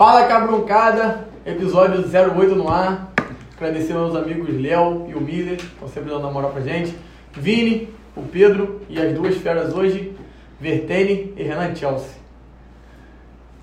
Fala cabroncada, episódio 08 no ar. Agradecer aos amigos Léo e o Miller, que estão sempre dando moral pra gente. Vini, o Pedro e as duas feras hoje, Vertene e Renan Chelsea.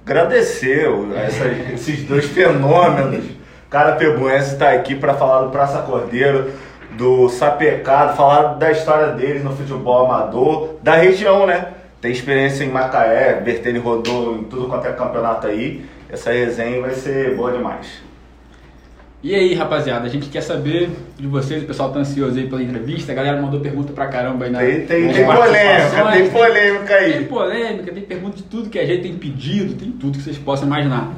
Agradecer essa, esses dois fenômenos. O cara Pebuense está aqui para falar do Praça Cordeiro, do Sapecado, falar da história deles no futebol amador, da região, né? Tem experiência em Macaé, Bertene rodou em tudo quanto é campeonato aí. Essa resenha vai ser boa demais. E aí, rapaziada, a gente quer saber de vocês, o pessoal tá ansioso aí pela entrevista, a galera mandou pergunta pra caramba aí na Tem, tem, tem polêmica, tem polêmica aí. Tem polêmica, tem pergunta de tudo que a gente tem pedido, tem tudo que vocês possam imaginar.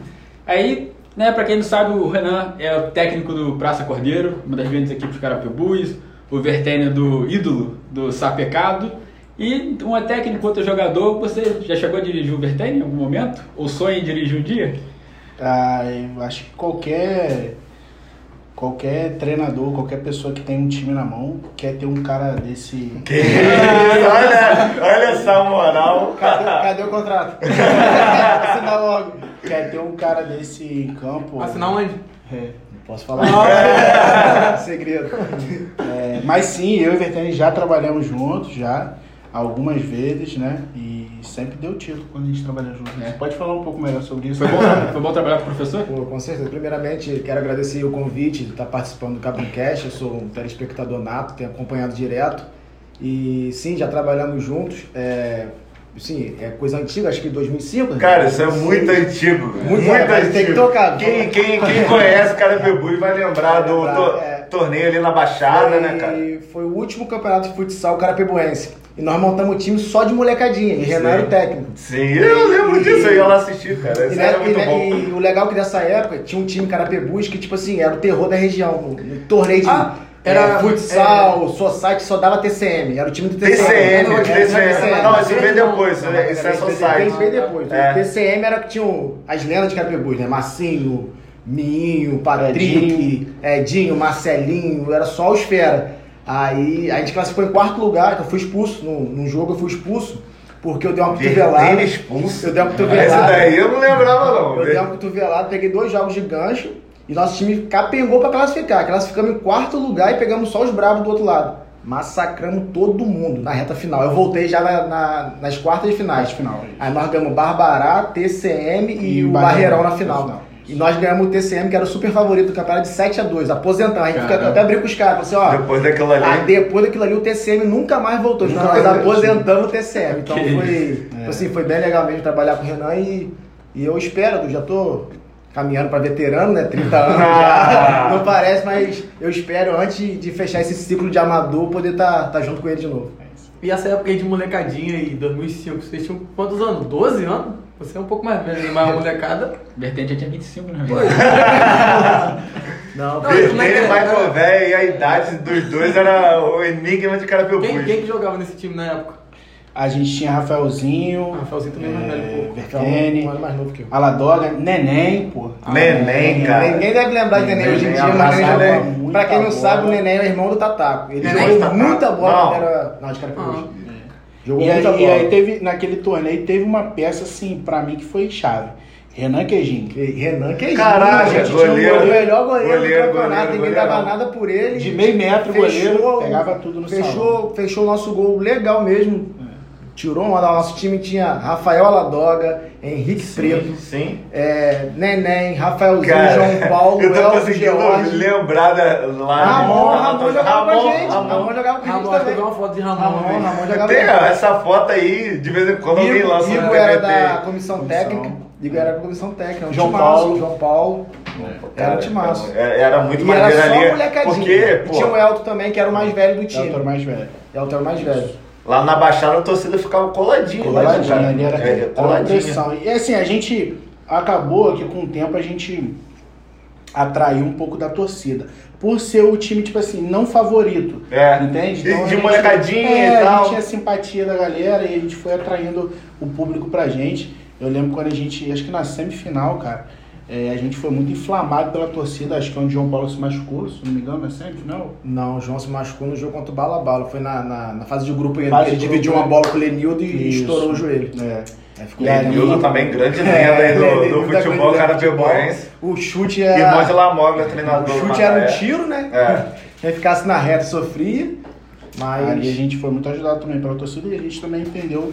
Aí, né, pra quem não sabe, o Renan é o técnico do Praça Cordeiro, uma das grandes equipes Carapebus, o Vertênio do ídolo do Sapecado. E um é técnico, outro é jogador. Você já chegou a dirigir o Vertênio em algum momento? Ou sonha em dirigir um dia? Ah, eu acho que qualquer qualquer treinador, qualquer pessoa que tem um time na mão quer ter um cara desse. Que olha, olha essa moral. Cadê, cadê o contrato? Assinar logo. Quer ter um cara desse em campo. Assinar onde? É, não posso falar. Segredo. É, mas sim, eu e o Vertani já trabalhamos juntos, já, algumas vezes, né? E sempre deu tiro quando a gente trabalha junto. É. Você pode falar um pouco melhor sobre isso? Foi bom, foi bom trabalhar com o professor? Pô, com certeza. Primeiramente, quero agradecer o convite de estar participando do Cabrincast. Eu sou um telespectador nato, tenho acompanhado direto. E sim, já trabalhamos juntos. É, sim, é coisa antiga, acho que 2005. Cara, isso é muito antigo. Muito muito é, mas tem que tocar. Quem, quem, quem conhece Carapebus vai lembrar do lembrar, to- é. torneio ali na Baixada, né, cara? E Foi o último campeonato de futsal carapebuense. E nós montamos um time só de molecadinha. E Renan era o técnico. Sim, eu lembro disso, eu ia lá assistir, cara. E, Isso né, era e, muito né, bom. e o legal é que nessa época tinha um time Carapebus que, tipo assim, era o terror da região. No, no torneio de Ah, era era- futsal, society, só dava TCM. Era o time do TCM. TCM, Era o TCM. Não, isso veio depois, Não, né? isso é. Bem depois. É. TCM era que tinha o- as lendas de Carapebus, né? Massinho, Minho, Patrick, Edinho. Edinho, Marcelinho, era só os fera. Aí a gente classificou em quarto lugar, que eu fui expulso. No, num jogo eu fui expulso, porque eu dei uma cotovelada. Expulso. Eu dei uma Esse cotovelada. daí eu não lembrava, não. Eu dei uma cotovelada, peguei dois jogos de gancho e nosso time capengou pra classificar. Classificamos em quarto lugar e pegamos só os bravos do outro lado. Massacramos todo mundo na reta final. Eu voltei já na- na- nas quartas de finais. final. Aí nós ganhamos Barbará, TCM e, E o Barreirão Barreirão na na final. E nós ganhamos o TCM, que era o super favorito do campeonato, de 7 a 2 aposentando. A gente fica, até brinco com os caras, falou assim, ó. Depois daquilo ali. Aí depois daquilo ali o TCM nunca mais voltou. Não, nós é, aposentamos o TCM. Então Que foi, assim, foi bem legal mesmo trabalhar com o Renan e, e eu espero, eu já tô caminhando para veterano, né? 30 anos Ah. já. Não parece, mas eu espero, antes de fechar esse ciclo de amador, poder estar junto com ele de novo. E essa época aí de molecadinha aí, 2005, vocês tinham quantos anos? 12 anos? Você é um pouco mais velho, mas a molecada. Vertente já tinha 25, né? Não, Não, como é era? Michael Véio e a idade dos dois era o enigma de Carapebus. Quem, quem que jogava nesse time na época? A gente tinha Rafaelzinho, Ah, Rafaelzinho também é mais velho, pô. Vertene, um mais novo que eu. Aladoga, Neném, pô. Neném, cara. Ninguém deve lembrar de Neném hoje em dia, mas abraço, Neném Neném. jogou. Muita Pra quem não bola. sabe, o Neném é o irmão do Tataco. Ele jogou muita bola Não. quando era. Não, de Carapebus. Ah. Jogou E aí, muita e bola. aí teve, naquele torneio, teve uma peça, assim, pra mim que foi chave. Renan Queijinho. Renan, que é isso? Caraca, a gente goleiro. tinha o melhor goleiro, Goleiro, do campeonato, goleiro, ninguém dava nada por ele. De meio metro, Fechou- goleiro, pegava tudo no salão. fechou, fechou o nosso gol legal mesmo. Tirou uma da nosso time, tinha Rafael Aladoga, Henrique Preto, Sim. é, Neném, Rafaelzinho, Cara, João Paulo, eu tô Elton conseguindo George. lembrar da, lá. Ramon, Ramon jogava com a Ramon, gente. Ramon. Ramon jogava com a gente Ramon, também. uma foto de Ramon. Ramon? Ramon jogava Tem com a gente. essa foto aí, de vez em quando alguém lança Igor, no Igor era TBT. da comissão Comissão. técnica. Igor era da comissão técnica. um João Paulo. João Paulo. Era um timaço. é- Era muito E maneiro era só ali. molecadinha. Porque, E tinha o Elton também, que era o mais velho do É o time. autor mais velho. Elton era o mais velho. Lá na Baixada a torcida ficava coladinha. né, Coladinho, cara? ali era, É, coladinha. E assim, a gente acabou que com o tempo a gente atraiu um pouco da torcida. Por ser o time, tipo assim, não favorito. É. Entende? De- a de gente- molecadinha é, e A tal. gente tinha simpatia da galera e a gente foi atraindo o público pra gente. Eu lembro quando a gente, acho que na semifinal, cara, É, a gente foi muito inflamado pela torcida, acho que onde o João Paulo se machucou, se não me engano, é sempre, não? Não, o João se machucou no jogo contra o Bala Bala. Foi na, na, na fase de grupo ele de dividiu uma né? bola com o Lenildo e Isso. estourou o joelho. É. Ficou E aí, Lenildo. Também, grande lenda É, aí do, Lenildo do é futebol grande carapebuense. O chute era. Irmão de Lamoglia, treinador. O do chute era um tiro, né? É. Quem ficasse na reta sofria. Mas. Aí a gente foi muito ajudado também pela torcida e a gente também entendeu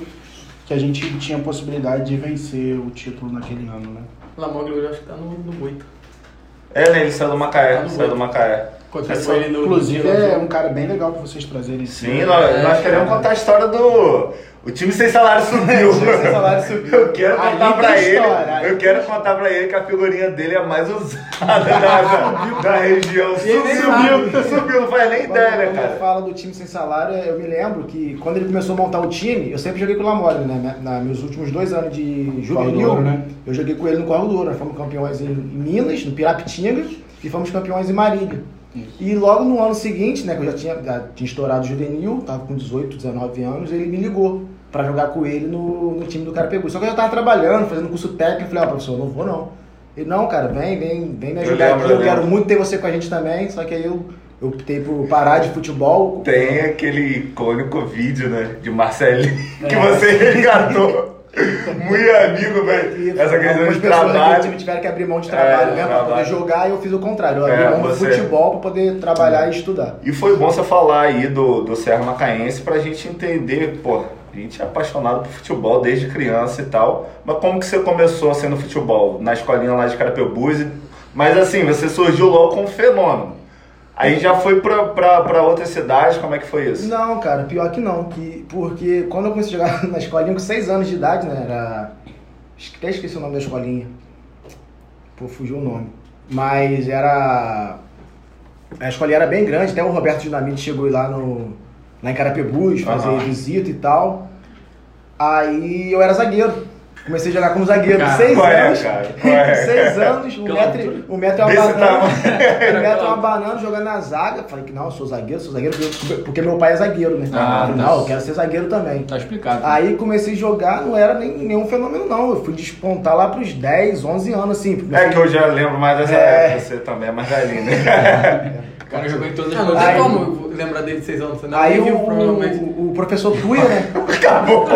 que a gente tinha a possibilidade de vencer o título naquele ano, né? Lamoglia hoje acho que tá no, no 8. É, né? Ele saiu do Macaé. Tá no Saiu do. Macaé. Continua ele no Inclusive no- é um cara bem legal pra vocês trazerem. Sim, nós, nós queremos contar a história do. O time sem salário subiu. O time sem salário subiu. Eu quero Ali contar pra ele. história, Eu quero contar pra ele que a figurinha dele é a mais usada da, da, da região. Subiu, sabe. subiu, não faz nem Quando, ideia, né, quando eu cara? falo do time sem salário, eu me lembro que quando ele começou a montar o time, eu sempre joguei com o Lamore, né? Na, meus últimos dois anos de juvenil, né? eu joguei com ele no Corro do Ouro. Nós fomos campeões em, em Minas, no Pirapitinga, e fomos campeões em Marília. E logo no ano seguinte, né, que eu já tinha, já tinha estourado o juvenil, tava com 18, 19 anos, ele me ligou pra jogar com ele no, no time do Carapegu. Só que eu já tava trabalhando, fazendo curso técnico, eu falei, ó, professor, eu não vou não. Ele, não, cara, vem, vem, vem me Eu ajudar lembro, aqui, eu eu quero muito ter você com a gente também, só que aí eu, eu optei por parar de futebol. Tem aquele icônico vídeo, né? De Marcelinho, que você resgatou. Muito amigo, velho. Essa questão de pessoas daquele time trabalho. tiveram que abrir mão de trabalho É, mesmo pra trabalho. poder jogar e eu fiz o contrário. Eu abri É, mão do você- futebol pra poder trabalhar e estudar. E foi bom você falar aí do, do Serra Macaense pra gente entender, pô, a gente é apaixonado por futebol desde criança e tal, mas como que você começou assim no futebol? Na escolinha lá de Carapebus, mas assim, você surgiu logo como um fenômeno. Aí já foi pra, pra, pra outras cidades, como é que foi isso? Não, cara, pior que não. Que, porque quando eu comecei a jogar na escolinha com 6 anos de idade, né? Era. Até esqueci o nome da escolinha. Pô, fugiu o nome. Mas era. A escolinha era bem grande, até o Roberto Dinamite chegou lá no. Lá em Carapebus, fazer Aham. visita e tal. Aí eu era zagueiro. Comecei a jogar como zagueiro. Cara, seis é, anos. cara? É? seis anos, um metro, um metro é uma Desse banana. Um metro é uma banana jogando na zaga. Falei que não, eu sou zagueiro, sou zagueiro, porque- meu pai é zagueiro, né? Ah, Falei, tá. não, eu quero ser zagueiro também. Tá explicado. Aí comecei a jogar, não era nem, nenhum fenômeno, não. Eu fui despontar lá pros 10, 11 anos, assim. É que eu já lembro mais dessa É. época, você também é mais velhinho, né? O cara jogou em todas as Ah, não tem Aí- posições. como lembrar dele de 6 anos, você não Aí viu, o, o, o professor Tuia, né? Acabou.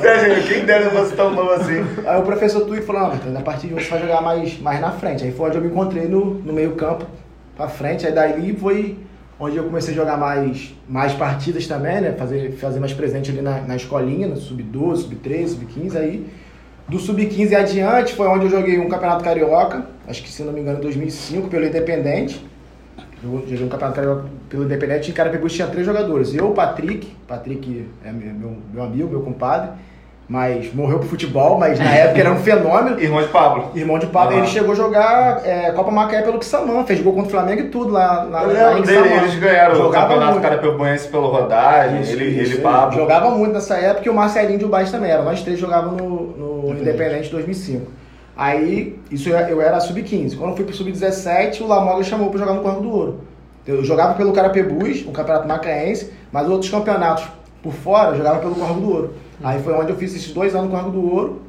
Sérgio, quem dera você tão novo assim? Aí o professor Tui falou, não, Matheus, a partir de hoje você vai jogar mais, mais na frente. Aí foi onde eu me encontrei no, no meio campo, pra frente. Aí daí foi onde eu comecei a jogar mais, mais partidas também, né? Fazer, fazer mais presente ali na, na escolinha, no sub-12, sub-13, sub-15. Aí do sub-15 adiante foi onde eu joguei um campeonato carioca, acho que se não me engano em 2005, pelo Independente. Joguei um campeonato pelo Independente e Carapebus tinha três jogadores. Eu, o Patrick, Patrick é meu, meu, amigo, meu compadre, mas morreu pro futebol, mas na época era um fenômeno. Irmão de Pablo. Irmão de Pablo, Ah. ele chegou a jogar é, Copa Macaé pelo Xamã, fez gol contra o Flamengo e tudo lá, lá, Eu lembro em dele, Xamã. eles ganharam o campeonato. Carapebuense pelo rodagem, Isso, ele, isso, ele isso. Pablo. Jogava muito nessa época e o Marcelinho de Ubás também era. Nós três jogávamos no, no Independente. Independente 2005. Aí, isso eu, era sub-15. Quando eu fui pro sub-17, o Lamoga chamou pra jogar no Corpo do Ouro. Eu jogava pelo Carapebus, o campeonato macaense, mas outros campeonatos por fora eu jogava pelo Corpo do Ouro. Aí foi onde eu fiz esses dois anos no Corpo do Ouro.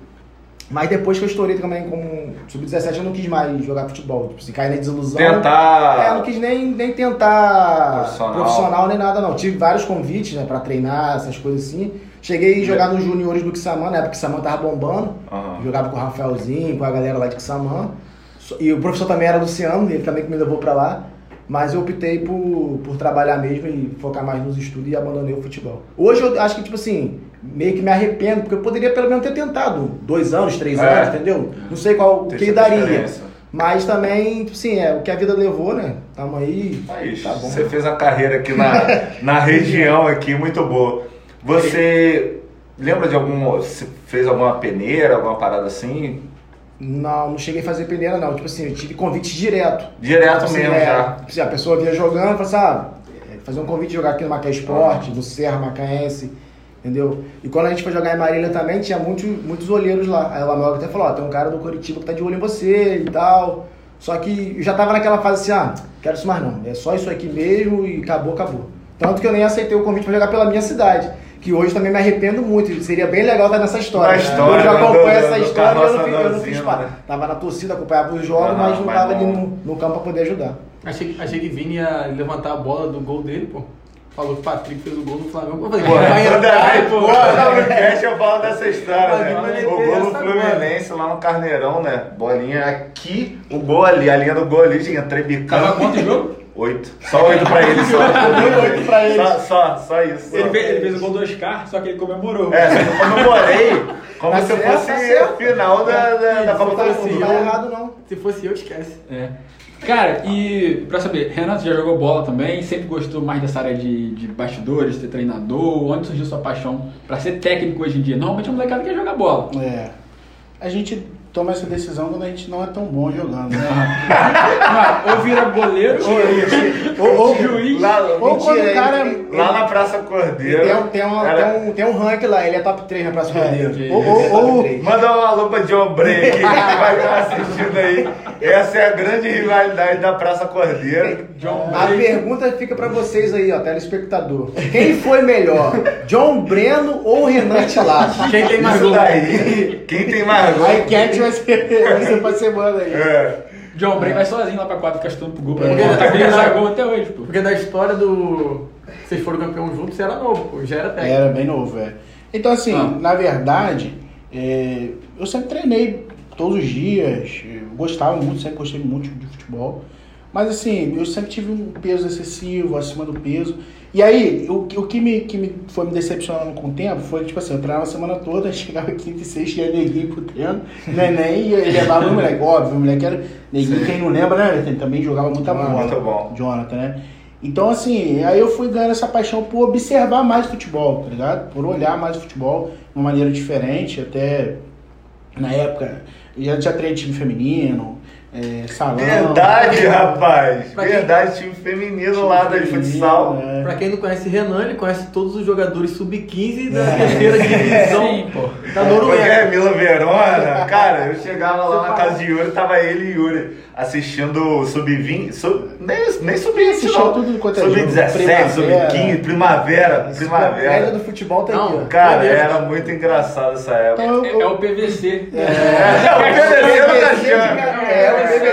Mas depois que eu estourei também como sub-17, eu não quis mais jogar futebol. Tipo, se cair na desilusão. Tentar. É, eu não quis nem, nem tentar Profissional. profissional. nem nada, não. Tive vários convites, né, pra treinar, essas coisas assim. Cheguei a jogar nos juniores do Xamã, na época que o Xamã tava bombando. Aham. Jogava com o Rafaelzinho, com a galera lá de Xamã. So- E o professor também era Luciano, ele também que me levou pra lá. Mas eu optei por, por trabalhar mesmo e focar mais nos estudos e abandonei o futebol. Hoje eu acho que, tipo assim, meio que me arrependo, porque eu poderia pelo menos ter tentado dois anos, três É. anos, entendeu? Não sei qual o que daria. diferença. Mas também, tipo assim, é o que a vida levou, né? Tamo aí. Aí, tá bom. Você fez a carreira aqui na, na região aqui muito boa. Você lembra de algum. Você fez alguma peneira, alguma parada assim? Não, não cheguei a fazer peneira, não. Tipo assim, eu tive convite direto. Direto Tipo assim, mesmo é, já. tipo assim, a pessoa vinha jogando, falava assim, ah, é, fazer um convite de jogar aqui no Macaé Esporte, no Serra Macaense, entendeu? E quando a gente foi jogar em Marília também, tinha muitos, muitos olheiros lá. Aí o Lamoga até falou, ó, tem um cara do Curitiba que tá de olho em você e tal. Só que eu já tava naquela fase assim, ah, quero isso mais não. É só isso aqui mesmo e acabou, acabou. Tanto que eu nem aceitei o convite pra jogar pela minha cidade. Que hoje também me arrependo muito. Seria bem legal estar nessa história. Na história, hoje eu né, acompanho do- essa história e eu não, eu não fiz parte. né? Tava na torcida, acompanhava os jogos, mas não tava ali não. no, no campo pra poder ajudar. Achei, achei que Vini ia levantar a bola do gol dele, pô. Falou que o Patrick fez o gol no Flamengo. Eu falei, Pô, vai entrar, vez, pô. pô, no cast eu falo dessa história, né? O gol do essa Fluminense lá no Carneirão, né? Bolinha aqui, o gol ali, a linha do gol ali, tinha Tava trebicando. quanto o jogo? Oito. Só oito pra ele, só. Oito pra ele. Só, só, só isso. só. Ele fez, ele fez o gol do Oscar, só que ele comemorou. É, só que eu comemorei como Tá se certo, fosse tá certo. final da, da, da Copa do Sim, Mundo. Não tá errado, não. Se fosse eu, esquece. É. Cara, e pra saber, Renato já jogou bola também, sempre gostou mais dessa área de, de bastidores, ser treinador, onde surgiu sua paixão pra ser técnico hoje em dia? Normalmente a molecada quer jogar bola. É. A gente toma essa decisão quando a gente não é tão bom jogando. Né? Mas, ou vira goleiro, ou, ou, ou juiz. Lá, Ou quando o cara é- ele- lá na Praça Cordeiro. Tem, um- tem, um, era- tem, um, tem um rank lá, ele é top 3 na Praça Cordeiro. Ou- Ele é top ou- três. Manda um alô pra John Bray aqui, que vai estar assistindo aí. Essa é a grande rivalidade da Praça Cordeiro. John A Bray. pergunta fica pra vocês aí, ó, telespectador. Quem foi melhor, John Breno ou Renan Tilato? Quem tem mais gol? daí, quem tem mais gol? A enquete vai ser, vai ser pra semana aí. É. John Bray vai sozinho lá pra quadra, ficar chutando pro gol, pra É. contabilizar gol até hoje, pô. Porque da história do. Vocês foram campeão juntos, você era novo, pô. Já era técnico. Era bem novo, é. Então, assim, Ah. na verdade, é, eu sempre treinei todos os dias, eu gostava muito, sempre gostei muito de futebol. Mas, assim, eu sempre tive um peso excessivo, acima do peso. E aí, o, o que, me, que me foi me decepcionando com o tempo foi, tipo assim, eu treinava a semana toda, chegava quinta e sexta, ia neguinho pro treino, neném, e levava o moleque. Óbvio, o moleque era neguinho, quem não lembra, né? Ele também jogava muita bola. Muito bom. Jonathan, né? Então, assim, aí eu fui ganhando essa paixão por observar mais futebol, tá ligado? Por olhar mais futebol de uma maneira diferente, até na época, já, já treinei time feminino, é, salão. Verdade, rapaz. Pra quem- Verdade, time feminino lá da futsal. é. Pra quem não conhece Renan, ele conhece todos os jogadores sub-15 da terceira divisão Sim, pô. da Noruega. é Mila Verona, cara, eu chegava lá na casa de Yuri, tava ele e Yuri assistindo o Sub-20, sub, nem, nem Sub-20 Assistia não, tudo quanto é jogo, Sub-17, Primavera. Sub-15, Primavera, Média Primavera. do futebol tá Não, aqui, ó. Cara, era muito engraçado essa época. Então, eu, É, é o PVC. É, o PVC do Caixão. É, o PVC do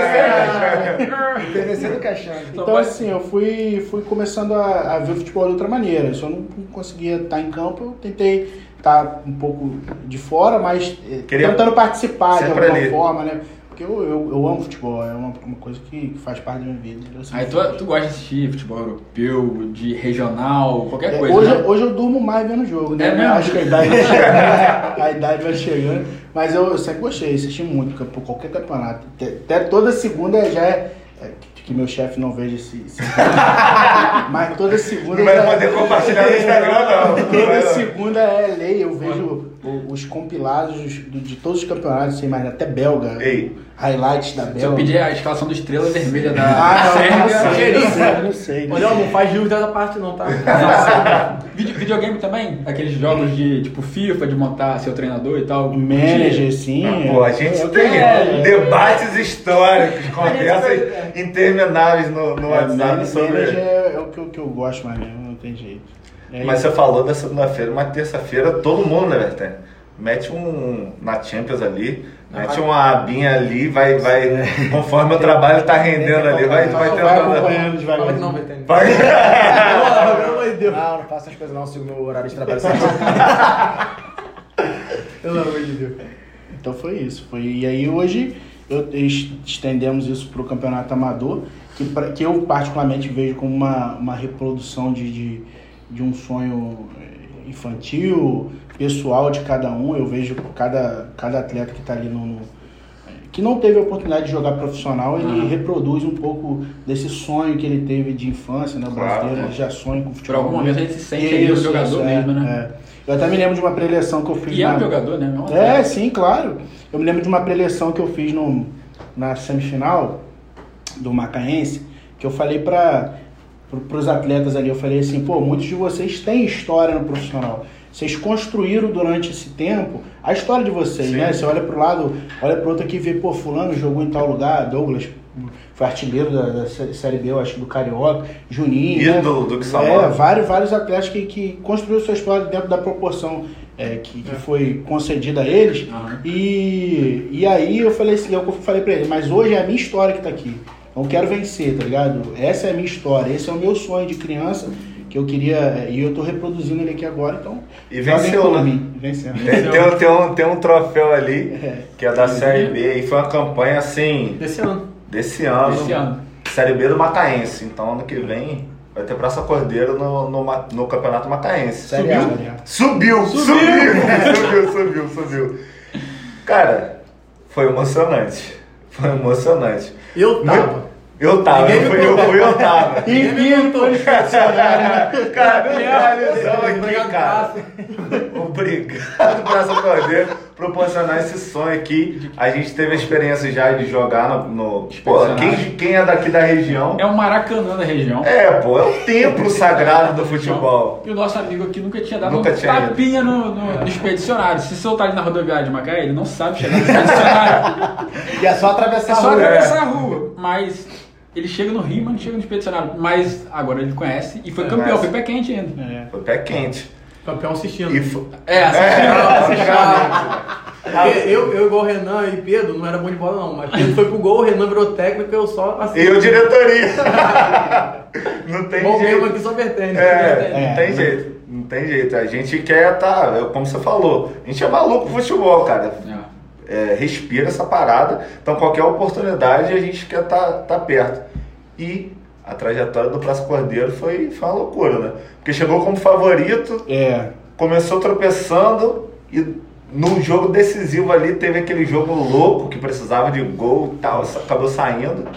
Caixão. O PVC do Caixão. Então, assim, eu fui, fui começando a, a ver o futebol de outra maneira. Se eu não conseguia estar em campo, eu tentei estar um pouco de fora, mas eh, Queria tentando participar de alguma ali. forma, né? Porque eu, eu, eu amo futebol, é uma, uma coisa que faz parte da minha vida. Sempre Aí tu, tu gosta de assistir futebol europeu, de regional, qualquer É, coisa, hoje, né? hoje eu durmo mais vendo jogo, né? É mesmo? Acho que a idade vai chegando. a idade vai chegando. Mas eu, eu sempre gostei, assisti muito por qualquer campeonato. Até, até toda segunda já é. é, que- meu chefe não veja esse. esse- Mas toda segunda. Não vai já- poder compartilhar no Instagram, não. Toda segunda é lei, eu vejo os compilados do- de todos os campeonatos, sei mais, até belga. Ei. Highlights da Se eu belga. pedir a escalação do Estrela Vermelha da Ah, não, Sérvia, não sei, não sei, não sei. não não faz jus dessa parte não, tá? Vide- videogame também? Aqueles jogos de tipo FIFA, de montar seu treinador e tal. Manager, sim. Pô, a gente eu tem quero. debates históricos, conversas intermináveis no, no É, WhatsApp manager sobre. é, é o que, eu- que eu gosto mais mesmo, não tem jeito. É Mas isso. você falou da segunda-feira, mas terça-feira todo mundo, né, Vertem? Mete um na Champions ali, mete uma abinha ali, vai, vai, conforme o trabalho tá rendendo ali, vai, vai Vai tentando. acompanhando Fala que devagar. não, Betânia. Vai. Pelo amor de Deus. Não, não faço essas coisas não, sigo meu horário de trabalho. Pelo amor de Deus. Então foi isso. Foi, e aí hoje eu, es- estendemos isso para o campeonato amador, que, pra- que eu particularmente vejo como uma, uma reprodução de, de, de um sonho eh, infantil, pessoal de cada um. Eu vejo cada, cada atleta que está ali no, no- que não teve a oportunidade de jogar profissional, ele reproduz um pouco desse sonho que ele teve de infância, né? O Claro. brasileiro ele já sonha com Por futebol. algum momento a gente se sente ali Isso, jogador isso, é, mesmo, né? é. Eu até me lembro de uma preleção que eu fiz E é na- um jogador, né? um é, atleta. sim, claro. Eu me lembro de uma preleção que eu fiz no, na semifinal do Macaense, que eu falei para os atletas ali, eu falei assim, pô, muitos de vocês têm história no profissional. Vocês construíram durante esse tempo a história de vocês, Sim. né? Você olha pro lado, olha pro outro aqui e vê, pô, fulano jogou em tal lugar, Douglas foi artilheiro da, da Sé- Série B, eu acho do Carioca, Juninho. né? Ídolo do que É, vários, vários atletas que, que construíram sua história dentro da proporção é, que, que foi concedida a eles. Aham. E, e aí eu falei assim, eu falei pra ele, mas hoje é a minha história que tá aqui. Eu quero vencer, tá ligado? Essa é a minha história, esse é o meu sonho de criança que eu queria, e eu tô reproduzindo ele aqui agora, então. E venceu, né? mim. Venceu. Tem, tem, um- tem um, tem um troféu ali, É. que é da Série B, e foi uma campanha assim, Desse ano. desse ano. Esse ano. Série B do Macaense. Então ano que vem vai ter Praça Cordeiro no, no, no Campeonato Macaense. Série A. Subiu, subiu, subiu, subiu, subiu. Cara, foi emocionante. Foi emocionante. Eu tava. Eu tava, Ninguém eu fui, eu fui, eu tava. E e todos Cara, realizão aqui, Obrigado, cara. Obrigado, Praça Cordeiro, proporcionar esse sonho aqui. A gente teve a experiência já de jogar no. no- pô, quem, quem é daqui da região. É o Maracanã da região. É, pô, é o templo sagrado do futebol. E o nosso amigo aqui nunca tinha dado Nunca um tinha tapinha no, no, no expedicionário. Se soltar ele na rodoviária de Macaé, ele não sabe chegar no expedicionário. E é só atravessar É só a rua. atravessar a rua. Mas ele chega no Rio, mas não chega no expedicionário. Mas agora ele conhece e foi É, campeão, foi pé quente ainda. É. Foi pé quente. Campeão assistindo. E foi. É, assim, Porque eu, eu, igual o Renan e Pedro, não era bom de bola não, mas Pedro foi pro gol, o Renan virou técnico, eu só assim. Eu, diretoria. não tem Bom mesmo jeito. aqui só pertence. É, não É. tem jeito. Não tem jeito. A gente quer tá, é como você falou, a gente é maluco pro futebol, cara. É, respira essa parada. Então qualquer oportunidade a gente quer tá, tá perto. E a trajetória do Praça Cordeiro foi, foi uma loucura, né? Porque chegou como favorito, É. começou tropeçando e num jogo decisivo ali teve aquele jogo louco que precisava de gol e tal, acabou saindo.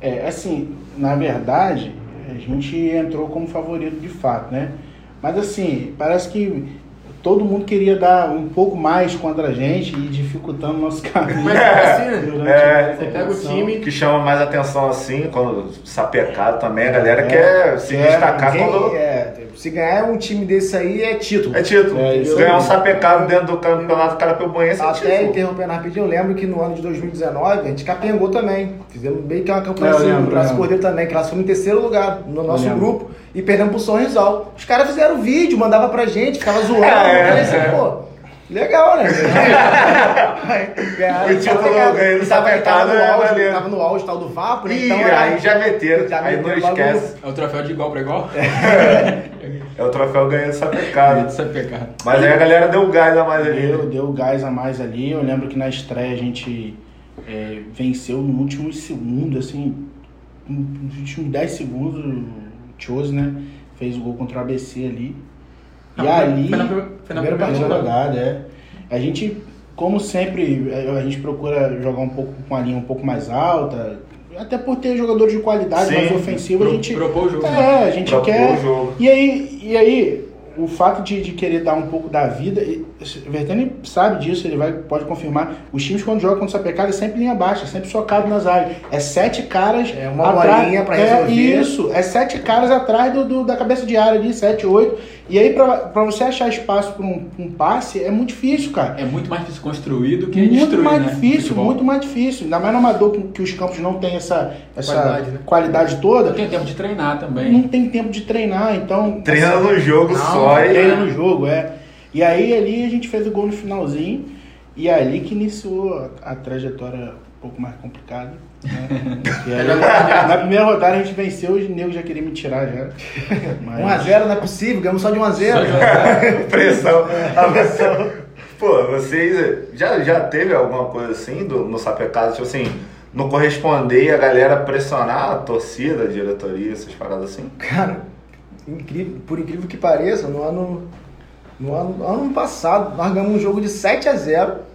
É, assim, na verdade, a gente entrou como favorito de fato, né? Mas assim, parece que todo mundo queria dar um pouco mais contra a gente e dificultando o nosso caminho. Mas é assim, né? durante É. a Você pega o time, que chama mais atenção assim, quando sapecado também, a galera É, quer se É, destacar quem- quando. é, se ganhar um time desse aí é título. É título. É, isso Ganhar um sapecado dentro do campeonato carapibuense é Até título. interrompendo rapidinho, eu lembro que no ano de 2019 a gente capengou também. Fizemos bem que uma campanha É, assim, no eu Cordeiro também, que nós fomos em terceiro lugar no nosso grupo e perdemos pro São Rizal. Os caras fizeram vídeo, mandavam pra gente, ficava zoando. É, falei assim, é. pô, legal, né? Ganharam, O título sapecado. ganhando E tava, sapecado tava no é auge, maneiro. tava no auge tal do Vapo, né? Ih, Então era- aí já meteram, Já aí não meteram o bagulho. esquece. É o troféu de igual pra igual? É o troféu ganhando sapecado. É. Mas aí a galera deu um gás a mais ali. Deu, deu gás a mais ali. Eu lembro que na estreia a gente é, venceu no último segundo, assim, nos últimos 10 segundos, o Chose, né? Fez o gol contra o ABC ali. E ali. na, foi na primeira rodada. rodada, é. A gente, como sempre, é, a gente procura jogar um pouco com a linha um pouco mais alta. Até por ter jogadores de qualidade Sim, mais ofensiva, a Pro- gente. propôs o jogo. É, a gente Propôs quer. o jogo. E aí, e aí, o fato de, de querer dar um pouco da vida, e- o Vertani sabe disso, ele vai, pode confirmar. Os times quando jogam contra o Sapecada é sempre linha baixa, sempre socado nas áreas. É sete caras. É uma bolinha pra é, resolver. Isso, é sete caras atrás do, do- da cabeça de área ali, sete, oito. E aí, pra, pra você achar espaço pra um, um passe, é muito difícil, cara. É muito mais difícil construir do que Muito destruir, mais né? difícil, Futebol. muito mais difícil. Ainda mais no amador que, que os campos não têm essa, essa Qualidade, qualidade, né? toda. Não tem tempo de treinar também. Não tem tempo de treinar, então. Treina no jogo Não, só e. treina no jogo, é. E aí ali a gente fez o gol no finalzinho. E é ali que iniciou a, a trajetória um pouco mais complicada. Né? Aí, na primeira rodada a gente venceu e o nego já queria me tirar já. Mas- 1x0 não é possível, ganhamos só de 1x0. Só de pressão. A pressão. Pô, vocês já, já teve alguma coisa assim do, no sapecado, tipo assim, não corresponder e a galera pressionar a torcida, a diretoria, essas paradas assim? Cara, incrível, por incrível que pareça, no ano, no ano, no ano passado, nós ganhamos um jogo de 7 a 0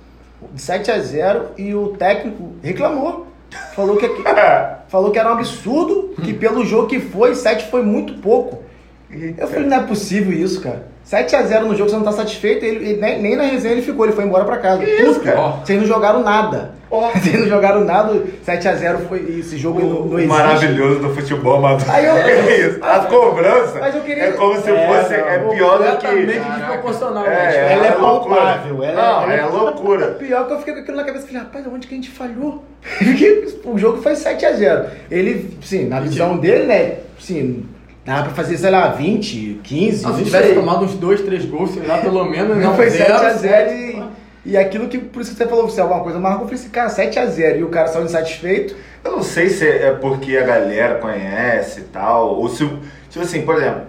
de 7 a 0 e o técnico reclamou. Falou que, falou que era um absurdo, que pelo jogo que foi, 7 foi muito pouco. Eu falei, não é possível isso, cara. 7x0 no jogo, você não tá satisfeito, ele, ele- nem, nem na resenha ele ficou, ele foi embora pra casa. Que isso, Puto, cara? Ó. Vocês não jogaram nada. Vocês não jogaram nada, 7x0 foi esse jogo não, não O existe. maravilhoso do futebol amador. Aí eu- é isso. A cobrança Mas eu queria- é como se É, fosse. não, É pior do Completamente que. desproporcional, É, né? Ela é loucura. palpável, ela é- Não, ela é- é loucura. Pior que eu fiquei com aquilo na cabeça, falei, rapaz, onde que a gente falhou? Porque o jogo foi 7x0. Ele, sim, na visão dele, né, sim, dava pra fazer, sei lá, 20, 15, Ah, se tivesse tomado uns dois, três gols, sei lá, pelo menos, Não não, foi zero, 7x0 sete, e, e aquilo que, por isso que você falou, se é alguma coisa marcou, eu falei assim, cara, 7x0 e o cara saiu insatisfeito. Eu não sei se é porque a galera conhece e tal, ou se. Tipo assim, por exemplo,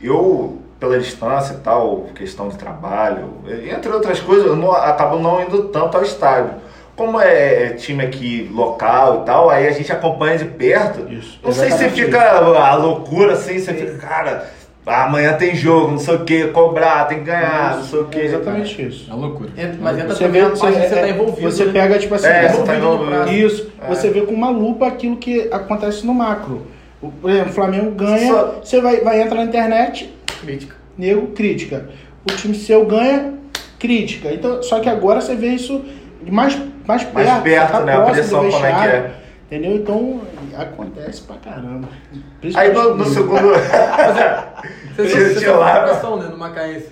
eu, pela distância e tal, questão de trabalho, entre outras coisas, eu não, acabo não indo tanto ao estádio. Como é, é time aqui local e tal, aí a gente acompanha de perto. Isso, Não sei se fica a loucura assim, você fica, cara, amanhã tem jogo, não sei o que, cobrar, tem que ganhar, não sei o que. É exatamente isso. É uma loucura. Entra- Mas entra Você também vê, a parte que você tá é, envolvido. você né? pega, tipo assim, É, você tá envolvido no envolvido. prazo. Isso, É. você vê com uma lupa aquilo que acontece no macro. O, por exemplo, o Flamengo ganha, Só- você vai, vai entrar na internet, Crítica. nego, crítica. O time seu ganha, crítica. Então, só que agora você vê isso mais, mais perto. Mais perto, tá né? A pressão, como é que é. Entendeu? Então, acontece pra caramba. Aí no, no segundo. Você, Deixa você, lá. pressão, né, no Macaense.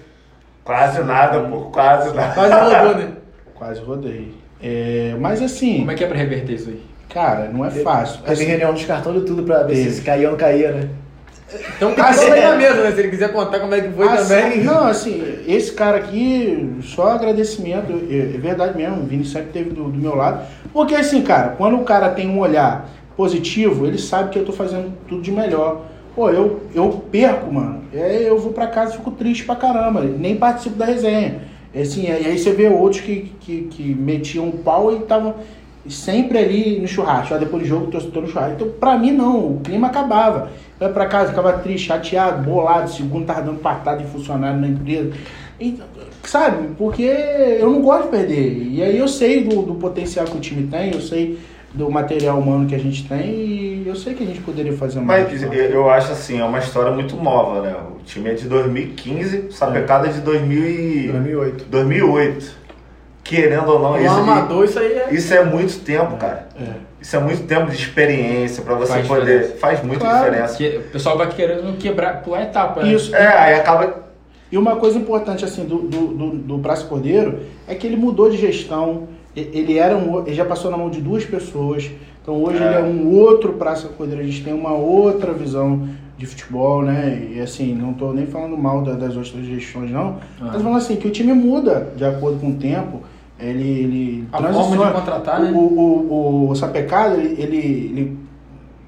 quase nada, pô, quase nada. Quase rodou, né? Quase rodei. É, mas assim, Como é que é pra reverter isso aí? cara, não é fácil. Teve Assim, reunião dos cartões e tudo pra ver Teve. se caía ou não caía, né? Então tem é. na mesa, né? Se ele quiser contar como é que foi Assim, também. Não, assim, esse cara aqui, só agradecimento, é, é verdade mesmo, o Vini sempre esteve do, do meu lado. Porque assim, cara, quando o cara tem um olhar positivo, ele sabe que eu tô fazendo tudo de melhor. Pô, eu, eu perco, mano. É, eu vou pra casa e fico triste pra caramba. Nem participo da resenha. É Assim, e aí você vê outros que, que, que metiam o pau e estavam sempre ali no churrasco. Ah, depois do jogo, tô, tô no churrasco. Então, pra mim, não. O clima acabava. Ia pra casa, ficava triste, chateado, bolado. Segundo, tava dando patada de funcionário na empresa. E, sabe? Porque eu não gosto de perder. E aí eu sei do, do potencial que o time tem, eu sei do material humano que a gente tem e eu sei que a gente poderia fazer mais. Mas eu- acho assim, é uma história muito nova, né? O time é de 2015, o Sapecada é de 2000 e... 2008. 2008. Querendo ou não, isso, amador, isso aí é. isso é muito tempo, cara. É. Isso é muito tempo de experiência pra você Faz poder. diferença. Faz muita Claro. diferença. Que o pessoal vai querendo quebrar, pular etapa, né? Isso. É, aí acaba. E uma coisa importante assim do, do, do, do Praça Cordeiro é que ele mudou de gestão. Ele era um, ele já passou na mão de duas pessoas. Então hoje É. ele é um outro Praça Cordeiro. A gente tem uma outra visão de futebol, né? E assim, não tô nem falando mal da- das outras gestões, não. Ah. Mas falando assim, que o time muda de acordo com o tempo. Ele, ele A forma de contratar, né? O, o, o Sapecado, ele, ele, ele,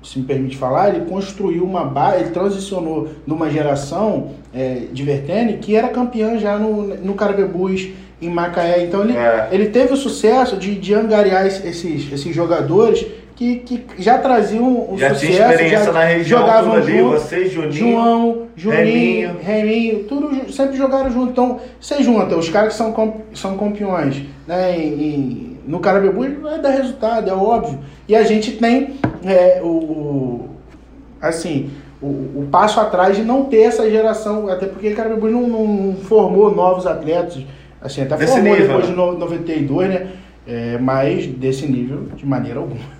se me permite falar, ele construiu uma base, ele transicionou numa geração é, de Vertene que era campeã já no, no Carabebus, em Macaé. Então ele, É. ele teve o sucesso de, de angariar es- esses, esses jogadores que, que já traziam o Já sucesso. tinha experiência já na região, jogavam tudo ali, junto. você, Juninho. João, Juninho, Reminho. Reminho, tudo sempre jogaram junto. Então, você junta os caras que são, são campeões né, em- no Carabebu, vai dar resultado, é óbvio. E a gente tem é, o, assim, o, o passo atrás de não ter essa geração, até porque o Carabebu não, não- formou novos atletas, assim, até Desse formou nível, depois né? de no- 92, né? É, mas desse nível, de maneira alguma.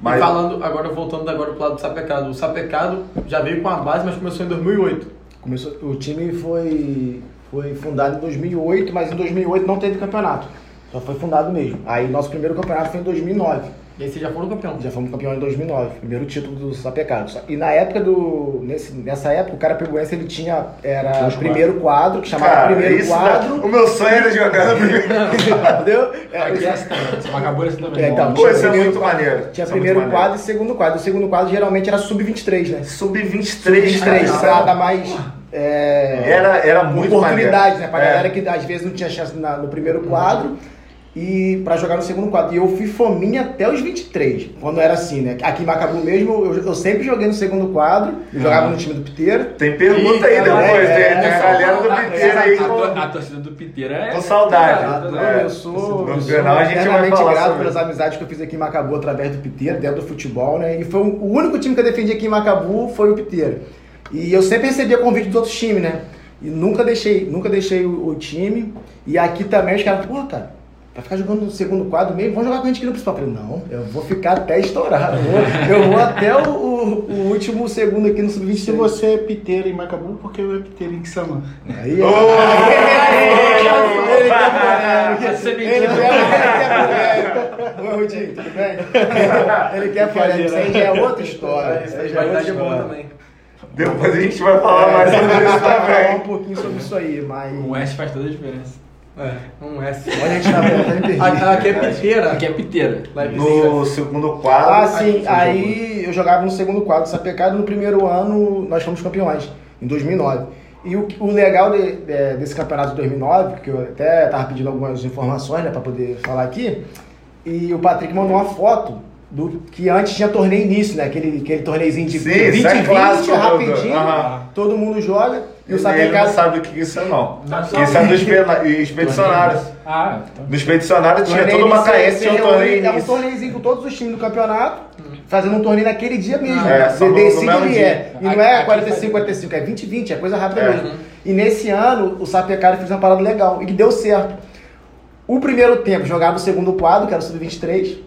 Mas- E falando, agora voltando agora pro lado do Sapecado. O Sapecado já veio com a base, mas começou em 2008. Começou, o time foi, foi fundado em 2008, mas em 2008 não teve campeonato. Só foi fundado mesmo. Aí nosso primeiro campeonato foi em 2009. E aí vocês já foram campeão. Já fomos campeão em 2009, primeiro título do Sapecado. E na época do. Nesse, nessa época, o Carapicuense ele tinha. Era Dois primeiro quadro, que chamava Cara, primeiro isso quadro. O meu sonho era jogar no primeiro. Entendeu? Era- Aqui é essa também. Acabou esse também. É, então, Pô, isso é muito quadro- maneiro. Tinha Isso é primeiro muito quadro e segundo quadro. O segundo quadro geralmente era sub-23, né? Sub-23, 23, cara. pra dar mais. é, Era, era muito oportunidade, maneiro. né? Pra É. galera que às vezes não tinha chance na- no primeiro quadro e pra jogar no segundo quadro. E eu fui fominha até os 23, quando era assim, né? Aqui em Macabu mesmo, eu, eu sempre joguei no segundo quadro, eu jogava no time do Piteiro. Tem pergunta aí Ih, depois, é, tem, é, é, galera do Piteiro aí a, torcida do Piteira é. com saudade. Não, É. eu sou, No eu sou final a gente vai falar grato sobre pelas amizades que eu fiz aqui em Macabu através do Piteiro, dentro do futebol, né? E foi o o único time que eu defendi aqui em Macabu foi o Piteiro. E eu sempre recebia convite dos outros times, né? E nunca deixei, nunca deixei o, o time. E aqui também os caras, pô, cara, vai ficar jogando no segundo quadro mesmo, vamos jogar com a gente aqui no principal. Eu falei, não, eu vou ficar até estourar. Eu vou, eu vou até o, o- o último segundo aqui no E se sub-23. você é piteiro em Macabu, por que eu é piteiro em Xamã? Aí, Ô, ele quer sementinha. Ele quer. Ô, Rudinho, tudo bem? Ele quer polêmica. Isso aí já é outra história. Isso aí já é outra é história. também. Depois a gente vai falar mais sobre isso vai falar um também. pouquinho sobre isso aí, mas. O S faz toda a diferença. É, um S. Olha, a gente tá vendo, tá Aqui é piteira. Aqui é piteira. É. No segundo quadro. Ah, sim. Aí eu jogava no segundo quadro do Sapecado. No primeiro ano nós fomos campeões, em 2009. E o, o legal de- de- desse campeonato de 2009, que eu até tava pedindo algumas informações, né, pra poder falar aqui, e o Patrick mandou uma foto do que antes tinha torneio início, né? Aquele, aquele torneiozinho de Sim, 20 isso é 20, clássico, rapidinho, aham. todo mundo joga, e o Ele não Sapecado... sabe o que isso é, não. Não Isso é dos expedicionários. Ah, então. No expedicionário tinha todo uma caense, tinha um torneio É um torneiozinho com todos os times do campeonato, fazendo um torneio naquele dia mesmo. É, só no- no dia. é. E não é aqui 45, 45, é 20, 20, é coisa rápida É. mesmo. E nesse ano, o Sapecari fez uma parada legal e que deu certo. O primeiro tempo jogava o segundo quadro, que era o sub-23,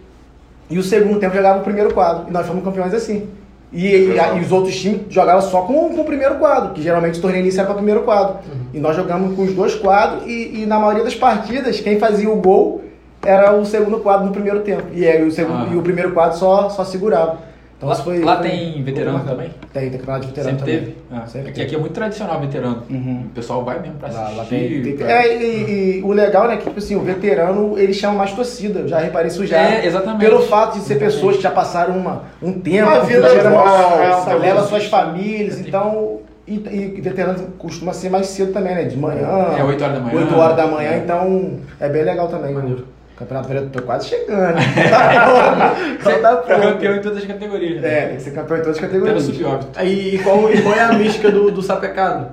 e o segundo tempo jogava o primeiro quadro. E nós fomos campeões assim. E, e a- e os outros times jogavam só com, com o primeiro quadro, que geralmente o torneio inicial era para o primeiro quadro. E nós jogamos com os dois quadros, e, e na maioria das partidas, quem fazia o gol era o segundo quadro no primeiro tempo. E, aí, o, segundo, Ah. e o primeiro quadro só, só segurava. Então Lá, foi. lá foi- tem veterano foi também? Tem, tem campeonato de veterano Sempre também. teve? Ah, Sempre aqui, teve. aqui é muito tradicional veterano. Uhum. O pessoal vai mesmo pra Lá, assistir. lá tem, tem- pra- É, e, e o legal, né, que tipo assim, o veterano, ele chama mais torcida. Eu já reparei isso já. É, exatamente. Pelo fato de ser pessoas que já passaram uma, um tempo, Uma que vida emoção, é, leva suas famílias, então... E, e veterano costuma ser mais cedo também, né? De manhã. É, 8 horas da manhã. 8 horas da manhã, então é bem legal também. Maneiro. O Campeonato Vereador tô quase chegando. Tá pouco, Só tá pouco. Campeão em todas as categorias. né? É, tem que ser campeão em todas as Até no categorias. sub-óbito. Aí, e qual, e qual é a mística do, do Sapecado?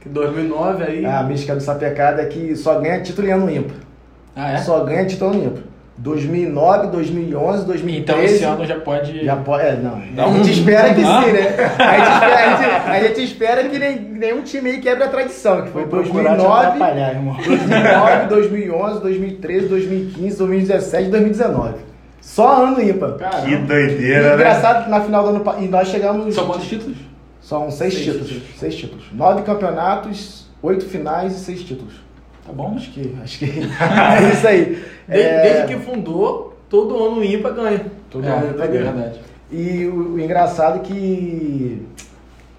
Que 2009 aí. A mística do Sapecada é que só ganha título em ano ímpar. Ah, é? Só ganha título ano ímpar. 2009, 2011, 2013. Então esse ano já pode. Já pode. É, não. A gente espera que Ah. sim, né? A gente espera, a gente, a gente espera que nem, nenhum time aí quebre a tradição, que foi Vou procurar te 2009, atrapalhar, irmão. 2009, 2011, 2013, 2015, 2017 e 2019. Só ano ímpar. Caramba. Que E doideira, né? engraçado que na final do ano e nós chegamos. São quantos títulos? São seis, Seis títulos. títulos. Seis títulos. Nove campeonatos, oito finais e seis títulos. Tá bom? Acho que, acho que é isso aí. De- É, Desde que fundou, todo ano ímpar ganha. Todo é, ano é ímpar ganha. verdade. E o, o engraçado é que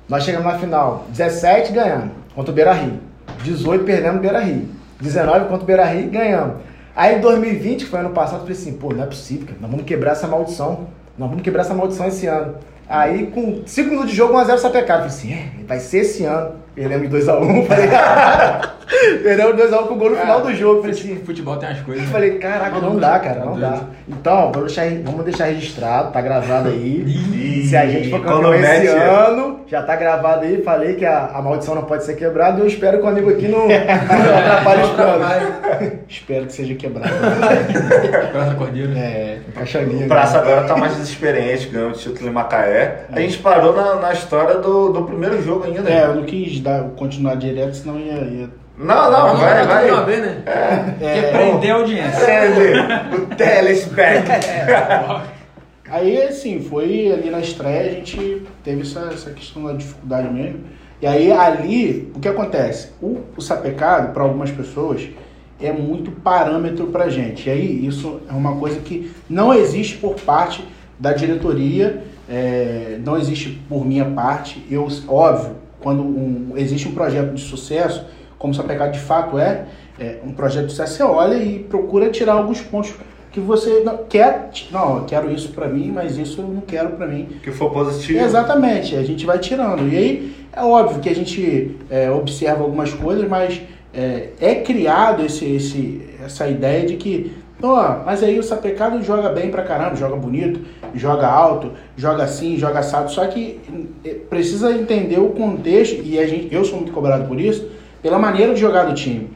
nós chegamos na final. 17 ganhamos contra o Beira Rio. 18 perdemos o Beira Rio. 19 contra o Beira Rio ganhamos. Aí em 2020, que foi ano passado, eu falei assim, pô, não é possível, cara. Nós vamos quebrar essa maldição. Nós vamos quebrar essa maldição esse ano. Aí com 5 minutos de jogo, 1x0 Sapecado. Eu falei assim, é, vai ser esse ano. Perdemos de 2x1. Falei, perdemos 2x1 com o gol no final do jogo. Falei assim, Futebol tem as coisas. eu né? falei, caraca, não dá, cara, não dá. Então, vamos deixar, vamos deixar registrado, tá gravado aí. E Se a gente for campeão esse mete- ano, já tá gravado aí. Falei que a, a maldição não pode ser quebrada e eu espero que o amigo aqui não, não atrapalhe os planos. Espero que seja quebrado. Praça Cordeiro. É, Caixaninha. O Praça agora tá mais desexperiente, ganhou o título em Macaé. A gente parou na, na história do, do primeiro jogo ainda. é, eu não quis dar, continuar direto, senão ia. ia... Não, não, vai, vai. uma vez, né? Quer prender a audiência. O telespect. Aí, assim, foi ali na estreia, a gente teve essa, essa questão da dificuldade mesmo. E aí, ali, o que acontece? O, o sapecado, para algumas pessoas, é muito parâmetro pra gente. E aí, isso é uma coisa que não existe por parte da diretoria, é, não existe por minha parte. Eu, óbvio, quando um- existe um projeto de sucesso, como o sapecado de fato é, é, um projeto de sucesso, você olha e procura tirar alguns pontos que você não quer, não, eu quero isso pra mim, mas isso eu não quero pra mim. Que for positivo. Exatamente, a gente vai tirando. E aí é óbvio que a gente é, observa algumas coisas, mas é, é criado esse, esse, essa ideia de que, ó, mas aí o sapecado joga bem pra caramba, joga bonito, joga alto, joga assim, joga assado. Só que é, precisa entender o contexto, e a gente, eu sou muito cobrado por isso, pela maneira de jogar do time.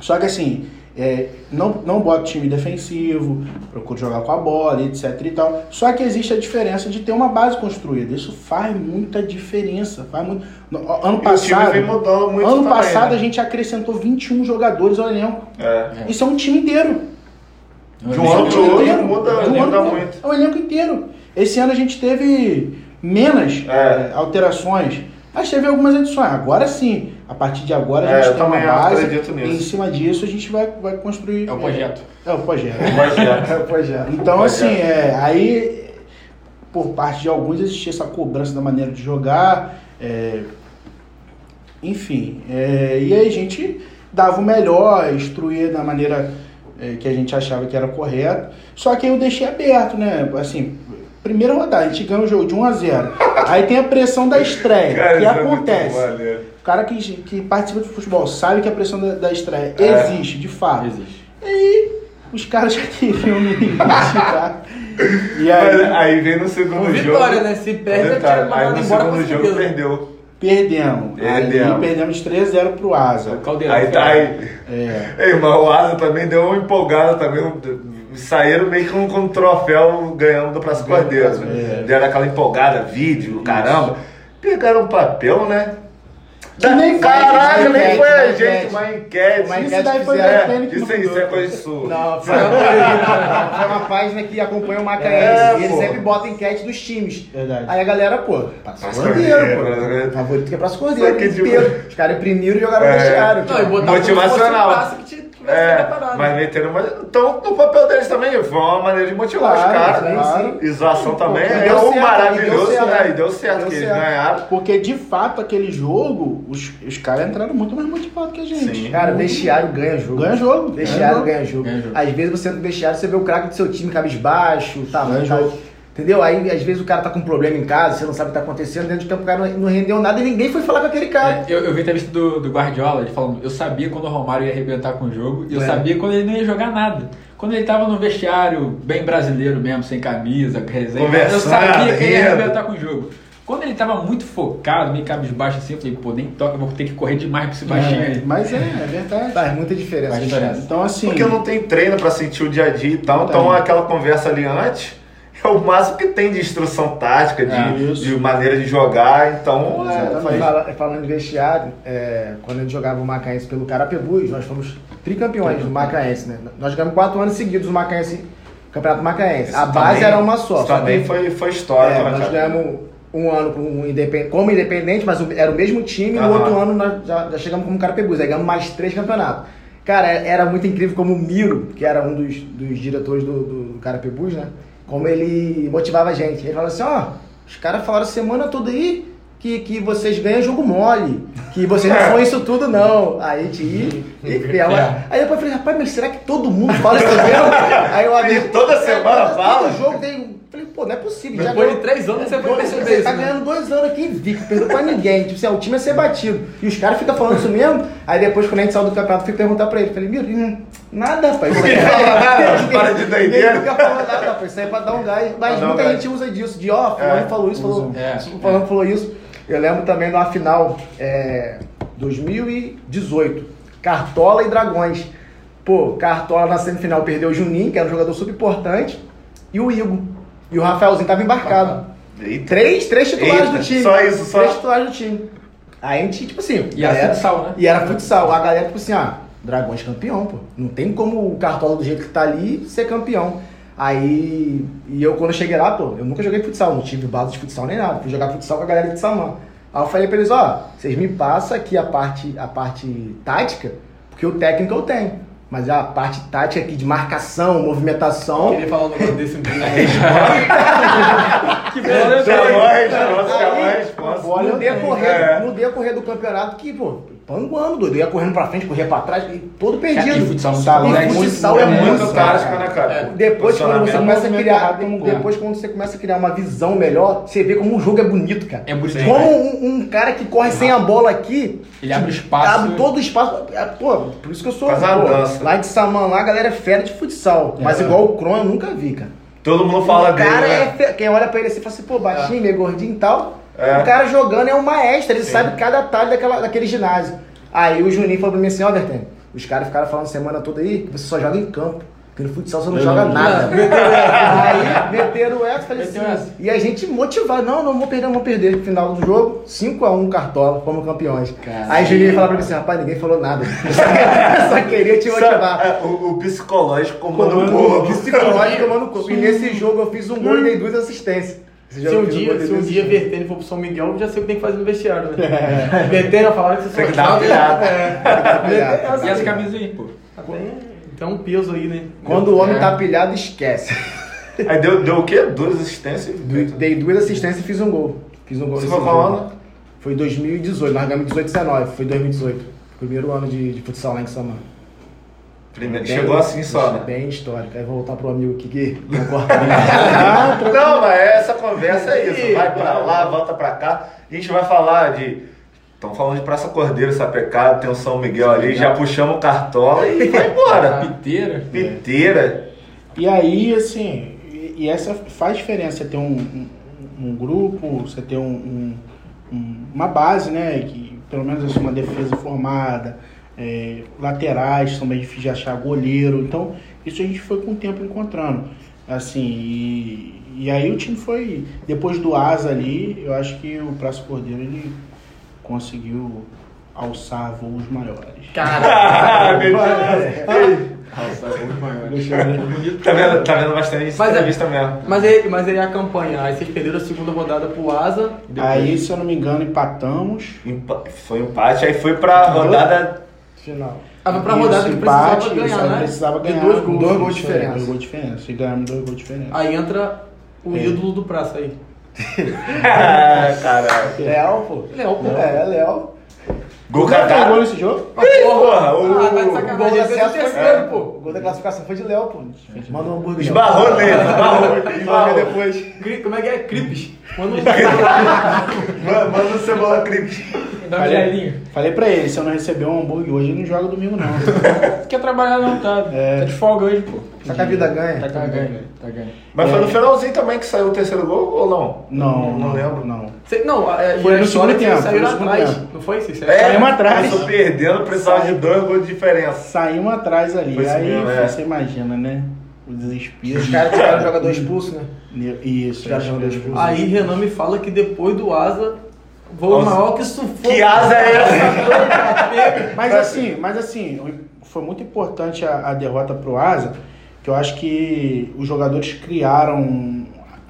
Só que assim, é, não, não bota time defensivo, procura jogar com a bola, etc e tal. Só que existe a diferença de ter uma base construída. Isso faz muita diferença. Faz muito... no- Ano passado, ano também, passado né? a gente acrescentou 21 jogadores ao elenco. É. Isso é um time inteiro. De um ano pro outro muda, um muda muito. É o elenco inteiro. Esse ano a gente teve menos É. eh, alterações, mas teve algumas adições. Agora sim, a partir de agora a É, gente eu tem uma base acredito nisso. e em cima disso a gente vai, vai construir. É o projeto. É, o projeto. É. É, pois é. Então, Pois assim, é. é, aí, por parte de alguns, existia essa cobrança da maneira de jogar. é, enfim, é, e aí a gente dava o melhor, instruía da maneira é, que a gente achava que era correto. Só que aí eu deixei aberto, né? Assim, primeira rodada, a gente ganha o jogo de 1 a 0 Aí tem a pressão da estreia, Cara, que é acontece. maneiro. o cara que, que participa de futebol sabe que a pressão da, da estreia É. existe, de fato. Existe. E aí, os caras já queriam me criticar. E Mas aí, aí vem no segundo Com jogo. vitória, né? Se perde, Detalhe, é aí mandado no segundo jogo perdeu. Perdemos. Perdemos. Aí perdemos 3x0 pro Asa. O Caldeirão. Aí tá aí. É. Ei, mas o Asa também deu uma empolgada também. um- Saíram meio que com, com um troféu ganhando do Praça Cordeiro. É. Deram aquela empolgada, vídeo, caramba. Pegaram um papel, né? Que nem foi, Caraca, nem foi a uma gente, enquete. uma enquete. Isso daí foi fizeram. É, que isso, isso é coisa sua. Não, foi uma, foi uma página que acompanha o Macaense. É, e eles sempre botam enquete dos times. Verdade. Aí a galera, pô, Praça Cordeiro, pô. Favorito que é Só Cordeiro. Os caras imprimiram e jogaram É. no vestiário. Não, e tipo. Motivacional. É, preparado. mas meteram uma... Então, no papel deles também, foi uma maneira de motivar Claro, os caras. claro. E zoação também. É deu um certo, e maravilhoso, deu certo. né? E deu certo, Deu que eles certo. ganharam. Porque de fato aquele jogo, os, os caras entraram muito mais motivados que a gente. Sim. Cara, vestiário ganha jogo. Ganha jogo. Vestiário ganha ganha jogo. Ganha jogo. Às vezes você entra no vestiário, você vê o craque do seu time cabisbaixo, tá, Ganha tá- jogo. Entendeu? Aí às vezes o cara tá com um problema em casa, você não sabe o que tá acontecendo, dentro de campo o cara não, não rendeu nada e ninguém foi falar com aquele cara. É, eu, eu vi a entrevista do, do Guardiola, ele falando, eu sabia quando o Romário ia arrebentar com o jogo, e eu É. sabia quando ele não ia jogar nada. Quando ele tava no vestiário, bem brasileiro mesmo, sem camisa, resenha, eu sabia que ele ia arrebentar com o jogo. Quando ele tava muito focado, meio cabisbaixo assim, eu falei, pô, nem toca, eu vou ter que correr demais pra esse baixinho É, aí. mas é, é verdade. Faz muita diferença. Faz diferença. Então assim. Porque não tem treino pra sentir o dia a dia e tal. Então tem. aquela conversa ali antes é o máximo que tem de instrução tática, de, É, de maneira de jogar. Então, é, Exatamente. faz- Fala- falando de vestiário, é, quando a gente jogava o Macaense pelo Carapebus, nós fomos tricampeões do Macaense, né? Nós jogamos quatro anos seguidos o Macaense, Campeonato Macaense. A base também- era uma só. Isso também foi, foi histórico, É, né, nós cara? ganhamos um ano com independ- como independente, mas o- era o mesmo time, e no outro ano nós já, já chegamos como Carapebus, aí ganhamos mais três campeonatos. Cara, era muito incrível como o Miro, que era um dos, dos diretores do, do, do Carapebus, né? Como ele motivava a gente. Ele falava assim, ó, os caras falaram a semana toda aí que, que vocês ganham jogo mole, que vocês não são isso tudo, não. Aí a gente ia. É. Aí depois eu falei, rapaz, mas será que todo mundo fala isso mesmo? Aí eu amigo, toda semana fala? Todo jogo tem. Falei, pô, não é possível. já Depois de três anos você foi perceber você isso. tá né? ganhando dois anos aqui invicto, perdeu pra ninguém. Tipo assim, ah, o time é ser batido. E os caras ficam falando isso mesmo. Aí depois, quando a gente saiu do campeonato, eu fui perguntar pra ele. Falei, meu, hum, nada, rapaz. Isso aí fala nada, para de doideira. Nada, rapaz. Isso aí é pra dar um gás. Mas um muita gás. gente usa disso, de ó, fulano É, falou isso, falou. É, fulano falou isso. Eu lembro também numa final é, 2018. Cartola e Dragões. Pô, Cartola na semifinal perdeu o Juninho, que era um jogador super importante, e o Igor. E o Rafaelzinho tava embarcado. Eita. Três, três titulares Eita, do time. só isso, só? Três titulares do time. Aí a gente, tipo assim. E era futsal, né? E era futsal. A galera, tipo assim, ah, Dragões campeão, pô. Não tem como o Cartola do jeito que tá ali ser campeão. Aí. E eu, quando eu cheguei lá, pô, eu nunca joguei futsal, não tive base de futsal nem nada. Fui jogar futsal com a galera de Samã. Aí eu falei pra eles, ó, vocês me passam aqui a parte, a parte tática, porque o técnico eu tenho. Mas a parte tática aqui de marcação, movimentação. Queria falar um negócio desse um dia. Que bola, a Aí, resposta. Olha, no decorrer, É. no decorrer do campeonato, que, pô, panguando, doido. Eu ia correndo pra frente, corria pra trás, e todo perdido. E futsal muito Salão, complexo. e futsal é muito tático, cara. né, cara? É. Depois quando você começa a criar, gol. depois quando você começa a criar uma visão melhor, você vê como o jogo é bonito, cara. É bonito Como um, cara que corre sem a bola aqui, Ele abre espaço. abre todo o espaço. É, Pô, por isso que eu sou. Pô, lá de Samã, lá a galera é fera de futsal. Mas É. igual o Kron eu nunca vi, cara. Todo mundo fala o dele, cara né? é fe... Quem olha pra ele assim fala assim, pô, baixinho, meio gordinho e tal. É. O cara jogando é um maestro, ele Sim. sabe cada atalho daquela, daquele ginásio. Aí o Juninho falou pra mim assim, ó, Vertene, Os caras ficaram falando a semana toda aí que você só joga em campo. Que no futsal você não Eu joga não- nada. aí meteram essa, falei assim. Essa. E a gente motivado, não, não vou perder, não vou perder. Final do jogo, 5x1 Cartola, fomos campeões. Caralho. Aí Juninho falava pra mim assim, rapaz, ninguém falou nada. Eu só queria te motivar. Sabe, o, o psicológico comanda o Comando corpo. psicológico, comando o corpo. E nesse jogo eu fiz um gol e dei duas assistências. Se um dia, e se um duas dia. Vertene for pro São Miguel, eu já sei o que tem que fazer no vestiário, né? Vertene vai falar que você Tem que dar uma joga- pilhada. É. E essa camisa aí, pô? Tem, tem um peso aí, né? Quando o homem É. tá pilhado, esquece. Aí deu, deu o quê? Duas assistências? Dei duas assistências e fiz um gol. Fiz um gol Você foi ano? Foi 2018, nós ganhamos 18 19, foi 2018. Primeiro ano de, de futsal lá em Samã. Primeiro, Bem- chegou assim só, né? Bem histórico. Aí vou voltar pro amigo aqui que. Não, mas essa conversa é isso. Vai pra lá, volta pra cá. A gente vai falar de. Estão falando de Praça Cordeiro, Sapecado, tem o São Miguel ali, já puxamos o cartola e vai embora. Piteira. Piteira. E aí, assim, e, essa faz diferença ter um, um, um grupo, você ter um- um- uma base, né? Que pelo menos assim, uma defesa formada, é, laterais são bem difíceis de achar, goleiro. Então, isso a gente foi com o tempo encontrando. Assim, e, e aí o time foi. Depois do Asa ali, eu acho que o Praça Cordeiro ele conseguiu alçar voos maiores. Cara, Tá vendo, tá vendo bastante Mas é- entrevista mesmo. mas aí, mas aí a campanha, aí vocês perderam a segunda rodada pro Asa. depois- Aí, se eu não me engano, empatamos. Empa- Foi um empate, aí foi pra rodada. Final. Ah, foi pra Isso, rodada que empate, precisava ganhar, né? Precisava ganhar. dois gols. dois gols de diferença. Dois gols de diferença. E ganhamos dois gols de diferença. Aí entra o É. ídolo do praça aí. Ah, Caralho. Léo, pô. Léo, pô. É, Léo. Gol Quem fez gol cagado. nesse jogo? Ih, porra, o- Ah, tá de O gol sacanagem. do Já fez o acesso foi terceiro, pô. O gol da classificação foi de Léo, pô. Manda um hambúrguer. Esbarrou nele, esbarrou. Esbarrou depois. Como é que é? Cripes. Manda um- Manda manda o cebola um Falei, falei pra ele, se eu não receber um hambúrguer hoje, ele não joga domingo não. Quer trabalhar não, tá? É. Tá de folga hoje, pô. Só que a vida ganha. Tá ganhando, tá ganhando. Mas foi no finalzinho também que saiu o terceiro gol ou não? Não, não lembro. Não. Cê- Não, é, Foi a no segundo tempo, saíram segundo atrás. tempo. Não foi? Vocês É, saíram Saímos atrás. Começou perdendo, precisava de dois gols de diferença. Saímos atrás ali. Foi aí mesmo, é. você imagina, né? O desespero. Os caras tiraram o jogador expulso, né? Isso, Tiraram o acho jogador expulso. Aí Renan me fala que depois do Asa, voo Nossa. maior que sufoco. Que asa é essa? Mas assim, mas assim, foi muito importante a, a derrota pro Asa, que eu acho que os jogadores criaram,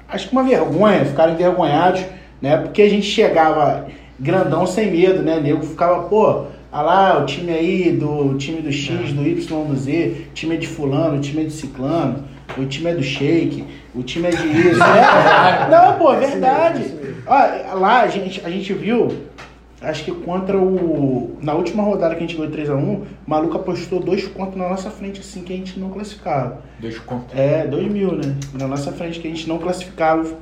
acho que uma vergonha, ficaram envergonhados, né? Porque a gente chegava grandão sem medo, né? Nego ficava, pô, ah lá, o time aí do o time do X, do Y, do Z, o time é de fulano, o time é de ciclano, o time é do shake, o time é de isso. É, não, pô, é verdade. Ó, lá a gente, a gente viu Acho que contra o. Na última rodada que a gente ganhou 3x1, o maluco apostou dois pontos na nossa frente, assim, que a gente não classificava. Dois contos. É, 2 mil, né? Na nossa frente, que a gente não classificava.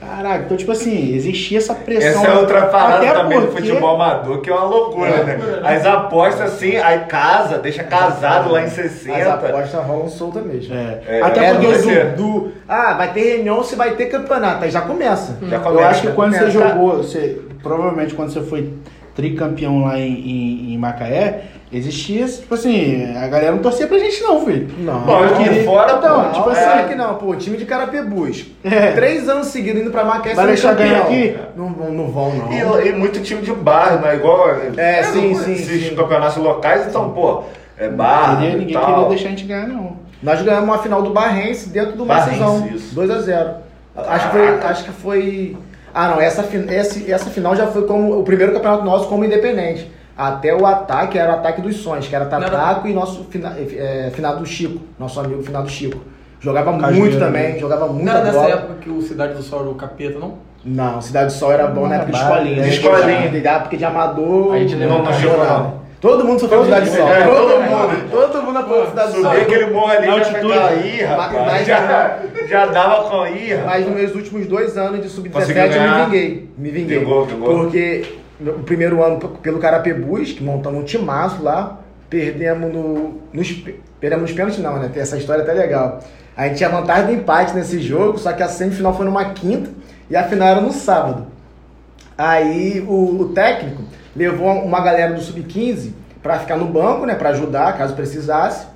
Caraca, então, tipo assim, existia essa pressão. Essa é outra parada Até também do porque- futebol amador, que é uma loucura, É, né? né? As apostas assim, aí casa, deixa casado lá em As 60. apostas rolam solta mesmo. É. É, Até é, porque não vai do-. Do, ah, vai ter reunião se vai ter campeonato. Aí já começa. Já Eu começa, acho que já quando você começa. jogou, você, provavelmente quando você foi tricampeão lá em, em, em Macaé, existia, tipo assim, a galera não torcia pra gente não, filho. Não. Bom, eu de fora, então, pô, tipo é, assim, claro que não, pô. Time de Carapebus. É. Três anos seguidos indo pra Macaé Vai deixar ganhar aqui? Não, vão- não vão, não. E, e muito time de bairro, não é igual. É, sim, não- sim, Esses sim. campeonatos locais, então, pô, é barro. queria- e ninguém tal. queria deixar a gente ganhar, não. Nós ganhamos uma final do Barrense dentro do Macizão. isso. 2x0. Acho que foi. Acho que foi. Ah não, essa, esse- essa final já foi como o primeiro campeonato nosso como independente. Até o ataque era o ataque dos sonhos, que era Não era- Tataco e nosso fina, é, finado Chico, nosso amigo finado Chico. Jogava Cajueiro, muito né? também, jogava Não muita era nessa bola. época que o Cidade do Sol era o capeta, não? Não, Cidade do Sol era bom na época de escolinha. de né? escolinha. De época de amador. A gente não- não não. Todo mundo sofreu Cidade do Sol. mundo, é, todo, todo mundo. Todo mundo apoiou Cidade do Sol. Subir aquele morro ali, já Altitude. ficava aí, rapaz. Já, já dava com aí, rapaz. Mas nos meus últimos dois anos de sub-17 Conseguiu eu me vinguei. Me vinguei. Vingou, vingou. Porque no primeiro ano pelo Carapebus, que montamos um timaço lá, perdemos no, nos, pe- perdemos nos pênaltis não, né? Tem essa história até legal. A gente tinha vantagem do empate nesse jogo, só que a semifinal foi numa quinta e a final era no sábado. Aí o, o técnico levou uma galera do sub-15 pra ficar no banco, né? Pra ajudar, caso precisasse.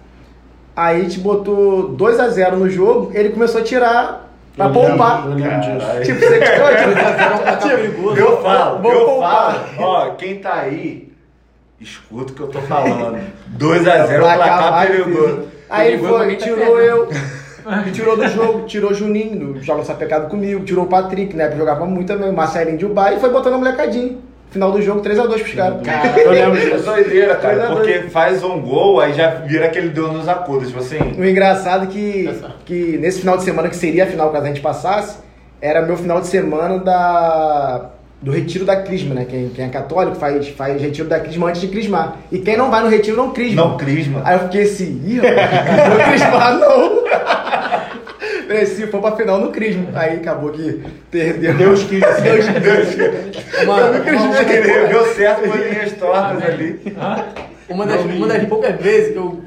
Aí a gente botou 2 a 0 no jogo, ele começou a tirar pra Eu poupar. lembro, eu lembro disso. Caralho. Tipo, você um tipo, perigoso. Eu falo, Vou eu poupar. falo. Ó, quem tá aí, escuta o que eu tô falando. 2x0 Placar perigoso. Aí ele foi, tá tirou perdendo. eu, me tirou do jogo, tirou o Juninho, Joga Sapecado comigo, tirou o Patrick, né? Que jogava muito também, o Marcelinho de Ubai, e foi botando a molecadinha. Final do jogo, 3x2 pros caras. Eu lembro É disso. doideira, cara, Dois a porque faz um gol, aí já vira aquele Deus nos acuda, tipo assim. O engraçado é que, que nesse final de semana, que seria a final caso a gente passasse, era meu final de semana da, do retiro da Crisma, né? Quem, quem é católico faz, faz retiro da Crisma antes de crismar. E quem não vai no retiro não crisma. Não crisma. Aí eu fiquei assim, ih, não vou crismar não. Se for pra final, no crisma. Aí acabou que perdeu. Deus quis. Deus, Deus. Uma, uma, Ele deu certo com as linhas tortas ali. uma das, uma das poucas vezes que eu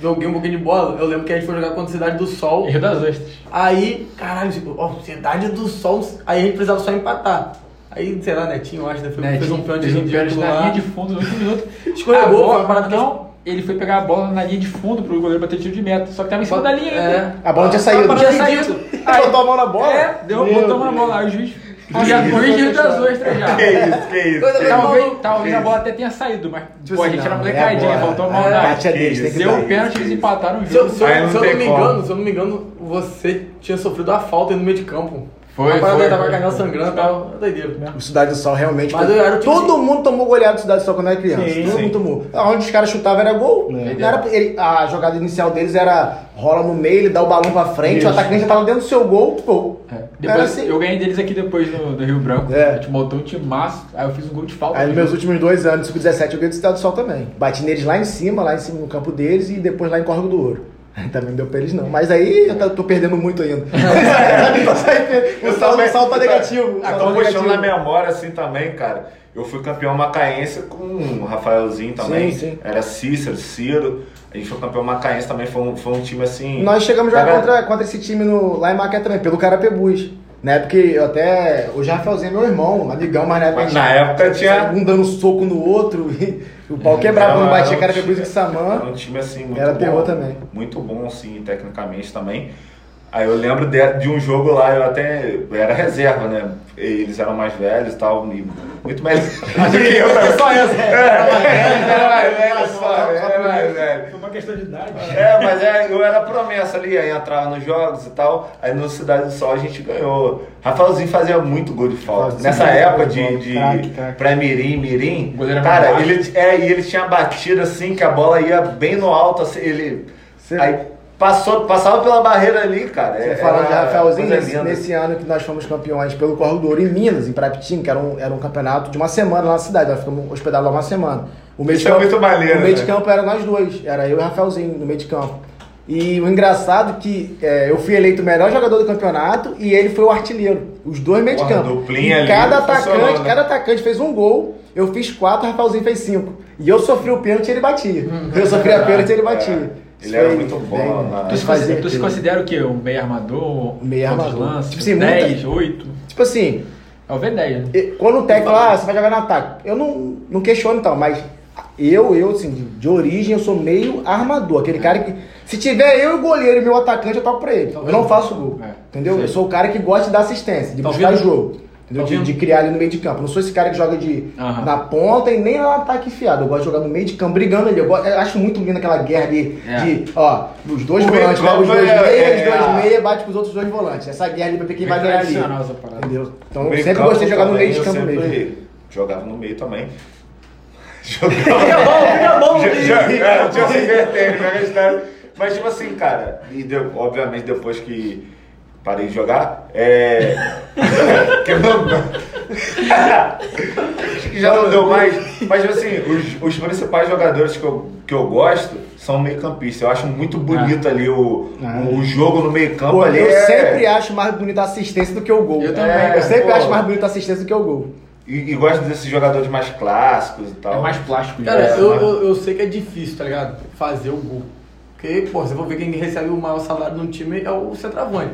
joguei um pouquinho de bola, eu lembro que a gente foi jogar contra a Cidade do Sol. Rio das Ostras. Aí, caralho, tipo, ó, Cidade do Sol. Aí a gente precisava só empatar. Aí, sei lá, Netinho, eu acho, né? Foi, Né, fez um pênalti fez um de pênalti na lá. linha de fundo no último minuto. Escorregou, A foi uma parada que- Não, ele foi pegar a bola na linha de fundo pro goleiro bater tiro de meta. Só que tava em cima da linha É. ainda. A bola tinha saído. A bola tinha saído. Aí botou a mão na bola. É, deu, Meu botou uma Deus. bola lá. O juiz. O juiz o juiz Rio das Ostras já. Que isso, que isso. Que. Talvez, talvez a bola até tenha saído, mas Tipo pô, a assim, gente era não, molecadinha, é a bola. faltou a É, maldade. bate a deles, tem que Deu o pênalti, eles empataram o Se eu, jogo. se eu- Aí não se eu não me engano, se eu não me engano, você tinha sofrido a falta no meio de campo. Foi, A parada foi, tava foi. com a canela sangrando e tal. Doideira. O Cidade do Sol realmente. Mas foi- eu era o time Todo assim. mundo tomou goleado do Cidade do Sol quando era criança. Sim, Todo sim. mundo tomou. Onde os caras chutavam era gol. É. Não era, ele- a jogada inicial deles era rola no meio, ele dá o balão pra frente, Isso. o atacante já tava dentro do seu gol, gol. É. Era Depois, assim. eu ganhei deles aqui depois no, do Rio Branco. É. A gente montou um time massa, aí eu fiz um gol de falta. Aí nos meus últimos dois anos, sub-17, eu ganhei do Cidade do Sol também. Bati neles lá em cima, lá em cima no campo deles e depois lá em Córrego do Ouro. Também não deu pra eles não. Mas aí eu tô- perdendo muito ainda. o saldo, o saldo tá negativo. Ah, saldo tô tá puxando na memória assim também, cara. Eu fui campeão macaense com o Rafaelzinho também. Sim, sim. Era Cícero, Ciro. A gente foi campeão macaense também. Foi um, foi um time assim. Nós chegamos a Tá jogar contra, contra esse time no, lá em Macaé também, pelo Carapebus. Na época eu até. O Rafaelzinho é meu irmão, amigão, mas na época. Mas na época tinha- Um dando soco no outro e o pau quebrava quando batia um Carapebus e time- Samã. Era um time assim muito Era bom. terror também. Muito bom, assim, tecnicamente também. Aí eu lembro de, de um jogo lá, eu até eu era reserva, né? Eles eram mais velhos e tal, e muito mais do que eu. Só essa. Era mais velho, só, era mais velho. Foi uma questão de idade. É, mas é, eu era promessa ali, aí entrava nos jogos e tal. Aí no Cidade do Sol a gente ganhou. Rafaelzinho fazia muito gol de falta. Nessa época de de, pré-mirim, mirim, cara, ele, é, e ele tinha batido assim, que a bola ia bem no alto, assim, ele... Aí passou, passava pela barreira ali, cara. Você É- falando de Rafaelzinho, nesse, nesse ano que nós fomos campeões pelo Corro do Ouro em Minas, em Prapitim, que era um, era um campeonato de uma semana lá na cidade, nós ficamos hospedados lá uma semana. O meio Isso de é campo, muito maneiro, O meio de né? campo era nós dois, era eu e o Rafaelzinho no meio de campo. E o engraçado é que é, eu fui eleito o melhor jogador do campeonato e ele foi o artilheiro. Os dois meio de campo. duplinha E ali, cada atacante, né? cada atacante fez um gol. Eu fiz quatro, o Rafaelzinho fez cinco. E eu sofri o pênalti e ele batia. Eu sofri a pênalti e ele batia. É, ele era muito bom bem- Tu se, fazia considera, tu se considera o quê? Um meio armador? Um meio armador. lances, Tipo assim, 10, 8? Tipo assim, É o V10, né? E Quando o técnico fala, ah, você vai jogar no ataque. Eu não, não questiono então, mas eu, eu, assim, de, de origem, eu sou meio armador. Aquele cara que. Se tiver eu, o goleiro e meu atacante, eu toco pra ele. Eu não faço gol. É. Entendeu? Sei. Eu sou o cara que gosta de dar assistência, de Tá buscar ouvindo? jogo. Entendeu? Tá De, ouvindo? de criar ali no meio de campo. Eu não sou esse cara que joga de, Aham. na ponta e nem no ataque enfiado. Eu gosto de jogar no meio de campo, brigando ali. Eu, gosto- eu acho muito lindo aquela guerra ali É. de, ó, os dois O volantes, pega os dois é- meias, os é dois meias, bate com os outros dois volantes. Essa guerra ali pra ver quem vai ganhar ali. Entendeu? Então eu sempre gostei de jogar no meio de também, campo eu mesmo. Jogava no meio também. Jogava. Fica bom, fica bom. Já- se invertendo. Mas tipo assim, cara, e obviamente depois que parei de jogar, é. que eu não. Acho que já não deu mais. Mas assim, os, os principais jogadores que eu, que eu gosto são meio-campistas. Eu acho muito bonito ali o, Ah. o jogo no meio-campo ali. eu é- sempre acho mais bonita a assistência do que o gol. Eu também, É, eu sempre pô. acho mais bonita a assistência do que o gol. E, e gosto desses jogadores mais clássicos e tal. É mais plástico. Cara, né? eu, eu, eu sei que é difícil, tá ligado? Fazer o gol. Porque, pô, você for ver quem recebe o maior salário no time é o centroavante.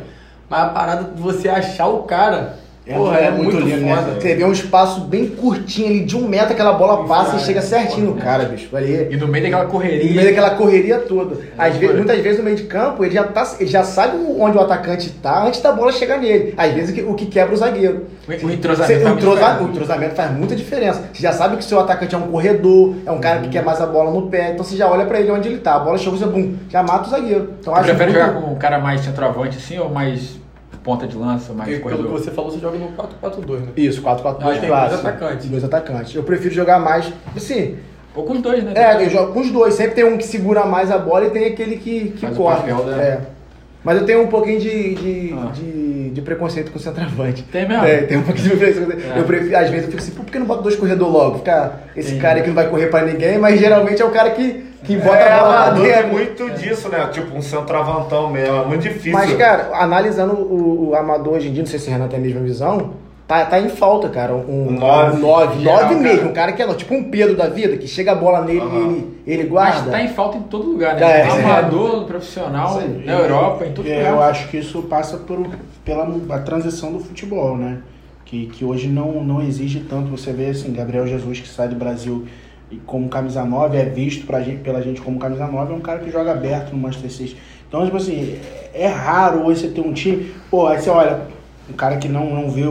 Mas a parada de você achar o cara Porra, é é muito muito lindo, né? foda. Você vê um espaço bem curtinho ali, de um metro, aquela bola passa e chega certinho no cara, bicho. Ali, E no meio daquela no correria. meio daquela correria toda. Às É, vezes, muitas vezes no meio de campo, ele já, tá, ele já sabe onde o atacante tá antes da bola chegar nele. Às vezes o que, o que quebra o zagueiro. O- o entrosamento Você- o, entrosa- o entrosamento faz muita diferença. Você já sabe que o seu atacante é um corredor, é um cara que quer mais a bola no pé, então você já olha pra ele onde ele tá. A bola chegou, você bum, já mata o zagueiro. Então acho prefere muito... jogar com um cara mais centroavante assim ou mais ponta de lança, mais E pelo que corredor? você falou, você joga no 4-4-2, né? Isso, 4-4-2 Ah, tem dois atacantes. Dois atacantes. Eu prefiro jogar mais, assim, Ou com os dois, né? é, eu jogo com os dois. Sempre tem um que segura mais a bola e tem aquele que, que Faz o corre. papel, né? É. Mas eu tenho um pouquinho de, de, Ah. de, de preconceito com o centroavante. Tem mesmo? Tem, tem um pouquinho de preconceito. É. Eu prefiro, às vezes eu fico assim, por que não bota dois corredores logo? Fica esse Entendi. cara aí que não vai correr pra ninguém, mas geralmente é o cara que, que bota é, a bola lá amador tem dentro. muito disso, né? Tipo, um centroavantão mesmo. É muito difícil. Mas, cara, analisando o, o Amador hoje em dia, não sei se o Renan tem a mesma visão, tá, tá em falta, cara. Um Um nove. um nove, Geral, nove mesmo. cara. Um cara que é tipo um Pedro da vida, que chega a bola nele e ele, ele Mas guarda. tá em falta em todo lugar, né? É, é. Amador, profissional, Isso aí. na Europa, em todo É, lugar. eu acho que isso passa por, pela a transição do futebol, né? Que, que hoje não, não exige tanto. Você vê assim, Gabriel Jesus que sai do Brasil e como camisa 9, é visto pra gente, pela gente como camisa 9, é um cara que joga aberto no Manchester City. Então, tipo assim, é raro hoje você ter um time. Pô, aí você olha, um cara que não, não vê o,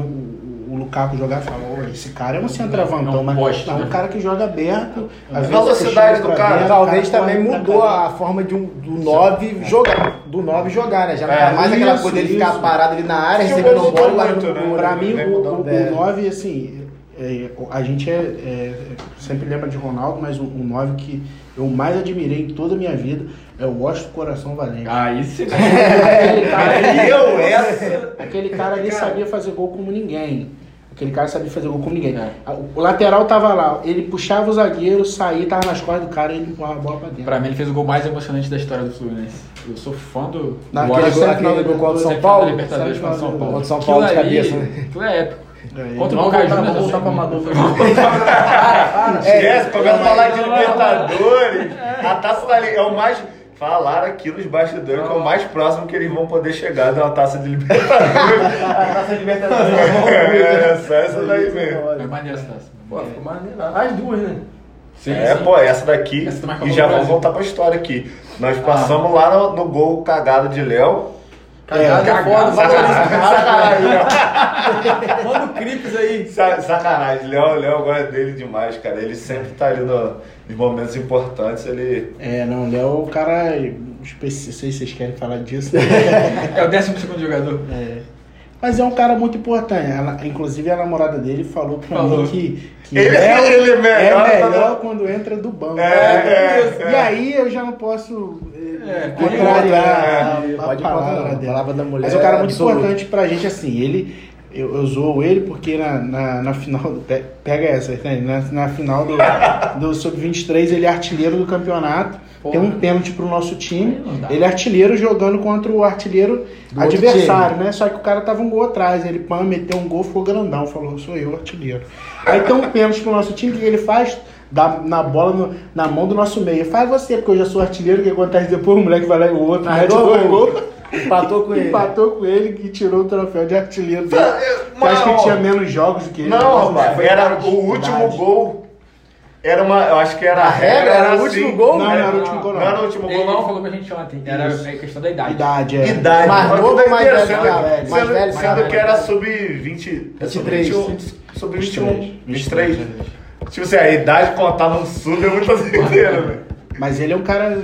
o Lukaku jogar fala, "Ô, esse cara é um centroavantão, É um mas poste, não, né? um cara que joga aberto. A velocidade do cara, dentro, Talvez o cara também mudou a forma de um, do 9 jogar. Do 9 jogar, né? Já não É, tá mais aquela isso, coisa dele ficar parado ali na área, recebendo mudou bola e né? Pra mim, Vem o, mudando. o, É. 9, assim, é, a gente é, é, sempre lembra de Ronaldo, mas o, o 9 que eu mais admirei em toda a minha vida é o Washington Coração Valente. Aí sim. aquele, cara ali, Eu, essa. aquele cara ali sabia fazer gol como ninguém. Aquele cara sabia fazer gol como ninguém. É. O lateral tava lá, ele puxava o zagueiro, saía, tava nas costas do cara e ele empurrava a bola pra dentro. Pra mim, ele fez o gol mais emocionante da história do Fluminense. Eu sou fã do. Na- do Aquele Washington. gol, aquele gol contra o São Paulo. Libertadores contra o São Paulo. Contra São Paulo de cabeça, né? Aquilo é épico. É, Contra o Boca voltar, Juniors. vamos voltar pra. Amador. Esquece, começa a falar de não, não, Libertadores. A taça da Liga é o mais. Falaram aqui nos bastidores que é o mais próximo que eles vão poder chegar de uma taça de Libertadores. A taça de Libertadores. É, só essa daí mesmo. É maneiro essa taça. Pô, ficou maneiro. As duas, né? Sim, É, sim. pô, essa daqui. Essa também e já vamos voltar pra história aqui. Nós passamos lá no, no gol cagado de Léo. Cagada é, cagada, foda, valoriza. Sacanagem. Manda o Crips aí. Sa- Sacanagem, Léo, Léo gosta dele demais, cara. Ele sempre tá ali no, nos momentos importantes. Ele. É, não, o Léo é o cara. Não sei se vocês querem falar disso. É o 12 segundo jogador. É. Mas é um cara muito importante. Ela- inclusive a namorada dele falou pra Falou. mim que, que Ele- Léo ele é melhor é quando- melhor quando entra do banco. É, é, E é. aí eu já não posso É, é, pode contrariar É, a, a pode palavra dela. Da mulher Mas é um cara muito absoluta. importante pra gente, assim, ele... Eu, eu zoo ele porque na, na, na final... do- pe- Pega essa, né? na, na final do, do Sub-23 ele é artilheiro do campeonato. Tem um pênalti pro nosso time. Ele é artilheiro jogando contra o artilheiro Do adversário, né? Só que o cara tava um gol atrás. Ele pã, meteu um gol, ficou grandão. Falou, sou eu, artilheiro. Aí tem um pênalti pro nosso time, o que ele faz? Dá na bola, no- na mão do nosso meia. Faz você, porque eu já sou artilheiro. O que acontece depois? O moleque vai lá e o outro Ah, gol. Empatou com ele. Empatou com ele e tirou o troféu de artilheiro dele. Eu acho que tinha menos jogos do que ele. Não, Mas rapaz, era o último gol. Era uma. Eu acho que era a regra. regra? Era o assim. último gol? Não, não era o último gol, Não não. era o último Ele gol, não. falou pra gente ontem. Era Isso. a questão da idade. Idade, é. Idade. Mais novo que ou mais doideira, velho sendo- que? Mais sendo- velho, Sendo mais que velho. era sub-20. 23. Sub-21. 23. 23. Tipo assim, a idade contar num sub é muita doideira, velho. Mas ele é um cara.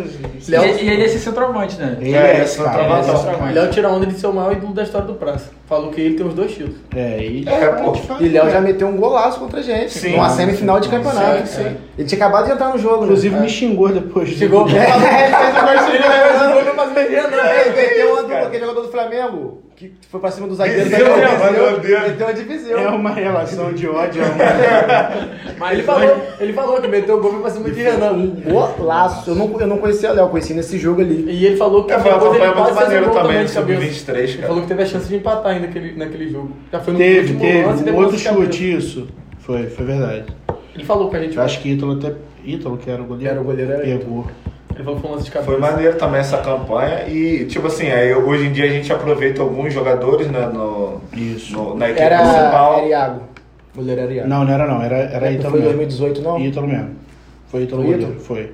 E, e ele é esse centroavante, né? Ele É, é, esse centroavante. ele é. Léo tira onda de ser o maior ídolo da história do Praça. Falou que ele tem os dois títulos. É, e É, pô. E Léo já meteu um golaço contra a gente. Sim. Uma semifinal de campeonato. Sim, sim. Ele tinha acabado de entrar no jogo. Inclusive né? me xingou depois. do- Chegou. É, ele fez gol fez um gol meia, não. É, Ele meteu uma do Cara. aquele jogador do Flamengo, que foi pra cima do zagueiro Viseu, da meu Deus. Meteu uma de Viseu. É uma relação de ódio. É uma... Mas Ele falou, ele falou que meteu o gol pra cima de Renan. Um golaço. Eu não, eu não conhecia o Léo, conheci nesse jogo ali. E ele falou que É, foi depois ele quase fez um maneira gol também, de cabeça. sub-23, Ele cara. falou que teve a chance de empatar ainda naquele, naquele jogo. Já foi no Teve, último teve. lance e Um depois outro chute, isso. Foi, foi verdade. Ele falou com a gente. Eu acho que Ítalo até. Ítalo, que era o goleiro. Era o goleiro, era Pegou. Ele foi um de cabeça. Foi maneiro também essa campanha e, tipo assim, aí, hoje em dia a gente aproveita alguns jogadores né, no, Isso. no- na equipe Era, principal. era Iago. O goleiro era Iago. Não, não era não, era, era Ítalo foi em mesmo. 2018, não? Ítalo mesmo. Foi Ítalo Foi foi.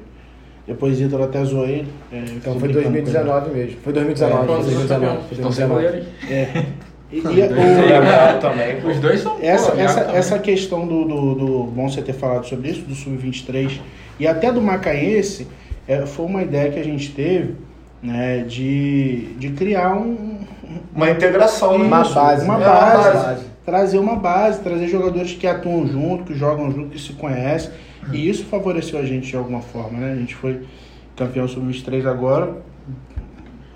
Depois Ítalo até zoou ele. é, Então fiz foi brincando com ele. 2019 mesmo. Foi 2019. É, foi 2019. Foi Estão sem 2019. goleiro aí. É. E, e o- também. Os dois são. essa, pô, essa, também. essa questão do, do, do- Bom você ter falado sobre isso, do Sub-23 e até do Macaense, é, foi uma ideia que a gente teve né, de, de criar um. Uma integração, né? Uma Isso, base. Uma né? base. Trazer uma base, trazer jogadores que atuam junto, que jogam junto, que se conhecem. E isso favoreceu a gente de alguma forma, né? A gente foi campeão sub-23 agora,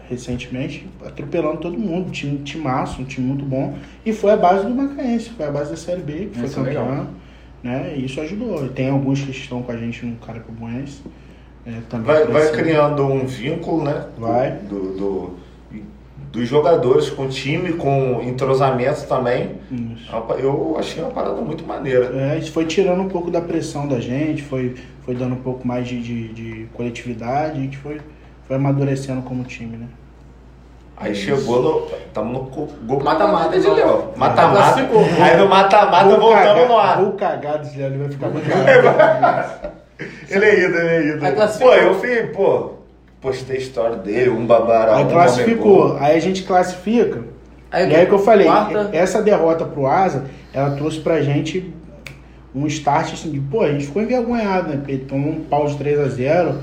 recentemente, atropelando todo mundo. Time, timaço, um time muito bom. E foi a base do Macaense, foi a base da Série B, que foi Isso é campeão. Né? E isso ajudou. E Tem alguns que estão com a gente no Carapibuense. É, também Vai, vai criando um vínculo, né? Vai. Do, do- dos jogadores com o time, com entrosamento também. Isso. É Eu achei uma parada muito maneira. É, isso foi tirando um pouco da pressão da gente, foi, foi dando um pouco mais de, de, de coletividade, a gente foi, foi amadurecendo como time, né? Aí chegou no. Tamo no gol Mata-mata, de. Léo. Mata-mata. Aí no mata-mata voltamos no ar. Gol cagado, esse ele vai ficar muito cagado. Ele é ídolo, ele é ídolo. Aí classificou. Pô, eu fui, pô, postei a história dele, um babarão. Aí um classificou, aí a gente classifica, Aí, e aí que eu falei, quarta- essa derrota pro Asa, ela trouxe pra gente um start assim de, pô, a gente ficou envergonhado, né? Porque tomou um pau de 3 a 0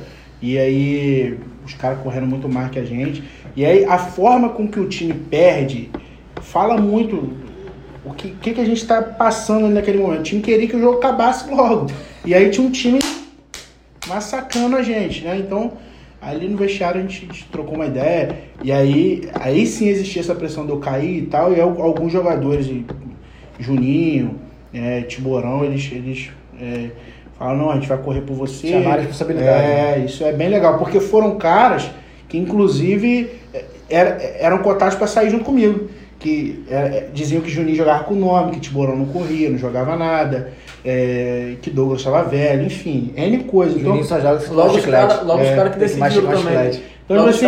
e aí os caras correndo muito mais que a gente. E aí a forma com que o time perde fala muito o que, que, que a gente tá passando ali naquele momento. O time queria que o jogo acabasse logo. E aí tinha um time massacrando a gente, né? Então, ali no vestiário a gente, a gente trocou uma ideia, e aí, aí sim existia essa pressão de eu cair e tal, e al- alguns jogadores, Juninho, é, Tiborão, eles, eles é, falaram, não, a gente vai correr por você. Chamaram a responsabilidade. É, isso é bem legal, porque foram caras que inclusive é, era- eram cotados para sair junto comigo. Que é, diziam que Juninho jogava com o nome, que Tiborão não corria, não jogava nada, é, que Douglas estava velho, enfim, N coisa. Então, Juninho só joga Logo os caras É, cara que decidiram também. Então, Logo assim.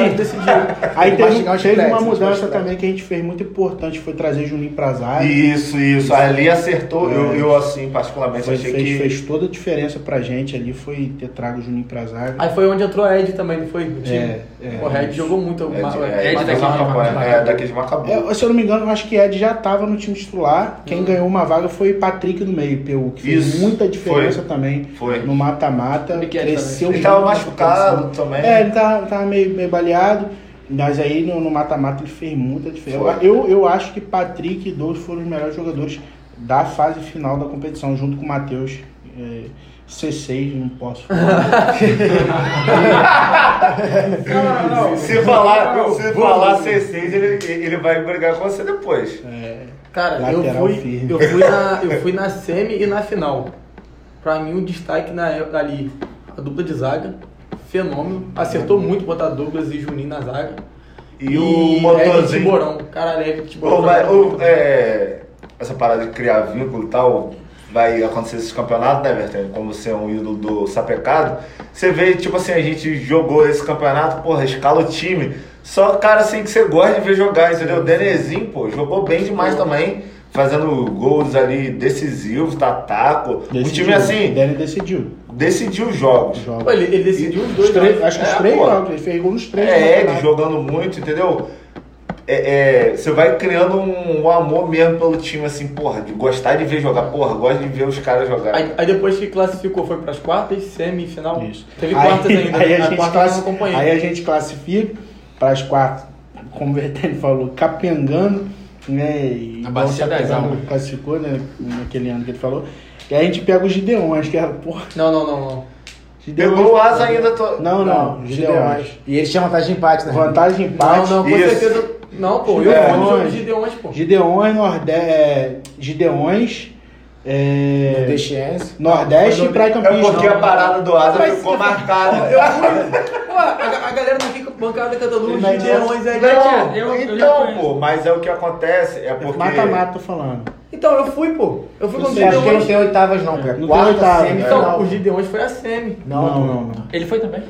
Aí teve, teve uma mudança também que a gente fez muito importante, foi trazer Juninho pra zaga. Isso, isso. Ali acertou. Eu, É. eu, assim, particularmente, Foi- achei fez, que. fez toda a diferença pra gente ali, foi ter trago o Juninho pra zaga. Aí foi onde entrou a Ed também, não foi? No? É, é. o Red jogou muito. É, o de- Ma- é, Ed de daqui Macabu, Macabu. é, daqui de Macabu. É, se eu não me engano, eu acho que Ed já tava no time titular. Quem ganhou uma vaga foi Patrick do meio, PU, que fez Isso, muita diferença foi. também Foi. no mata-mata. Ele que é Cresceu Ele tava machucado também. É, ele tava, tava meio, meio baleado. Mas aí no no mata-mata ele fez muita diferença. Eu, eu acho que Patrick e Douglas foram os melhores jogadores da fase final da competição, junto com o Matheus. É, C6, não posso falar. Não, não, não. Se falar, Não, se falar C6, ele, ele vai brigar com você depois. É, Cara, eu fui, firme. eu, fui na, eu fui na semi e na final. Pra mim, o destaque na, ali, a dupla de zaga, fenômeno. Acertou muito botar Douglas e Juninho na zaga. E, o Ed motorzinho. Tiborão. Cara, Ed Tiborão. Vai, muito. é, essa parada de criar vínculo e tal, vai acontecer esses campeonatos, né, Vertene? Como você é um ídolo do Sapecado. Você vê, tipo assim, a gente jogou esse campeonato, porra, escala o time. Só cara assim que você gosta de ver jogar, entendeu? O Denezinho, pô, jogou bem demais também. Fazendo gols ali decisivos, tataco. Um decidiu. time assim, Dani decidiu. decidiu os jogos. os jogos. Pô, ele, ele decidiu os Os dois. três, acho que os É, três jogos, ele fez gol nos três. É, ele jogando muito, entendeu? É, é, você vai criando um, um amor mesmo pelo time, assim, porra, de gostar de ver jogar, porra, gosto de ver os caras jogar. Aí, aí depois que classificou, foi pras quartas, semifinal. Isso. Teve Aí- quartas ainda. Aí né? a, gente classi- aí a gente classifica para as quartas, como o Vertene falou, capengando, né? E Na bacia o das almas. Classificou, né? Naquele ano que ele falou. E aí a gente pega os Gideões, que era, porra, Não, não, não, não. Gideões. Pegou o asa ainda. To... Não, não, Gideões. Gideões. E eles tinham vantagem de empate, né? Vantagem de Não, empate. não, com Isso. certeza. Não, pô, eu É, fui Gideões, pô. Gideões, Norde... é, Gideões, é, Nordestiense. Nordeste e Praia É Campista. porque a parada do asa Mas ficou marcada. Eu fui. Pô, a, a galera não fica bancada cantando os Mas Gideões aí. Não, eu- eu então, pô, mas é o que acontece, é porque... Mata-mata, tô falando. Então, eu fui, pô. Eu fui com os Acho que não Gideões. tem oitavas, não, cara. Não tem Quarta, oitavas. semifinal. Então, os Gideões foi a semi. Não, não, não. Ele foi também.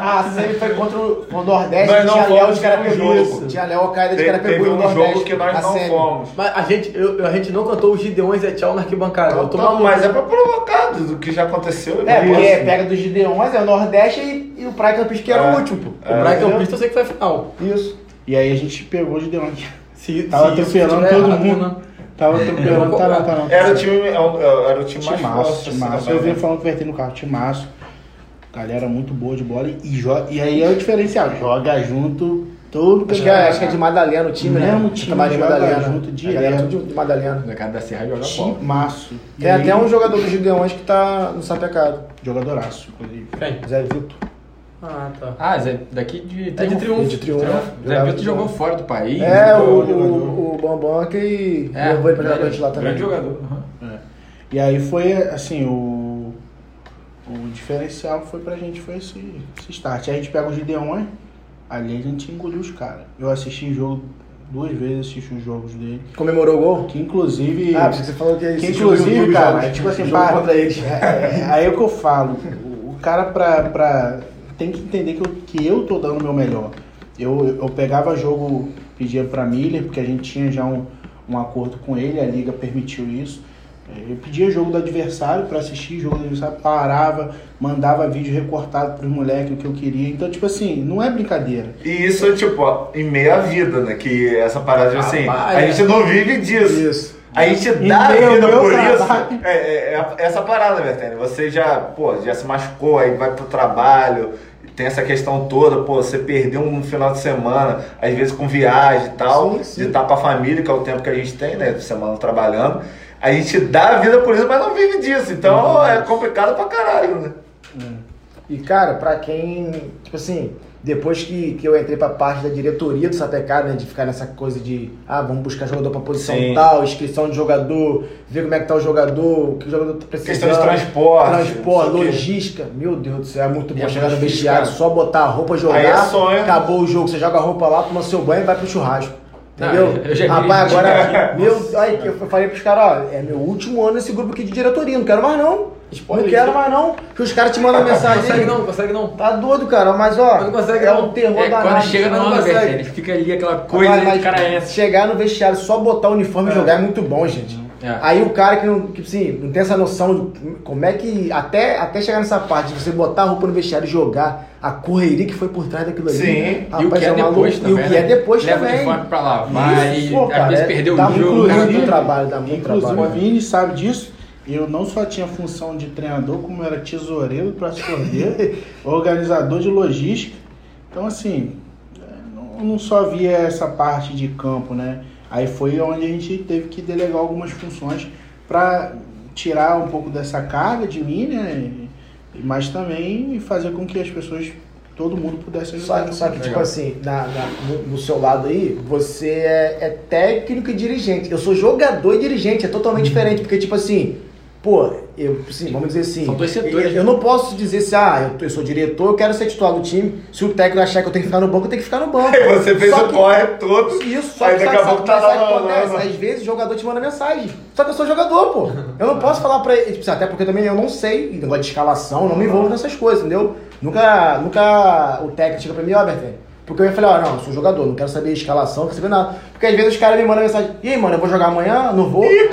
Ah, sempre foi contra o, o Nordeste, Nós não tinha Léo de Carapebu. Tinha Léo Alcaida de Carapebu no um Nordeste. jogo que nós na não semi. fomos. Mas a gente, eu- a gente não cantou os Gideões é tchau na arquibancada. Eu tô Tá, maluco. mas é pra provocar do que já aconteceu. É, porque Isso. pega dos Gideões, é o Nordeste e, e o Praia Campista que era É. o último, pô. O Entendeu? Campista eu sei que foi a final. Isso. E aí a gente pegou de Deon. Se, Tava se atropelando todo errado, mundo. né? Tava atropelando, tá não, tá não. Era o time, é era o time mais forte. assim, Eu né? vinha falando que vai ter no carro, timaço. Galera muito boa de bola e, joga, e aí é o diferencial, joga junto todo Acho que, é, acho que é de Madalena o time, né? Mesmo time, Camarim joga Madalena. junto A galera tudo de Madalena. O cara da Serra joga bola. Timaço. E Tem aí, até um jogador do Gideões que tá no sapecado. Jogadoraço, inclusive. Quem? Zé Vitor. Ah, tá. Ah, Zé, daqui de É de Triunfo. De Triunfo. Zé Jogava Vitor jogou fora do país. É, o, o, o Bambam que É, levou ele pra jogar lá também. Grande jogador. aham. E aí foi assim, o, o diferencial foi pra gente foi esse, esse start. Aí a gente pega o Gideon, ali a gente engoliu os caras. Eu assisti jogo duas vezes, assisti os jogos dele. Comemorou o gol? Que inclusive. Ah, porque você falou que Que assistiu no inclusive, cara, é tipo assim, jogo para, contra eles. é, é, aí é o que eu falo. O, o cara pra, pra. Tem que entender que eu, que eu tô dando o meu melhor. Eu, eu pegava jogo, pedia pra Miller, porque a gente tinha já um, um acordo com ele, a liga permitiu isso. É, Eu pedia jogo do adversário pra assistir jogo do adversário, parava, mandava vídeo recortado pros moleques, o que eu queria. Então, tipo assim, não é brincadeira. E isso, tipo, em meia vida, né? Que essa parada, de, assim, Rapaz, a gente não vive disso. Isso. A gente dá vida meu por trabalho. isso. É, é- é essa parada, Bertene. Você já, pô, já se machucou, aí vai pro trabalho, tem essa questão toda, pô, você perdeu um final de semana, às vezes com viagem e tal, Sim, sim. de estar com a família, que é o tempo que a gente tem, né? De semana trabalhando. A gente dá a vida por isso, mas não vive disso. Então é complicado pra caralho, né? E, cara, pra quem, tipo assim, depois que, que eu entrei pra parte da diretoria do Sapecado, né, de ficar nessa coisa de, ah, vamos buscar jogador pra posição Sim. tal, inscrição de jogador, ver como é que tá o jogador, o que o jogador tá precisando. Questão de transporte. Transporte, logística. Meu Deus do céu, é muito bom É chegar no difícil, vestiário, cara. só botar a roupa, jogar, Aí é sonho. acabou o jogo, você joga a roupa lá, toma seu banho e vai pro churrasco. Não, Entendeu? eu já vi Rapaz, agora, meu, aí eu falei pros caras, ó, é meu último ano nesse grupo aqui de diretoria, não quero mais não. Spoiler, não quero mais não. Que os caras te mandam mensagem Consegue não, consegue não. Tá doido, cara, mas ó, Não consegue, é não. um terror É, danado. quando chega não ano, consegue. velho, fica ali aquela coisa Mas, de mas cara entra. chegar no vestiário, só botar o uniforme e jogar é muito bom, gente. É. Aí o cara que não, que, assim, não tem essa noção de como é que. Até, até chegar nessa parte de você botar a roupa no vestiário e jogar a correria que foi por trás daquilo ali. Sim. E o que é uma depois também. E o que é né? depois Leva o também. uniforme pra lavar Isso, e pô, às vezes é- perdeu dá o jogo. muito né? trabalho, dá muito Inclusive, trabalho. o Vini sabe disso. Eu não só tinha função de treinador, como era tesoureiro Cordeiro, organizador de logística. Então, assim, é, não só via essa parte de campo, né? Aí foi onde a gente teve que delegar algumas funções para tirar um pouco dessa carga de mim, né? Mas também fazer com que as pessoas, todo mundo pudesse ajudar. Só, só que, tipo assim, na, na- no, no seu lado aí, você é, é técnico e dirigente. Eu sou jogador e dirigente, é totalmente diferente, porque, tipo assim, pô, eu, assim, vamos dizer assim. São dois setores, Eu, eu não posso dizer assim, ah, eu, eu sou diretor, eu quero ser titular do time. Se o técnico achar que eu tenho que ficar no banco, eu tenho que ficar no banco. Aí você fez Só o que- corre todo. Isso, só Aí que daqui a pouco tá lá, acontece? lá, lá. Às vezes o jogador te manda mensagem. Só que eu sou jogador, pô. Eu não posso falar pra ele, tipo, até porque também eu não sei, negócio de escalação, não me envolvo nessas coisas, entendeu? Nunca, nunca o técnico chega pra mim, ó, Bertene. Porque eu ia falar, ó, não, eu sou jogador, não quero saber escalação, não quero saber nada. Porque às vezes os caras me mandam mensagem, e aí, mano, eu vou jogar amanhã? Não vou? Ih. Eu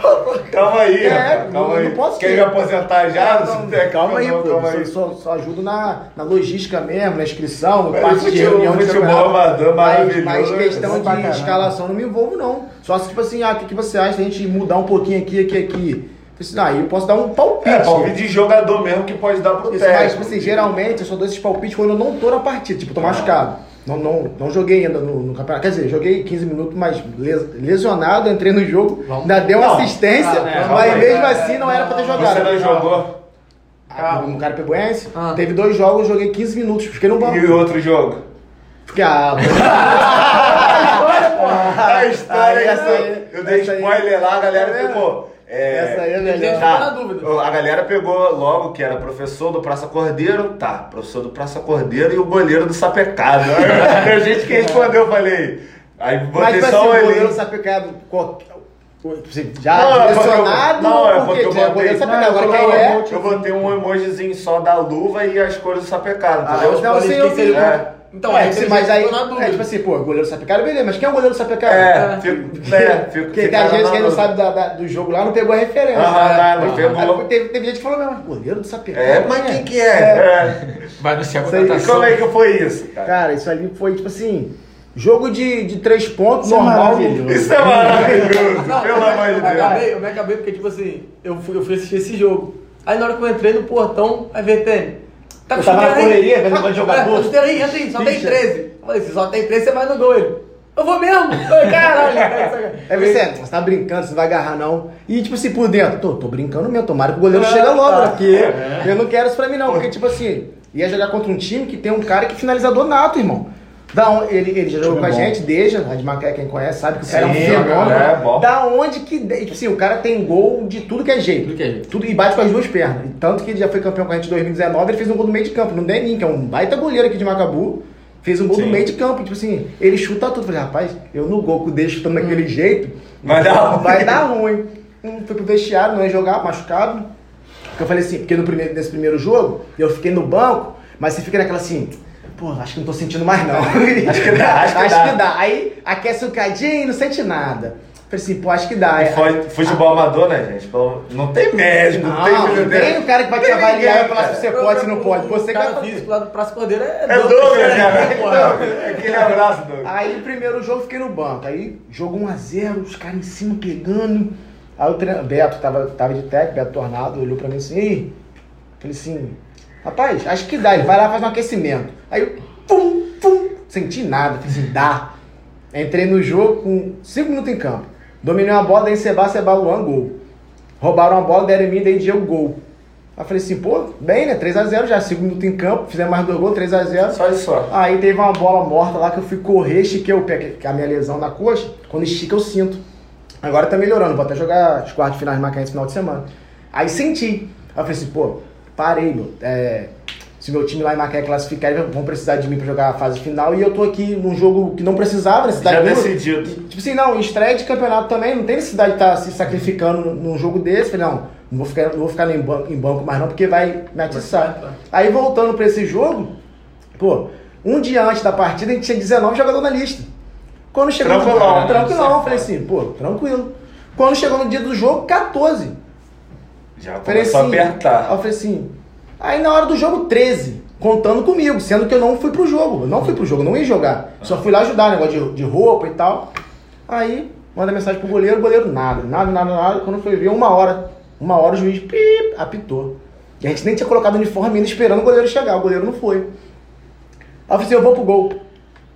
pô, Calma aí, É, rapaz, calma não- aí. não posso Quer me aposentar já? Não, Não tem- calma aí, não, pô. calma Só, aí. só, só ajudo na, na logística mesmo, na inscrição, Mas parte de futebol- reunião de futebol amador mas, maravilhoso, mas né? questão pra de escalação não me envolvo, não. Só se, tipo assim, ah, o que, que você acha da gente mudar um pouquinho aqui, aqui, aqui? Ah, eu posso dar um palpite. É, palpite de jogador mesmo que pode dar pro Isso, técnico. mas, tipo assim, geralmente eu só dou esses palpites quando eu não tô na partida, tipo, tô machucado. Não, não, não joguei ainda no, no campeonato. Quer dizer, joguei 15 minutos, mas les- lesionado, entrei no jogo, Vamos. ainda deu uma Não. assistência, Ah, é, calma mas aí. mesmo assim não era pra ter jogado. Você não jogou? Ah, no Carapibuense, Ah. teve dois jogos, eu joguei 15 minutos, fiquei no banco. E o outro jogo? Fiquei, ah, A história Aí, é essa essa. aí- Eu dei essa aí- spoiler lá, a galera É. ficou. É, essa aí é melhor. Tá. Tá, na dúvida. a galera pegou logo que era professor do Praça Cordeiro, tá, professor do Praça Cordeiro e o goleiro do Sapecado. Tem gente que respondeu, eu falei. Aí Mas, botei tipo só assim, o o goleiro olhinho. sapecado, qual- Você Já Não, é direcionado? não, é porque eu Já botei- goleiro sabe Não. Agora eu quem é? um Eu botei um emojizinho só da luva e as cores do sapecado, Ah, entendeu? Falei sei, quem eu vi. É. Então, é, aí, mas aí, ficou na dúvida. é tipo assim, pô, goleiro sapecado, beleza, mas quem é o goleiro sapecado? É, fico, é, fico, Porque fica tem às vezes na quem não sabe da- da- do jogo lá não pegou a referência. Aham, né? não, pegou. Teve, teve gente que falou, não, mas goleiro do sapecado. É, mas quem que é? É. Vai a Sei, E contratação. como é que foi isso, cara? Cara, isso ali foi tipo assim, jogo de, de três pontos, Isso é normal. maravilhoso. Isso é maravilhoso, Não, pelo eu, amor de eu, me Deus. acabei, eu me acabei porque, tipo assim, eu fui, eu fui assistir esse jogo. Aí na hora que eu entrei no portão, aí VTN. Tá Eu tava na correria, vendo Tá- negócio de jogador. É, aí, entra aí, só tem Bicha. 13. Eu falei, se só tem 13, você vai no gol. Eu vou mesmo. Caralho. É, Vicente, você tá brincando, você não vai agarrar não. E tipo assim, por dentro, tô, tô brincando mesmo, tomara que o goleiro É, chega logo, tá. porque eu não quero isso pra mim não, porque tipo assim, ia jogar contra um time que tem um cara que é finalizador nato, irmão. Da ele, ele já jogou com a bom. gente, desde, a de Macaé, quem conhece, sabe que o cara é um Sim, fenômeno. é, bom. Da onde que, tipo assim, o cara tem gol de tudo que é jeito. Tudo que é jeito. Tudo, e bate com as duas pernas. E Tanto que ele já foi campeão com a gente em 2019, ele fez um gol do meio de campo, no Denim, que é um baita goleiro aqui de Macabu. Fez um gol do Sim. meio de campo, tipo assim, ele chuta tudo. Falei, rapaz, eu no gol com o dele chutando daquele jeito, Vai dar ruim. vai dar ruim. Hum, fui pro vestiário, não ia jogar, machucado. Porque eu falei assim, porque no primeiro, nesse primeiro jogo, eu fiquei no banco, mas você fica naquela assim, pô, acho que não tô sentindo mais não. Acho que dá, acho que dá. Aí aquece o cadinho, não sente nada. Falei assim, pô, acho que dá. E foi futebol amador, né, gente? Não tem médico, não, Não, tem não tem o cara que vai te avaliar e falar se você cara. pode, se não pode. Você que cara fazer. físico lá do Praça Cordeiro é, É Douglas, né? porra. Aquele abraço, Douglas. Aí, primeiro jogo, fiquei no banco. Aí, jogo 1x0, os caras em cima pegando. Aí o treino, Beto tava, tava de técnico, Beto Tornado, olhou pra mim assim, Ih. falei assim, rapaz, acho que dá, ele vai lá fazer um aquecimento. Aí eu, pum, pum, senti nada, assim, dá. Entrei no jogo com 5 minutos em campo. Dominei uma bola, dei Seba, Seba, Luan, gol. Roubaram a bola, deram em mim, dei Diego, gol. Aí falei assim, pô, bem, né? 3x0 já, 5 minutos em campo, fizemos mais dois gols, 3x0. Só isso só. Aí teve uma bola morta lá que eu fui correr, estiquei o pé, que a minha lesão na coxa, quando estica eu sinto. Agora tá melhorando, vou até jogar os quartos finais Macaense no final de semana. Aí senti. Aí eu falei assim, pô, parei, meu. É, se meu time lá em Macaé classificar, eles vão precisar de mim pra jogar a fase final. E eu tô aqui num jogo que não precisava, necessidade Já nenhuma. decidido. Tipo assim, não, estreia de campeonato também, não tem necessidade de estar se sacrificando num jogo desse. Falei, não, não vou ficar, não vou ficar em banco, em banco mais não, porque vai me atiçar. Aí voltando pra esse jogo, pô, um dia antes da partida a gente tinha 19 jogadores na lista. Quando chegou Tranquilão, no, né? tranquilão, falei assim, pô, tranquilo. Quando chegou no dia do jogo, 14. Já começou a assim, apertar. Aí eu falei assim. Aí na hora do jogo 13, contando comigo, sendo que eu não fui pro jogo. Eu não fui pro jogo, eu não ia jogar. Só fui lá ajudar, negócio de, de roupa e tal. Aí, manda mensagem pro goleiro, o goleiro nada, nada, nada, nada. Quando foi ver, uma hora, uma hora o juiz pip, apitou. E a gente nem tinha colocado uniforme ainda esperando o goleiro chegar, o goleiro não foi. Aí eu falei assim, eu vou pro gol.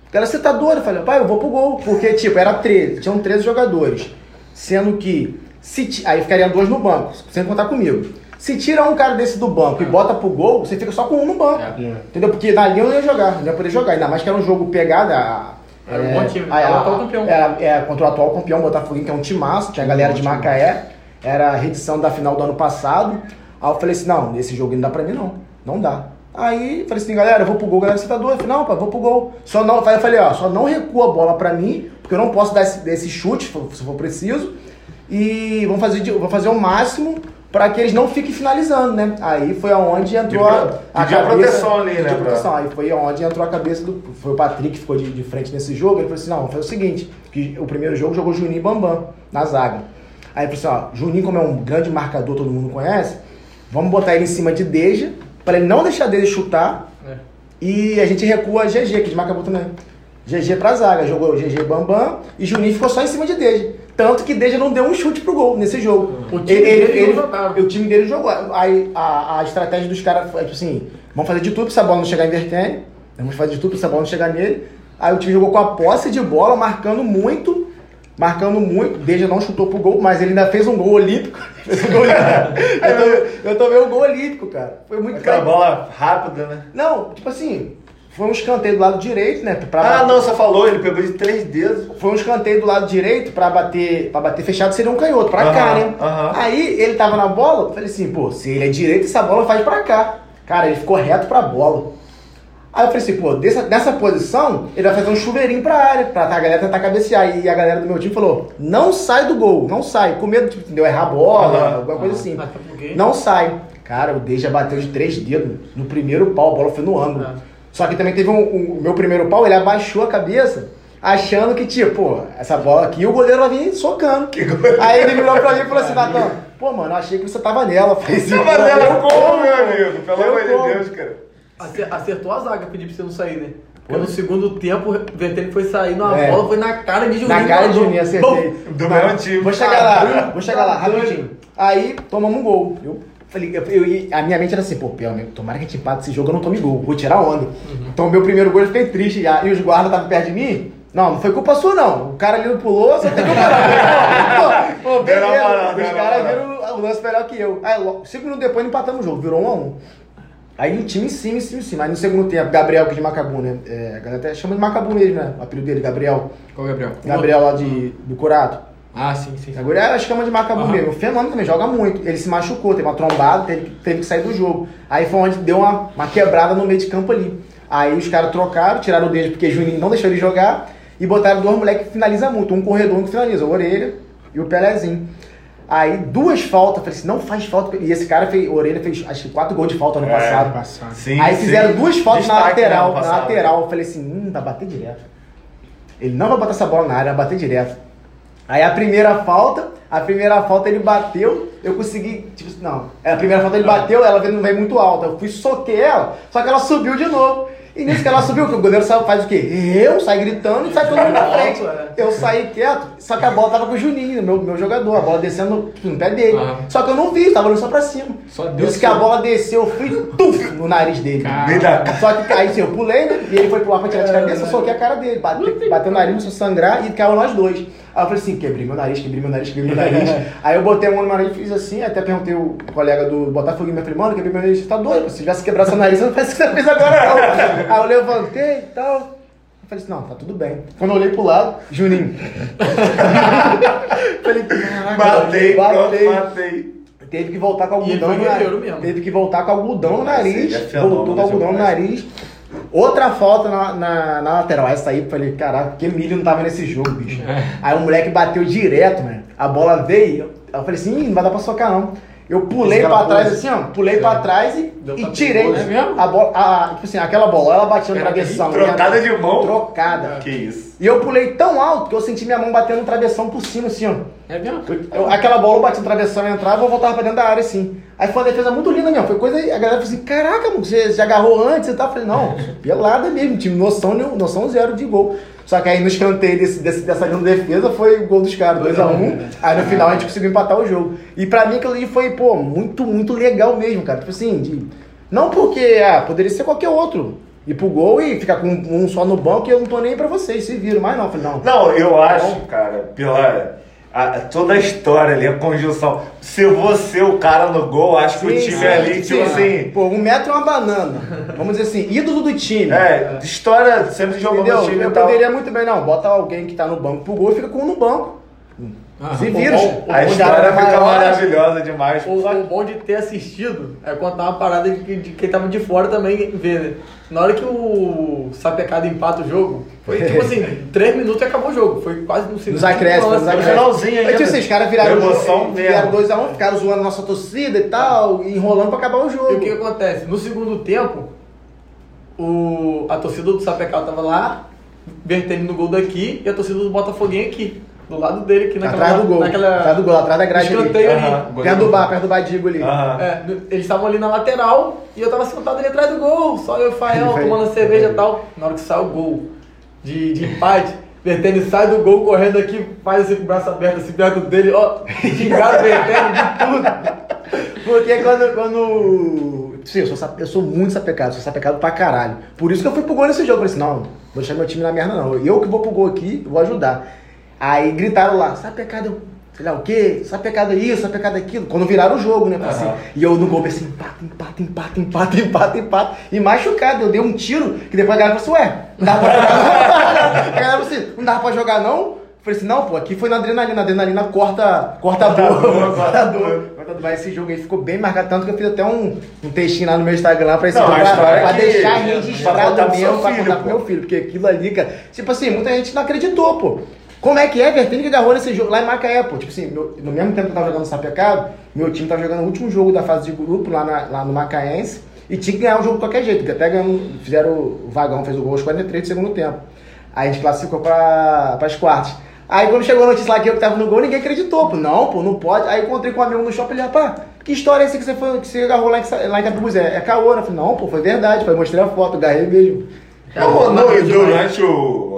O cara, você tá doido? Eu falei, pai, eu vou pro gol. Porque, tipo, era 13, tinham 13 jogadores. Sendo que, se aí ficariam dois no banco, sem contar comigo. Se tira um cara desse do banco e bota pro gol, você fica só com um no banco. É. Entendeu? Porque dali eu não ia jogar, não ia poder jogar. Ainda mais que era um jogo pegada. a- Era um bom time, era o atual campeão. Era, é, contra o atual campeão, Botafogo, que é um timaço, tinha a galera de Macaé. Era a reedição da final do ano passado. Aí eu falei assim, não, esse jogo não dá pra mim não. Não dá. Aí falei assim, galera, eu vou pro gol, galera, você tá doido? Eu falei, não, pai, vou pro gol. Só não, aí eu falei, ó, só não recua a bola pra mim, porque eu não posso dar esse, desse chute, se for preciso. E vamos fazer, vou fazer o máximo pra que eles não fiquem finalizando, né? Aí foi aonde entrou a, Pediu- pediu a proteção ali, né, a proteção. Aí foi aonde entrou a cabeça do. Foi o Patrick que ficou de, de frente nesse jogo. Ele falou assim: não, vamos fazer o seguinte: que o primeiro jogo jogou Juninho e Bambam na zaga. Aí ele falou assim: ó, Juninho, como é um grande marcador, todo mundo conhece, vamos botar ele em cima de Deja, pra ele não deixar dele chutar. É. E a gente recua a GG, que de Macabu também. GG pra zaga, jogou GG Bambam e Juninho ficou só em cima de Deja. Tanto que Deja não deu um chute pro gol nesse jogo. O time dele não jogava. o time dele jogou. Aí a, a estratégia dos caras foi tipo assim: vamos fazer de tudo pra essa bola não chegar em Vertene. Vamos fazer de tudo pra essa bola não chegar nele. Aí o time jogou com a posse de bola, marcando muito. Marcando muito. Deja não chutou pro gol, mas ele ainda fez um gol olímpico. Fez um gol olímpico. eu, tomei, eu tomei um gol olímpico, cara. Foi muito Aquela bola rápida, né? Não, tipo assim, foi um escanteio do lado direito, né? Pra Ah, bater- não, você falou, ele pegou de três dedos. Foi um escanteio do lado direito pra bater, pra bater fechado, seria um canhoto, pra cá, Aham, né? Aí ele tava na bola, eu falei assim, pô, se ele é direito, essa bola faz pra cá. Cara, ele ficou reto pra bola. Aí eu falei assim, pô, dessa, nessa posição, ele vai fazer um chuveirinho pra área, pra a galera tentar cabecear. E a galera do meu time falou, não sai do gol, não sai. Com medo, tipo, entendeu? Errar a bola, alguma coisa assim. Não sai. Cara, o Deja bateu de três dedos no primeiro pau, a bola foi no ângulo. Só que também teve um, um- o meu primeiro pau, ele abaixou a cabeça, achando que, tipo, pô, essa bola aqui o goleiro vai vir socando. Aí ele virou pra mim e falou assim, Natan, pô, mano, eu achei que você tava nela. Falei assim, "Pô, fazendo eu como, meu amigo? Pelo amor de. Deus, cara. Acer- Acertou a zaga, pedi pra você não sair, né? Porque no segundo tempo, o Vertene foi sair numa É. bola, foi na cara de Juninho. Na cara de. Juninho, acertei. Do Não, mesmo time. Vou chegar lá, Tá vou chegar lá, rapidinho. Aí, tomamos um gol. Eu falei, eu, eu- a minha mente era assim, pô, pelo menos, tomara que a gente empate esse jogo, eu não tome gol, vou tirar onda. Então, meu primeiro gol eu fiquei triste já. E os guardas estavam perto de mim. Não, não foi culpa sua, não. O cara ali não pulou, só tem que parar. Pô, pô, beleza. Os caras viram o lance melhor que eu. Aí, logo, cinco minutos depois, empatamos o jogo, virou um a um. Aí o time em cima, em cima, em cima. Aí no segundo tempo, Gabriel, que é de Macabu, né? É, a galera até chama de Macabu mesmo, né? O apelido dele, Gabriel. Qual é Gabriel? Gabriel lá de, do Curato. Ah, sim, sim. sim. Agora ela chama de Macabu Aham. mesmo. O Fenômeno também joga muito. Ele se machucou, teve uma trombada, teve, teve que sair do jogo. Aí foi onde deu uma, uma quebrada no meio de campo ali. Aí os caras trocaram, tiraram o dedo porque Juninho não deixou ele jogar e botaram dois moleques que finalizam muito. Um corredor um que finaliza, o Orelha e o Pelezinho. Aí duas faltas, falei assim, não faz falta. E esse cara fez, o Orelha fez acho que quatro gols de falta ano É. passado. Passado. Sim, Aí sim. fizeram duas faltas na Destaque, né, lateral. na lateral. Eu falei assim, hum, vai bater direto. Ele não vai botar essa bola na área, vai bater direto. Aí a primeira falta, a primeira falta ele bateu, eu consegui, tipo, não. A primeira falta ele bateu, ela veio- não veio muito alta. Eu fui soquei ela, só que ela subiu de novo. E nisso que ela subiu, que o goleiro sai- faz o quê? Eu saio gritando e sai todo mundo na frente. Eu saí quieto, só que a bola tava com o Juninho, meu, meu jogador, a bola descendo tipo, no pé dele. Só que eu não vi, tava olhando só pra cima. Só deu Nisso que a bola desceu, eu fui tuf, no nariz dele. Cara. Vem da cara. Só que aí assim, eu pulei, né? E ele foi pular pra tirar de cabeça, eu soquei a cara dele. Bate, bateu o nariz, começou a sangrar e caiu nós dois. Aí eu falei assim, quebrei meu nariz, quebrei meu nariz, quebrei meu nariz. aí eu botei a mão no nariz e fiz assim, até perguntei o colega do Botafogo, eu falei, mano, quebrei meu nariz, você tá doido? Se tivesse quebrado seu nariz, você não faz o que você fez agora não. aí eu levantei e tal. Eu falei assim, não, tá tudo bem. Quando eu olhei pro lado, Juninho. falei, caraca, batei. pronto, matei. Teve que voltar com algodão no nariz. mesmo. Teve que voltar com algodão no nariz. voltou com algodão no nariz. Outra falta na, na, na lateral. Essa aí, eu falei, caraca, que milho não tava nesse jogo, bicho. Aí o moleque bateu direto, mano. A bola veio. Eu, falei assim, não vai dar pra socar não. Eu pulei cara trás assim, ó. Pulei pra trás e, e tirei. boa, é mesmo? A bola, a, tipo assim, aquela bola, ela batia no travessão. trocada né? de mão? Trocada. Que isso. E eu pulei tão alto que eu senti minha mão batendo no travessão por cima, assim, ó. É mesmo? Eu- aquela bola eu bati no travessão e entrava, eu voltava pra dentro da área assim. Aí foi uma defesa muito linda mesmo. Foi coisa. A galera falou assim: caraca, mano, você já agarrou antes e tal. Eu falei: não, pelada mesmo, time noção, noção zero de gol. Só que aí no escanteio desse, desse- dessa linda defesa foi o gol dos caras, 2x1. aí no final a gente conseguiu empatar o jogo. E pra mim aquilo ali foi, pô, muito, muito legal mesmo, cara. Tipo assim, de- não porque, ah, poderia ser qualquer outro. Ir pro gol e ficar com um só no banco e eu não tô nem aí pra vocês, se viram. Mas não, falei: não. Não, eu acho, cara, pela. A- toda a história ali, a conjunção. Se você o cara no gol, acho que o Sim, time sim, ali, sim. tipo assim. Pô, um metro e uma banana. Vamos dizer assim, ídolo do time. É, história sempre jogou Entendeu? no time Eu e tal. poderia muito bem, não, bota alguém que tá no banco pro gol e fica com um no banco. Se vira. A história fica maior, maravilhosa demais. O, o bom de ter assistido é contar uma parada de, de quem tava de fora também ver, né? Na hora que o Sapecado empata o jogo, foi tipo assim, três minutos e acabou o jogo. Foi quase no segundo. Nos acréscimos, nos acréscimos. finalzinho ainda. Mas, tipo assim, os caras viraram o Emoção jogo, mesmo. viraram 2x1, ficaram zoando nossa torcida e tal, e enrolando pra acabar o jogo. E o que, que acontece? No segundo tempo, o, a torcida do Sapecado tava lá, vertendo no gol daqui, e a torcida do Botafoguinho aqui, do lado dele, aqui naquela. atrás do gol. Naquela, Atrás do gol, atrás da grade ali. escanteio ali. Aham. Perto do bar, perto do Badigo ali. Aham. É, eles estavam ali na lateral e eu tava sentado ali atrás do gol, só eu e o Fael tomando cerveja e tal. Na hora que sai o gol de, de empate, Vertene sai do gol correndo aqui, faz assim com o braço aberto, assim perto dele, ó, xingado o Vertene de tudo. Porque quando. quando... Sim, eu sou, eu sou muito sapecado, sou sapecado pra caralho. Por isso que eu fui pro gol nesse jogo. Falei assim, não, vou deixar meu time na merda não. Eu que vou pro gol aqui, vou ajudar. Aí gritaram lá, sapecado, eu- sei lá o quê, sapecado é isso, sapecado é aquilo. Quando viraram o jogo, né? Assim, Aham. e eu no gol pensei, empata, empata, empata, empata, empata, empata. E machucado, eu dei um tiro, que depois a galera falou assim, ué, não dá pra jogar não. A galera falou assim, não dá pra jogar não? Falei assim, não, pô, aqui foi na adrenalina, a adrenalina corta, corta a dor. Corta a dor. Vai esse jogo aí ficou bem marcado, tanto que eu fiz até um, um textinho lá no meu Instagram pra esse Não, jogo, a pra, história pra deixar pra registrado mesmo, pra contar pro meu filho, porque aquilo ali, cara, tipo assim, muita gente não acreditou, pô. Como é que é, Vertene que agarrou nesse jogo lá em Macaé, pô? Tipo assim, meu- no mesmo tempo que eu tava jogando Sapecado, meu time tava jogando o último jogo da fase de grupo lá, na- lá no Macaense e tinha que ganhar o jogo de qualquer jeito, porque até ganhamos, fizeram, o Vagão fez o gol aos 43 do segundo tempo. Aí a gente classificou pra, pras quartas. Aí quando chegou a notícia lá que eu que tava no gol, ninguém acreditou, pô. Não, pô, não pode. Aí encontrei com um amigo no shopping, ele, rapaz, que história é essa que você, foi, que você agarrou lá em, lá em Capibus? É, é caô, né? Eu falei, não, pô, foi verdade. Falei, mostrei a foto, agarrei mesmo. Não, não, e durante o.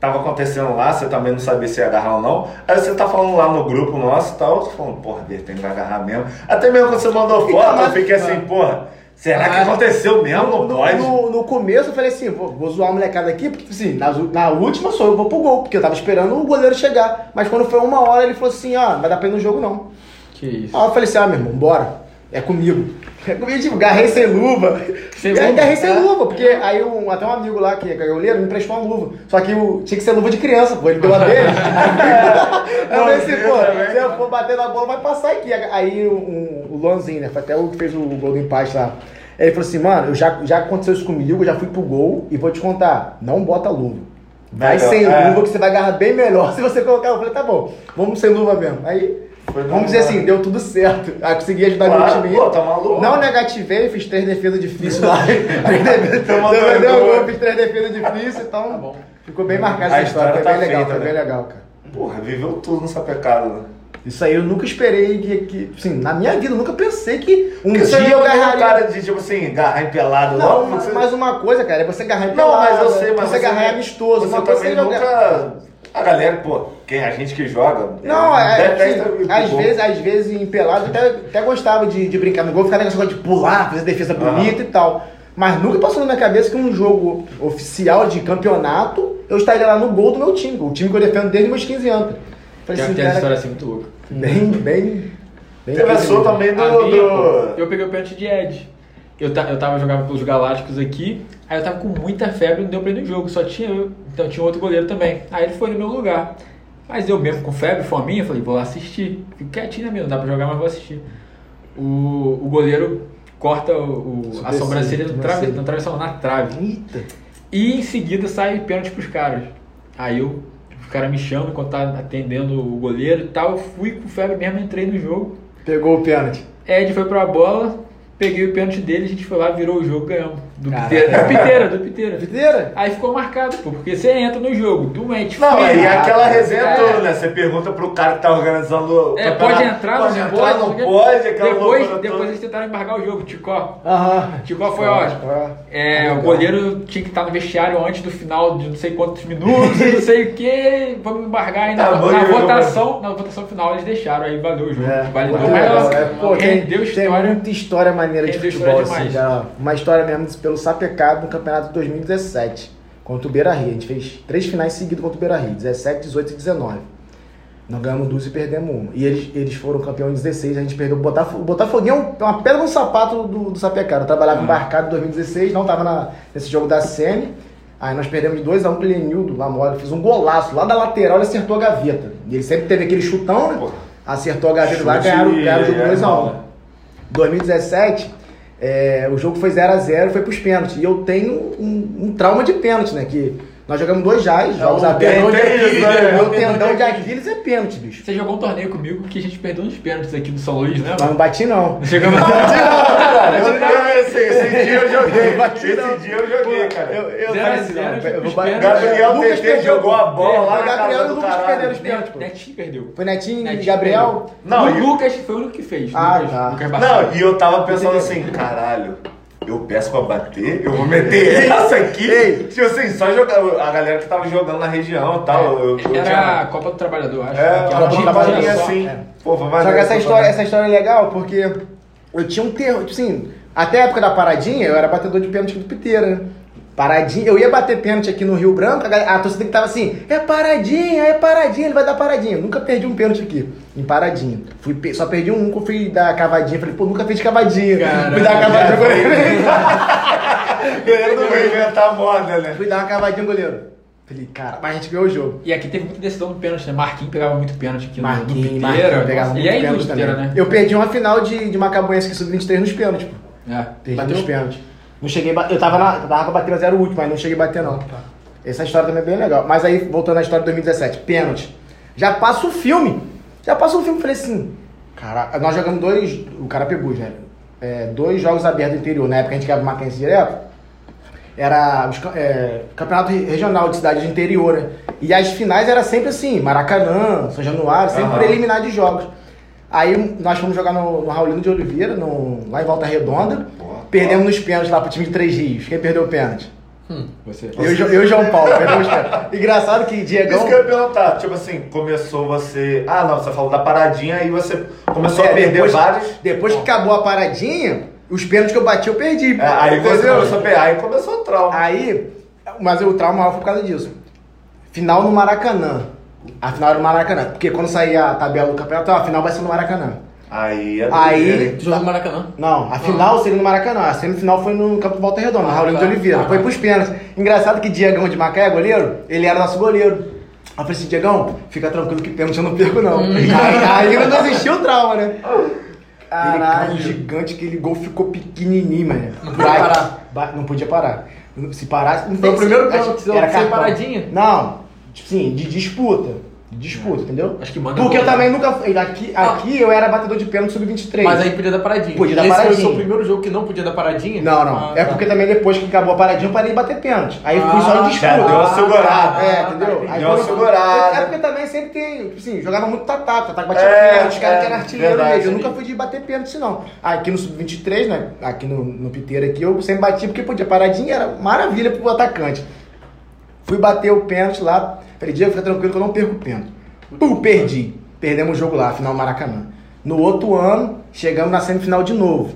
Tava acontecendo lá, você também não sabia se ia agarrar ou não. Aí você tá falando lá no grupo nosso e tal, eu tô falando, porra, tem que agarrar mesmo. Até mesmo quando você mandou foto, Então, mas- eu fiquei assim, porra, será que Ah, aconteceu mesmo? Não no, pode? no, no começo eu falei assim, vou, vou zoar a molecada aqui, porque assim, na, na última só eu vou pro gol, porque eu tava esperando o goleiro chegar. Mas quando foi uma hora, ele falou assim, ó, não vai dar pra ir no jogo não. Que isso. Aí eu falei assim, ah, meu irmão, bora. É comigo. Comigo, tipo, garrei sem luva. Sem Garrei- luva? Garrei sem É. luva, porque aí um, até um amigo lá, que é goleiro, me emprestou uma luva. Só que o, tinha que ser luva de criança, pô, ele deu a dele. eu falei assim, pô, se eu for bater na bola, vai passar aqui. Aí o, um, o Luanzinho, né, foi até o que fez o gol do empate lá. Ele falou assim, mano, eu já, já aconteceu isso comigo, eu já fui pro gol e vou te contar, não bota luva. Vai sem é. luva que você vai agarrar bem melhor se você colocar. Eu falei, tá bom, vamos sem luva mesmo. Aí, vamos dizer assim, deu tudo certo. Aí consegui ajudar Claro, meu time. pô, tá maluco. Não negativei, fiz três defesas difíceis lá. Três defesas- Deu gol, fiz três defesas difíceis, então Tá bom. ficou bem marcada A essa história. Foi história bem tá legal, feita, foi bem né? legal, cara. Porra, viveu tudo no sapecado, né? Isso aí eu nunca esperei que, que assim, na minha vida, eu nunca pensei que um você dia não eu é um agarraria. cara de, tipo assim, agarrar empelado Não, logo. mas, você... mas uma coisa, cara, é você agarrar em Não, mas eu sei, mas você agarrar em amistoso. Você uma coisa também é nunca... A galera, pô, quem a gente que joga... Não, é, pro às vezes, às vezes em pelado eu até, até gostava de, de brincar no gol, ficar negócio de pular, fazer defesa bonita e tal. Mas nunca passou na minha cabeça que um jogo oficial de campeonato eu estaria lá no gol do meu time, o time que eu defendo desde meus 15 anos. Falei Tem, assim, tem essa cara, história assim muito louca. bem, bem, bem. Teve a sua também do... Minha, do- eu peguei o pênalti de Ed. Eu, ta, eu tava jogando pelos Galácticos aqui, aí eu tava com muita febre, não deu pra ir no jogo, só tinha eu, então tinha outro goleiro também. Aí ele foi no meu lugar. Mas eu mesmo com febre, fominha, falei, vou lá assistir. Fico quietinho minha, não dá pra jogar, mas vou assistir. O, o goleiro corta o, o- a sobrancelha no trave, na travessão, na trave. Eita. E em seguida sai pênalti pros caras. Aí eu, o cara me chama enquanto tá atendendo o goleiro e tal. Eu fui com febre mesmo, entrei no jogo. Pegou o pênalti. Ed foi pra bola, peguei o pênalti dele, a gente foi lá, virou o jogo, ganhamos. Do Caraca. Piteira, do Piteira, do Piteira. Videira? Aí ficou marcado, pô, porque você entra no jogo, tu mete Não, frio, e aquela resenha É. toda, né? Você pergunta pro cara que tá organizando o É, campeonato, pode entrar, pode não entrar, pode, não pode, aquela Depois, depois toda. eles tentaram embargar o jogo, Ticó. Aham. Ticó foi ótimo. É, o goleiro tinha que estar no vestiário antes do final de não sei quantos minutos, não sei o que, vamos embargar aí na, Tá bom, na eu- votação, na votação final eles deixaram, aí valeu o jogo. É, validou, muito mas. É, pô, tem, rendeu tem história. muita história maneira de futebol, história assim. Uma história mesmo pelo Sapecado no campeonato de 2017, contra o Beira Rio. A gente fez três finais seguidos contra o Beira Rio, 17, 18 e 19. Nós ganhamos duas e perdemos uma. E eles, eles foram campeão em 16, a gente perdeu o Botafogo. O Botafoguinho é um- é uma pedra no sapato do, do Sapecado. Eu trabalhava embarcado em 2016, não tava na- nesse jogo da Sene. Aí nós perdemos de 2x1 pro Lenildo, lá mora. Fez um golaço lá da lateral, ele acertou a gaveta. E ele sempre teve aquele chutão, né? Acertou a gaveta lá, Chute ganharam, ganharam o jogo é 2x1. mal. 2017, é, o jogo foi 0x0, foi pros pênaltis. E eu tenho um, um trauma de pênalti, né? Que nós jogamos dois jais, jogos abertos. tendão de Aquiles, né? Meu O tendão de Aquiles é pênalti, bicho. Você jogou um torneio comigo que a gente perdeu uns pênaltis aqui do São Luís, né? Mas não bati, não. Chegamos Eu- eu- esse, esse dia eu joguei, Bati, esse não. dia eu joguei, cara. Eu, eu Zero assim, zero, não, eu pênaltis. Gabriel Lucas TT perdeu. jogou a bola lá Foi na Gabriel e do Lucas perderam os pênaltis, pô. Netinho perdeu. Foi Netinho e Netinho Gabriel. Não, o Lucas foi o único que fez. Ah, Lucas, tá. Não, e eu tava pensando assim, caralho, eu peço pra bater, eu vou meter essa aqui. Ei. Tipo assim, só jogar. A galera que tava jogando na região e tal. eu, eu Era tinha- a Copa do Trabalhador, acho. É, que a era Copa do Trabalhador, assim. é. Pô, foi Só que essa história, essa história é legal porque eu tinha um termo, tipo assim, até a época da paradinha, eu era batedor de pênalti do Piteira, né? Paradinha, eu ia bater pênalti aqui no Rio Branco, a, galera- a torcida que tava assim, é paradinha, é paradinha, ele vai dar paradinha. Eu nunca perdi um pênalti aqui, em paradinha. Fui, só perdi um que eu fui dar cavadinha, falei, pô, nunca fiz cavadinha. Caralho. fui dar cavadinha, goleiro. Goleiro não vai inventar moda, né? fui dar uma cavadinha, goleiro. Falei, cara, mas a gente ganhou o jogo. E aqui teve muita decisão do pênalti, né? Marquinhos pegava muito pênalti aqui no- no Marquinhos, Piteira. Marquinhos pegava muito e aí no pênalti Piteira, também. né? Eu perdi uma final de, de Macabuense que sub-23 nos pênaltis, pô. É. Perdi Bateu? nos pênaltis. Não cheguei, a eu tava, na, tava pra bater, mas era o último, mas não cheguei a bater não. Essa história também é bem legal. Mas aí, voltando à história de 2017, pênalti. Já passa o filme. Já passa o filme, falei assim, cara, nós jogamos dois, o Carapebus, né? É, dois jogos abertos do interior, na época a gente ganhava Mackenzie direto. Era os é, campeonato re- regional de cidade de interior, né? E as finais era sempre assim, Maracanã, São Januário, sempre Aham. preliminar de jogos. Aí nós fomos jogar no, no Raulino de Oliveira, no- lá em Volta Redonda. Boa. Perdemos nos pênaltis lá pro time de Três Rios. Quem perdeu o pênalti? Você. Eu, e eu e João Paulo, perdemos os pênaltis. Engraçado que Diegão... Isso que eu ia perguntar, tipo assim, começou você. Ah, não, você falou da paradinha aí você começou a É, perder depois, vários. Depois que acabou a paradinha, os pênaltis que eu bati, eu perdi. É, aí começou aí começou o trauma. Aí, mas o trauma maior foi por causa disso. Final no Maracanã. A final era no Maracanã. Porque quando saía a tabela do campeonato, a final vai ser no Maracanã. Aí é Aí-? Jogou no Maracanã. Não, a final seria no Maracanã. A semifinal foi no Campo Volta Redonda, no Ah, Raulino tá. de Oliveira. Ah, Foi pros pênaltis. Engraçado que Diegão de Macaé, goleiro, ele era nosso goleiro. Aí eu falei assim, Diegão, fica tranquilo que pênalti eu não perco, não. Hum. aí, aí não existiu o trauma, né? Caralho. Caralho, gigante, aquele gol ficou pequenininho, mano. Não podia parar. Ba- Não podia parar. Se parasse... Não Foi o primeiro pênalti seu era paradinha? Não, tipo assim, de disputa. Disputa, entendeu? Acho que manda Porque eu também nunca... Aqui, Ah. aqui eu era batedor de pênalti sub-23. Mas aí podia dar paradinha. Podia dar Esse foi o seu primeiro jogo que não podia dar paradinha? Não, não. Ah, é tá. porque também depois que acabou a paradinha eu parei de bater pênalti. Aí fui só Ah, em disputa. já deu uma segurada. É, Ah, entendeu? tá, Aí deu uma segurada. É porque também sempre tem, tipo assim, jogava muito tatá, tatá que batia É, pênalti, os caras é, que eram artilheiro mesmo. Eu nunca fui de bater pênalti, não. Aqui no Sub-23, né? Aqui no, no Piteira aqui, eu sempre bati porque podia. Paradinha era maravilha pro atacante. Fui bater o pênalti lá. Falei, Diego, fica tranquilo que eu não perco o pênalti. Pum, perdi. Perdemos o jogo lá, final Maracanã. No outro ano, chegamos na semifinal de novo.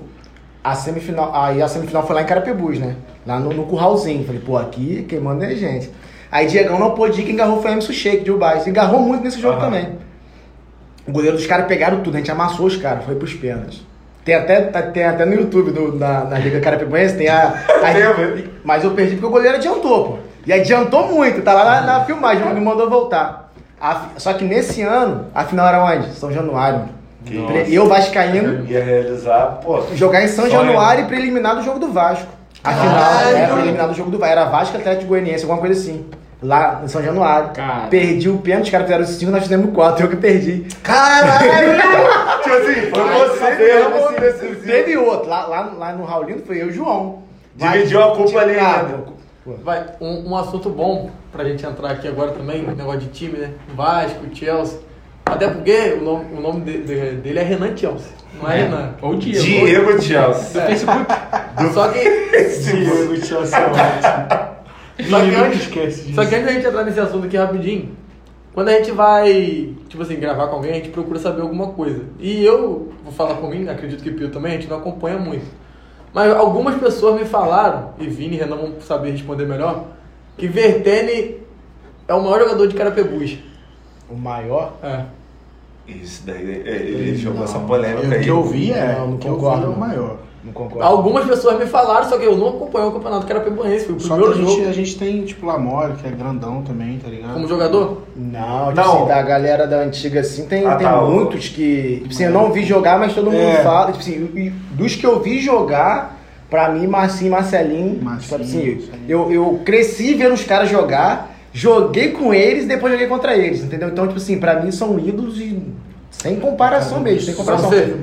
A semifinal, aí a semifinal foi lá em Carapebus, né? Lá no, no curralzinho. Falei, pô, aqui quem manda é gente. Aí Diegão não pôde ir, quem agarrou foi o Emerson Sheik de Ubai. Se agarrou muito nesse jogo Aham. também. O goleiro dos caras pegaram tudo, a gente amassou os caras, foi pros pênaltis. Tem até, tá- tem até no YouTube do, na, na Liga Carapicuense, tem a. a- mas eu perdi porque o goleiro adiantou, pô. E adiantou muito, tá lá na, na filmagem, me mandou voltar. A só que nesse ano, a final era onde? São Januário. Que nossa. Eu, Vascaíno, Ia realizar, pô. jogar em São. Januário e preliminar do jogo do Vasco. A final Caralho. era preliminar do jogo do Vasco. Era Vasco Atlético Goianiense, alguma coisa assim. Lá em São Januário. Cara. Perdi o pênalti, os caras fizeram 5, nós fizemos 4, eu que perdi. Caralho! tipo assim, foi você mesmo assim, decisivo. Teve outro. Lá, lá, lá no Raulino foi eu e o João. Dividiu a culpa ali, né? Vai, um, um assunto bom pra gente entrar aqui agora também, negócio de time, né? Vasco, Chelsea. Até porque o nome, o nome de- de- dele é Renan Chelsea, não é, Renan. Ou Diego. Diego Chelsea. Do Facebook. Só que, Diego Chelsea é ótimo. só que, antes, esquece disso. só que antes da gente entrar nesse assunto aqui rapidinho, quando a gente vai, tipo assim, gravar com alguém, a gente procura saber alguma coisa. E eu, vou falar por mim, acredito que o Pio também, a gente não acompanha muito. Mas algumas pessoas me falaram, e Vini e Renan vão saber responder melhor, que Vertene é o maior jogador de Carapebus. O maior? É. Isso daí, é, ele jogou Não, essa polêmica O aí. que eu vi é, Não, não o que eu vi concordo, é o não. maior. Não concordo. Algumas pessoas me falaram, só que eu não acompanho o campeonato carapebuense. Foi o Só que primeiro a gente, jogo a gente tem, tipo, Lamore, que é grandão também, tá ligado? como jogador. Não, tipo Não. assim, da galera da antiga assim, tem, Ah, tem tá, o- muitos que. Tipo assim, eu não vi jogar, mas todo mundo É. fala. Tipo assim, e dos que eu vi jogar, pra mim, Marcinho e Marcelinho. Marcinho, tipo assim, Marcelinho. eu, eu cresci vendo os caras jogar, joguei com eles e depois joguei contra eles, entendeu? Então, tipo assim, pra mim são ídolos e. Sem comparação mesmo, sem comparação. Você-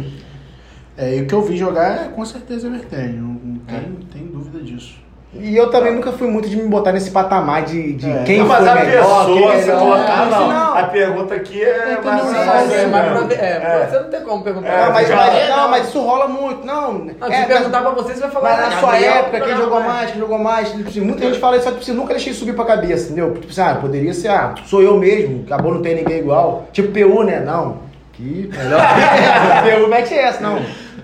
É, e o que eu vi jogar é com certeza Everton, não, não tem, tem dúvida disso. E eu também nunca fui muito de me botar nesse patamar de, de É. quem Não, mas foi a melhor, quem pessoa é se colocar, Não, não. A pergunta aqui é Tem mais. Mas, é, mas é, É. você não tem como perguntar. É, Não, mas, já- mas- não, mas isso rola muito. Não, Não, é, se perguntar pra você, você vai falar. Mas na ah, sua época, quem jogou mais, quem jogou mais, tipo assim, muita gente fala isso, só que tipo, assim, nunca deixei subir pra cabeça, entendeu? Tipo assim, ah, poderia ser, ah, sou eu mesmo, acabou não tem ninguém igual. Tipo PU, né? Não. Que melhor. PU mete essa, não.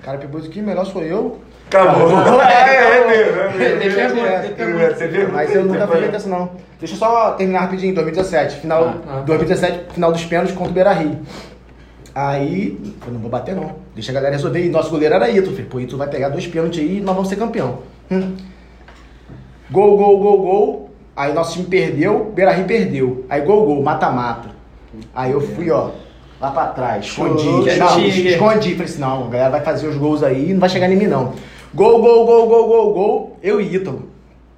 Cara, PU aqui, melhor sou eu. Acabou. É, é mesmo. Tem pergunta. Tem pergunta. Mas eu nunca fui essa, não. Deixa eu só terminar rapidinho, 2017. Final, Ah, ah. 2017, final dos pênaltis contra o Beira Rio. Aí, eu não vou bater não. Deixa a galera resolver. E nosso goleiro era Ito. Falei, pô, Ito vai pegar dois pênaltis aí e nós vamos ser campeão. Hum. Gol, gol, gol, gol. Aí nosso time perdeu, Beira Rio perdeu. Aí gol, gol, mata-mata. Aí eu fui, ó, lá pra trás, escondi. Não, escondi. Falei assim, não, a galera vai fazer os gols aí e não vai chegar em mim, não. Gol, gol, gol, gol, gol, gol. Eu e Ítalo.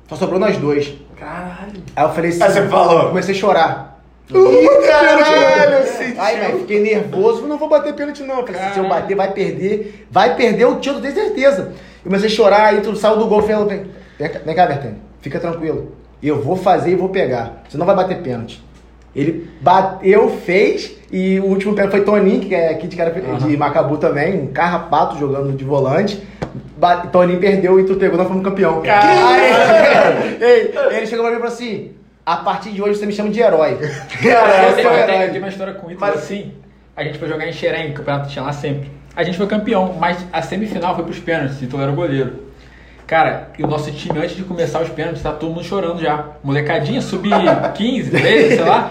Só sobrou nós dois. Caralho. Aí eu falei assim. Aí você falou. Comecei a chorar. Ih, caralho, eu senti. Aí, velho, fiquei nervoso, não vou bater pênalti não. Falei assim, se eu bater, vai perder. Vai perder o título, tenho certeza. Eu comecei a chorar, aí tudo saiu do gol, falei, vem, vem cá, Bertani, fica tranquilo. Eu vou fazer e vou pegar. Você não vai bater pênalti. Ele bateu, fez, e o último pênalti foi Toninho, que é aqui de, cara, de Macabu também, um carrapato jogando de volante. Toninho perdeu e tu pegou, nós fomos campeão. Aí, ele, ele chegou pra mim e falou assim: a partir de hoje você me chama de herói. Eu Caralho, tenho, foi eu tenho- herói. uma história com o Ítalo Mas- assim. A gente foi jogar em Xerém, campeonato tinha lá sempre. A gente foi campeão, mas a semifinal foi pros pênaltis, Ítalo era o goleiro. Cara, e o nosso time, antes de começar os pênaltis, tá todo mundo chorando já. Molecadinha, sub 15, 13, sei lá.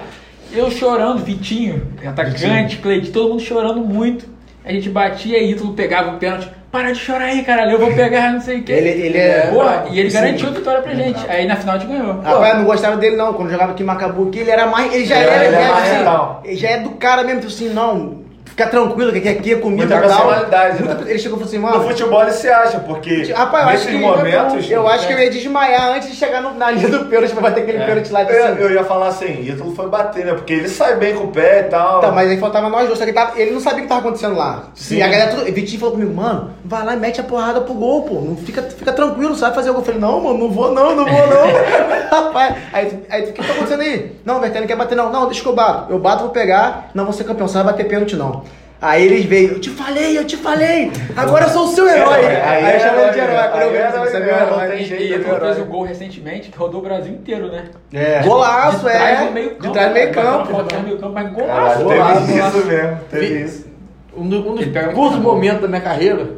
Eu chorando, Vitinho, atacante, Cleide, todo mundo chorando muito. A gente batia e Ítalo pegava o pênalti. Para de chorar aí, caralho, eu vou pegar, não sei o quê. Ele- ele é- Porra, e ele Sim. garantiu a vitória pra gente. Aí na final a gente ganhou. Rapaz, eu não gostava dele não, quando jogava aqui em Macabu, que ele era mais. Ele já Ele era, é ele é, mais assim, ele já é do cara mesmo, tipo assim, não, fica tranquilo, que aqui é comigo Muita e tal. Muita- né? Ele chegou e falou assim, No mano. futebol ele se acha, porque Rapaz, eu acho nesses que, momentos. eu acho que eu ia desmaiar antes de chegar no- na linha do pênalti pra bater aquele É. pênalti lá de Eu, cima. eu ia falar assim, Ítalo foi bater, né? Porque ele sai bem com o pé e tal. Tá, mas aí faltava nós dois, só que ele, tava- ele não sabia o que tava acontecendo lá. Sim. E a galera, tudo, Vitinho falou comigo, mano, vai lá e mete a porrada pro gol, pô. Não fica, fica tranquilo, vai fazer o gol. Eu falei, não, mano, não vou não, não vou não. Rapaz, aí, aí o que tá acontecendo aí? Não, Bertani não quer bater não. Não, deixa que eu bato. Eu bato, vou pegar, não vou ser campeão, você vai bater pênalti não. Aí eles veio, eu te falei, eu te falei, agora eu sou o seu herói. É, Aí, aí eu chamo ele de herói. Quando eu era, isso, você é meu herói. E e é Ítalo fez o gol recentemente que rodou o Brasil inteiro, né? É. Golaço, de trás é. do meio campo. De trás do meio campo. foto no meio campo, mas golaço. Golaço, isso mesmo, teve isso. Um, do- um dos Ele curtos momentos da minha carreira,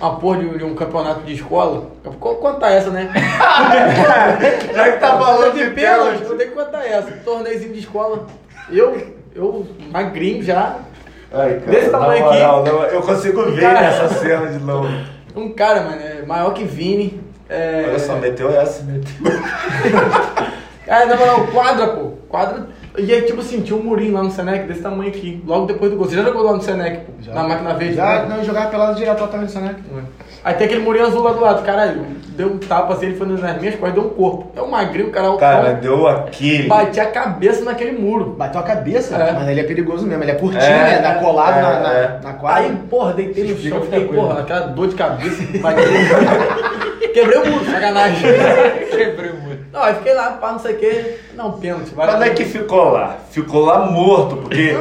a porra de, de um campeonato de escola. Eu vou contar essa, né? Já que tá falando de pênalti, eu tenho que contar essa. Torneiozinho de escola. Eu, eu, magrinho já. Ai, cara, Desse tamanho moral, não, eu consigo ver Cara. essa cena de novo. Um cara, mano, é maior que Vini. É... Olha só, meteu essa. Ah, na moral, quadra, pô. Quadra. E aí, tipo assim, tinha um murinho lá no Senec desse tamanho aqui. Logo depois do gol. Você já jogou lá no Senec, pô? Já. Na máquina verde? Já, né? não, eu jogava pelado direto lá também, né? Aí tem aquele murinho azul lá do lado. Caralho, deu um tapa assim, ele foi nas minhas costas, deu um corpo. É um magrinho, o cara altão. Cara, deu aquele. Bati a cabeça naquele muro. Bateu a cabeça, É. mas ele é perigoso mesmo. Ele é curtinho, É, né? Dá colado é, na, na, é. na quadra. Aí, porra, deitei no chão, fiquei, porra, aquela dor de cabeça. Quebrei o muro, sacanagem. Quebrei o muro. Não, aí fiquei lá, pá, não sei o quê. Não, pênalti. vai não é que ficou lá. Ficou lá morto, porque,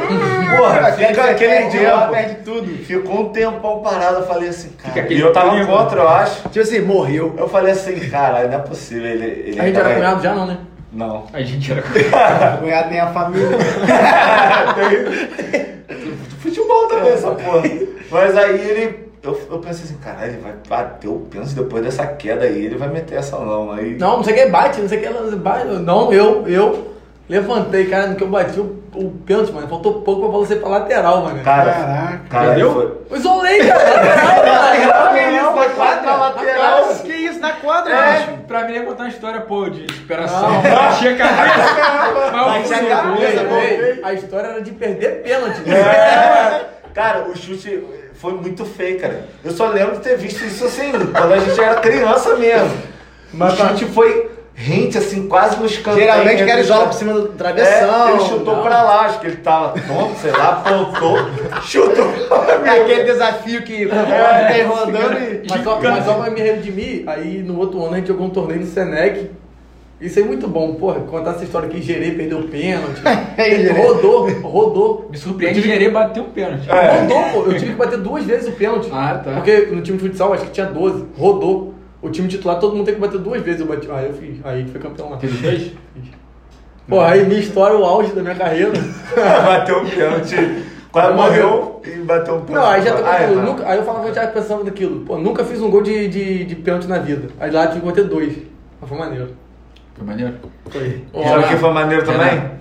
porra, fica aquele perde, ela tempo. perde tudo. Ficou um tempão parado, eu falei assim, cara. E eu tava clima. contra, eu acho. Tipo assim, morreu. Eu falei assim, cara, não é possível. Ele, ele A gente tava- era cunhado já, não, né? Não. A gente era. Cunhado nem a família. Futebol também, essa porra. Mas aí ele. Eu, eu pensei assim, caralho, ele vai bater o pênalti depois dessa queda aí, ele vai meter essa não. Aí. Não, não sei o que bate, não sei o que bate. Não, eu, eu levantei, cara, no que eu bati o, o pênalti, mano. Faltou pouco pra bola ser pra lateral, mano. Cara, Caraca. cara, Entendeu? foi. Eu isolei, cara, lateral, isso, na quadra, lateral. Que isso, na quadra, É, pra mim ia contar uma história, pô, de superação. Não. A cabeça. Bate a cabeça, A história era de perder pênalti. É, cara, o chute foi muito feio, cara. Eu só lembro de ter visto isso assim, quando a gente era criança mesmo. Mas o tá- chute foi rente, assim, quase nos cantos. Geralmente o cara joga por cima do travessão. É, ele chutou não. pra lá, acho que ele tava tonto, sei lá, apontou, chutou. É aquele desafio que fica aí rodando e. Mas só, mas só pra me redimir, aí no outro ano a gente jogou um torneio no Senec. Isso é muito bom, porra, contar essa história aqui, Gerê perdeu o pênalti. Aí, Gerê. rodou, rodou. Me surpreende Gerê bater um pênalti. É. Rodou, pô. Eu tive que bater duas vezes o pênalti. Ah, tá. Porque no time de futsal, acho que tinha 12. Rodou. O time titular, todo mundo tem que bater duas vezes. Eu bati. Aí eu fiz. Aí foi campeão lá. Os dois? Pô, aí minha história, o auge da minha carreira. bateu um pênalti, quase morreu e bateu um pênalti. Não, aí já tá Ai, aquilo. mano. Nunca, aí eu falava, eu já pensava naquilo. Pô, nunca fiz um gol de, de, de pênalti na vida. Aí lá tive que bater dois. Mas foi maneiro. Foi maneiro. Foi. Sabe o que foi maneiro É, também? né?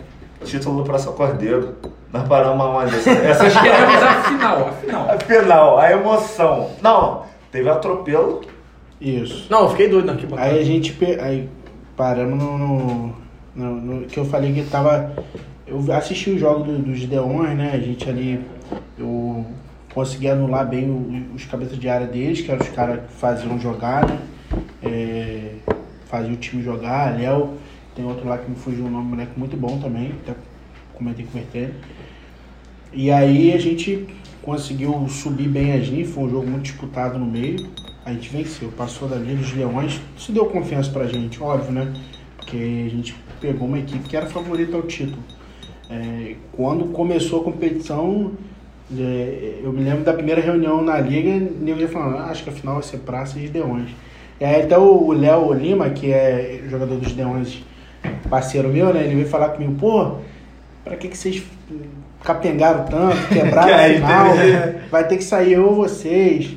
Título do Praça Cordeiro. Nós paramos aonde? Essa, essa queremos a final, a final. a final, a emoção. Não, teve atropelo. Isso. Não, eu fiquei doido na arquibancada. Aí a gente pe- aí paramos no, no, no, no- que eu falei que tava. Eu assisti o jogo do- dos Deões, né? A gente ali. Eu consegui anular bem o- os cabeças de área deles, que eram os caras que faziam jogar, né? É, fazia o time jogar, Léo, tem outro lá que me fugiu o nome, moleque muito bom também, até comentei com o Vertelho. E aí a gente conseguiu subir bem as linhas, foi um jogo muito disputado no meio. A gente venceu, passou dali os Leões. Isso deu confiança pra gente, óbvio, né? Porque a gente pegou uma equipe que era favorita ao título. É, quando começou a competição, é, eu me lembro da primeira reunião na liga, e eu já falando, ah, acho que a final vai ser Praça e Leões. E aí até o Léo Lima, que é jogador dos Leões, parceiro meu, né? Ele veio falar comigo, pô, pra que, que vocês capengaram tanto, quebraram aí final, vai ter que sair eu ou vocês.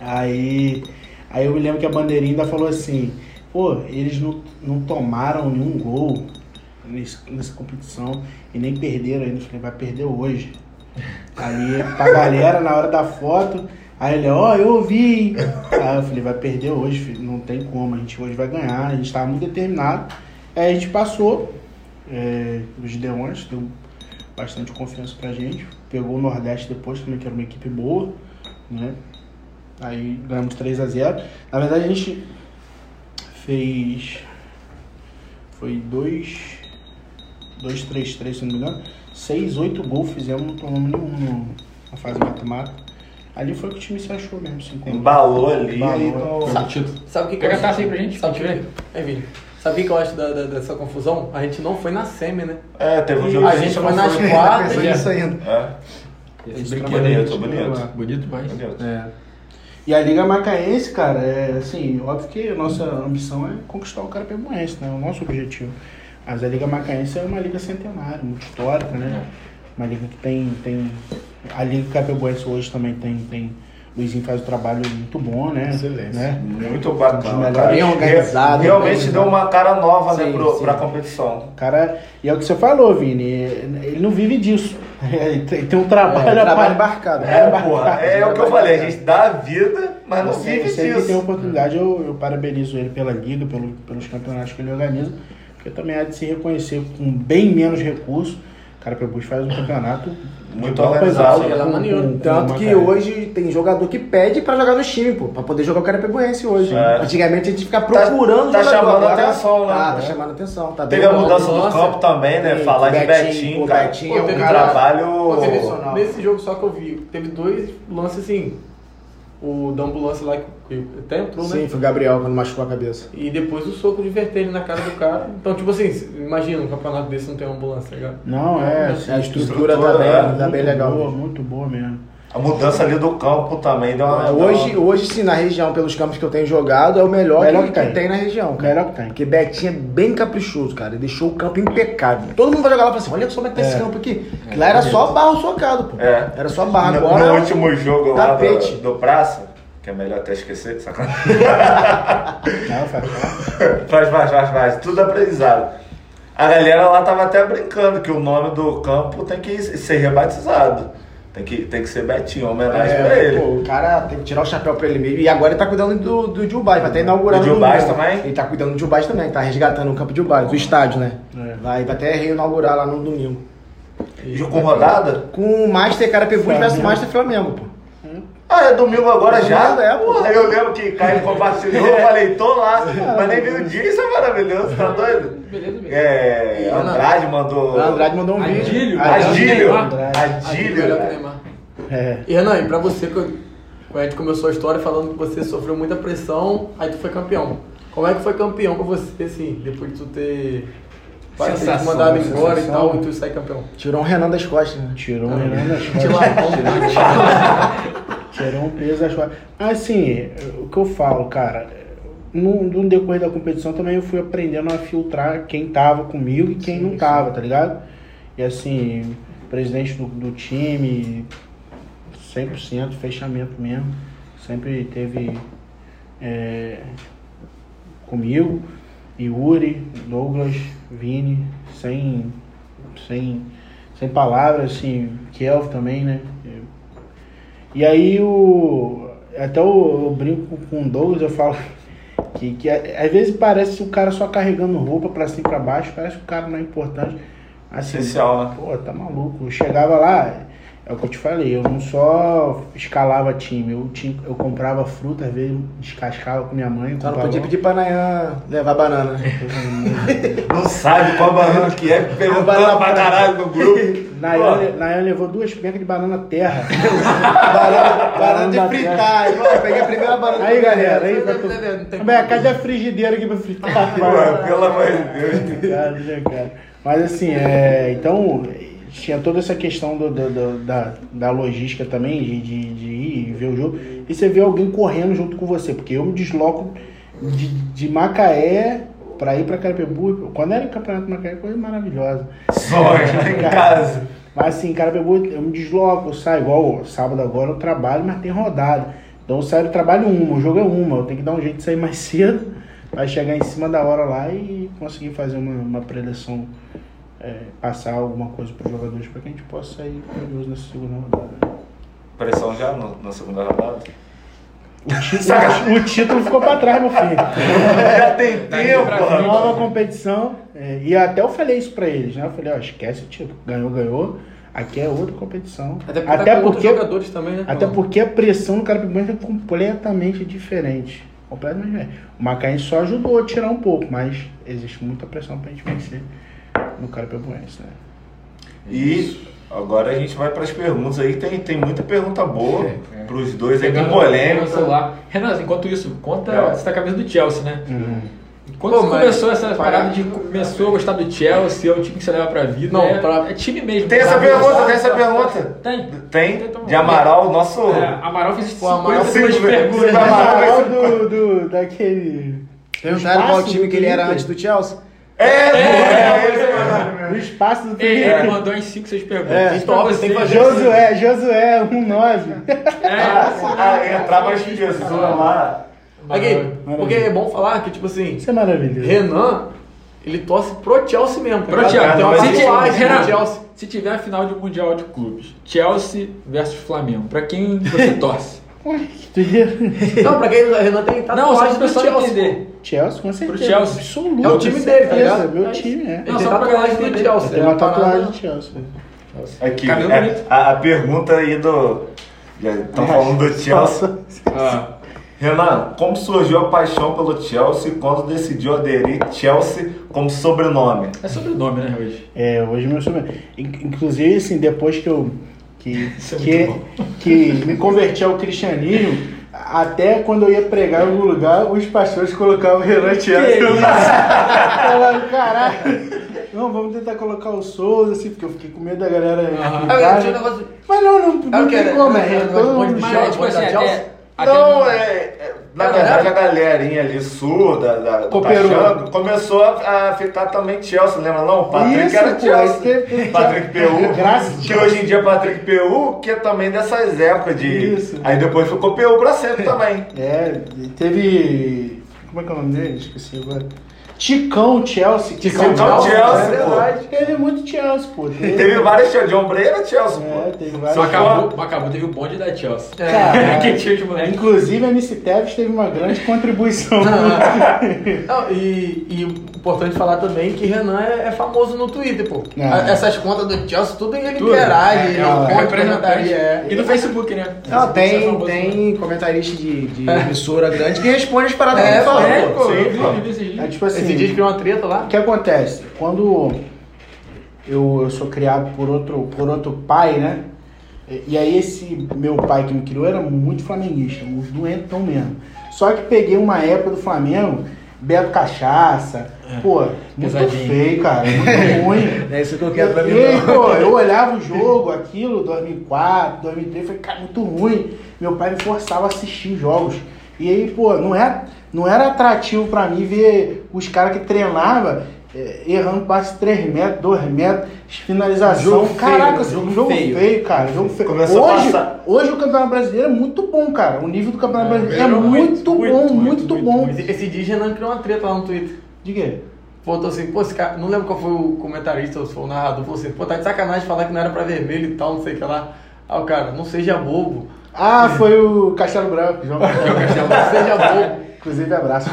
Aí, aí eu me lembro que a bandeirinha ainda falou assim, pô, eles não, não tomaram nenhum gol nesse, nessa competição e nem perderam ainda. Eu falei, vai perder hoje. Aí pra galera, na hora da foto, aí ele, ó, eu ouvi. Aí eu falei, vai perder hoje, filho, não tem como, a gente hoje vai ganhar, a gente tava muito determinado. Aí a gente passou, é, os Leões, deu bastante confiança pra gente. Pegou o Nordeste depois também, que era uma equipe boa, né? Aí ganhamos 3 a 0 Na verdade a gente fez. Foi 2. 2, 3, 3, se não me engano. 6, 8 gols fizemos, não tomamos nenhum na fase mata-mata. Ali foi que o time se achou mesmo, se encontrou. Embalou ali Embalou. Foi. Sabe o que, que Pega eu a taça acho? aí pra gente, Sabe o que, é, Vini? Sabe o que eu acho da, da- dessa confusão? A gente não foi na semi, né? É, teve um jogo a que gente foi nas nisso ainda. É, Esse brinquedo trabalho aí. bonito, bonito. Bonito demais. bonito. É. E a Liga Macaense, cara, é assim, óbvio que a nossa ambição é conquistar o Carapicuense, né? É o nosso objetivo. Mas a Liga Macaense é uma liga centenária, muito histórica, né? Uma liga que tem. tem a Liga Carapicuense hoje também tem. tem o Luizinho faz um trabalho muito bom, né? Excelente. Né? Muito dos bacana. cara. Bem organizado, Realmente bem- deu uma cara nova né, Sim, pro, sim. pra competição. Cara. E é o que você falou, Vini. Ele não vive disso. Ele tem um trabalho. É, a trabalho par- embarcado. É, porra, é o que eu falei, a gente dá a vida, mas não Sempre- vive sempre que tem disso. oportunidade, eu, eu parabenizo ele pela liga, pelo, pelos campeonatos que ele organiza, porque também há de se reconhecer com bem menos recursos. O cara Pebus faz um campeonato Muito organizado. é com- com- Tanto que cara. hoje tem jogador que pede pra jogar no time, pô, pra poder jogar o Carapicuense hoje. É. Antigamente a gente fica procurando tá jogador, chamando agora- atenção, né? Ah, tá É. chamando atenção. Tá Teve a mudança do campo também, né? Sim, Falar de Betinho, Betinho, pô, cara. Betinho Pô, é um trabalho. Pô, nesse jogo só que eu vi, teve dois lances assim. O da ambulância lá que, que até entrou, né? Sim, foi o Gabriel quando machucou a cabeça. E depois o soco de vertelho na cara do cara. Então, tipo assim, imagina um campeonato desse não tem uma ambulância, tá ligado? Não, é, assim, A estrutura, estrutura, tá bem, é, tá muito bem legal. Boa, muito boa mesmo. A mudança ali do campo também deu uma. É, Hoje, hoje, sim, na região, pelos campos que eu tenho jogado, é o melhor, Melhor que, que tem. que tem na região, cara. Melhor que tem. Porque Betinho é bem caprichoso, cara. Ele deixou o campo impecável. Todo mundo vai jogar lá e fala assim: olha só como é que tá esse É. campo aqui. Lá era só barro socado, pô. É. Era só barro. No, Agora. no último jogo lá tapete. do, do Praça, que é melhor até esquecer, sacanagem. Não, faz faz, faz, faz, faz. Tudo aprendizado. A galera lá tava até brincando que o nome do campo tem que ser rebatizado. Tem que, tem que ser Betinho, homenagem pra É, ele. pô, o cara tem que tirar o chapéu pra ele mesmo. E agora ele tá cuidando do, do Jubás, vai até inaugurar Do no Jubás domingo. também? Ele tá cuidando do Jubás também, tá resgatando o campo de Jubás, o estádio, né? É. Vai, vai até reinaugurar lá no domingo. Jogo com rodada? Com o Master Carapebus versus Flamengo. Master Flamengo, pô. Ah, é domingo agora já? É. Porra, eu lembro que Caio compartilhou, eu falei, tô lá, mas nem vi o dia, isso é maravilhoso, tá doido? Beleza, beleza. É, Andrade mandou. O Andrade mandou um vídeo. Adílio. Adílio. Andrade. Adílio. É. E Renan, e pra você, quando a gente começou a história falando que você sofreu muita pressão, aí tu foi campeão. Como é que foi campeão pra você, assim, depois de tu ter Sensação, mandado embora e tal, e tu sai campeão? Tirou um Renan das costas, né? Tirou um Renan das costas. peso das costas. Assim, o que eu falo, cara, no, no decorrer da competição também eu fui aprendendo a filtrar quem tava comigo e quem não tava, tá ligado? E assim, presidente do, do time, 100%, fechamento mesmo. Sempre teve é, comigo, Yuri, Douglas, Vini, sem, sem, sem palavras, assim, Kelvin também, né? E aí o. Até eu, eu brinco com o Douglas, eu falo Que, que às vezes parece o cara só carregando roupa pra cima e pra baixo, parece que o cara não é importante. Assim, Essencial, né? Pô, tá maluco. Eu chegava lá, é o que eu te falei, eu não só escalava time, eu, tinha, eu comprava fruta, às vezes descascava com minha mãe. Só não podia pedir pra Nayan levar banana. Não sabe qual banana que é, perguntando Banana pra caralho no grupo. Nayan, Nayan levou duas pencas de banana terra. banana, banana de fritar. Eu peguei a primeira banana. Aí, galera, aí, Não pra tem- tu... não tem- Bem, cadê a frigideira aqui pra fritar? Pô, pelo amor de Deus. Né, cara? Mas assim, é, então tinha toda essa questão do, do- do- da, da logística também, de, de, de ir e ver o jogo. E você vê alguém correndo junto com você, porque eu me desloco de, de Macaé pra ir pra Carapibu. Quando era o Campeonato Macaé, coisa maravilhosa. Sorte em casa. Mas assim, Carapibu, eu me desloco, eu saio igual sábado agora eu trabalho, mas tem rodada. Então eu saio do trabalho uma, o jogo é uma, eu tenho que dar um jeito de sair mais cedo pra chegar em cima da hora lá e conseguir fazer uma, uma preleção, é, passar alguma coisa pros jogadores para que a gente possa sair vitorioso nessa segunda rodada. Pressão já no- na segunda rodada. O título, o título ficou pra trás, meu filho. Já tem tempo, pra rapaz. Nova competição. é, e até eu falei isso pra eles, né? Eu falei, ó, esquece o título. Ganhou, ganhou. Aqui é outra competição. Até porque, Até tá com outros porque jogadores também, né? Até porque a pressão no Carapicuense é completamente diferente. Completamente diferente. O Macaense só ajudou a tirar um pouco, mas existe muita pressão pra gente vencer no Carapicuense, né? E agora a gente vai para as perguntas aí. Tem, tem muita pergunta boa É, é. pros dois aí, Pegando com polêmica. celular. Renan, enquanto isso, conta. É. Você tá com a camisa do Chelsea, né? Quando Pô, começou essa parada de começou a gostar do Chelsea, é o time que você leva pra vida. Não, é, pra- é time mesmo. Tem essa pergunta, tem essa pergunta. Tem. Tem, de Amaral, nosso. É, Amaral fez Pô, Amaral 52 fez- perguntas. Amaral do, do, daquele. Perguntaram qual time que ele era antes do Chelsea? É, é, É, No espaço do Ele mandou em 5, 6 perguntas. É. Top, você. tem que fazer. Josué, Josué, um 9. É, Ah, entrava as pessoas lá. Aqui, Maravilha. porque é bom falar que, tipo assim, Isso é maravilhoso. Renan, ele torce pro Chelsea mesmo. tá Pro? Chelsea. Tem uma Mas se, tiver, Renan, Chelsea. se tiver a final de Mundial de Clubes, Chelsea versus Flamengo, pra quem você torce? Ué, que doideira. Não, pra quem o Renan tem Não, só tatuagem pro do pessoal Chelsea. entender. Chelsea, com certeza. Chelsea. Absoluto. É o time dele, tá ligado? Meu É time, é. Não, só pra galera do entender. Chelsea. Tem é uma tatuagem de Chelsea. Aqui, é, bonito. a, a pergunta aí do. Estão falando do Chelsea. Ah, Renan, como surgiu a paixão pelo Chelsea quando decidiu aderir Chelsea como sobrenome? é sobrenome, né, hoje? É, hoje meu sobrenome. In- Inclusive, assim, depois que eu. Que, Isso é que, que me converti ao cristianismo, até quando eu ia pregar em algum lugar, os pastores colocavam Renan Chelsea. isso? Falando, caralho. Não, vamos tentar colocar o Souza, assim, porque eu fiquei com medo da galera. Aham. implicar, Ah, tinha um negócio. Mas não, não, não o que tem como, é tipo assim, até Não, é. é- Na verdade, a galerinha ali surda da, do. Paixão começou a, a ficar também Chelsea, lembra não? O Patrick Isso, era pô, Chelsea. que- Patrick PU. Graças que hoje em dia é Patrick PU, que é também dessas épocas de. Isso. Aí depois ficou PU pra sempre também. É, teve. Como é que é o nome dele? Esqueci agora. Ticão Chelsea. que Ticão são- Chelsea, é pô. verdade. Teve muito Chelsea, pô. Teve vários Chelsea. John Bray era Chelsea, É, pô. teve Só acabou, acabou, teve o bonde da Chelsea. É. Cara, que tinha os moleques. Inclusive a MC Tevez teve uma grande contribuição. Não, e, e importante falar também que Renan é, é famoso no Twitter, pô. É. A- Essas contas do Chelsea, tudo ele Tudo. interage, É, ele é um é. E no Facebook, né? Não, Facebook é tem, tem comentarista de, de emissora grande que responde as paradas que É, ele fala. é, pô. pô. Sim, pô. É tipo assim. Esse dia criou uma treta lá. O que acontece? Quando eu, eu sou criado por outro, por outro pai, né? E, aí esse meu pai que me criou era muito flamenguista, uns doentão mesmo. Só que peguei uma época do Flamengo, Beto Cachaça, pô, muito Pesadinho. feio, cara, muito ruim. É isso que eu quero pra mim. E aí, não. pô, eu olhava o jogo, aquilo, 2004, 2003, falei, cara, muito ruim. Meu pai me forçava a assistir os jogos. E aí, pô, não era, não era atrativo pra mim ver os caras que treinavam eh, errando passe 3 metros, 2 metros, finalização. Jogo feio, Caraca, jogo jogo, jogo feio. feio. cara. Jogo feio. Começou Hoje, hoje o Campeonato Brasileiro é muito bom, cara. O nível do Campeonato É, Brasileiro é muito, muito, bom, muito, muito, muito, bom. Esse, esse dia Renan criou uma treta lá no Twitter. De quê? Botou assim, pô, esse cara, não lembro qual foi o comentarista ou se foi o narrador, falou assim, pô, tá de sacanagem falar que não era pra vermelho e tal, não sei o que lá. Ah, o cara, não seja bobo. Ah, foi o Castelo Branco, João Castelo. Não seja bobo. Inclusive, abraço.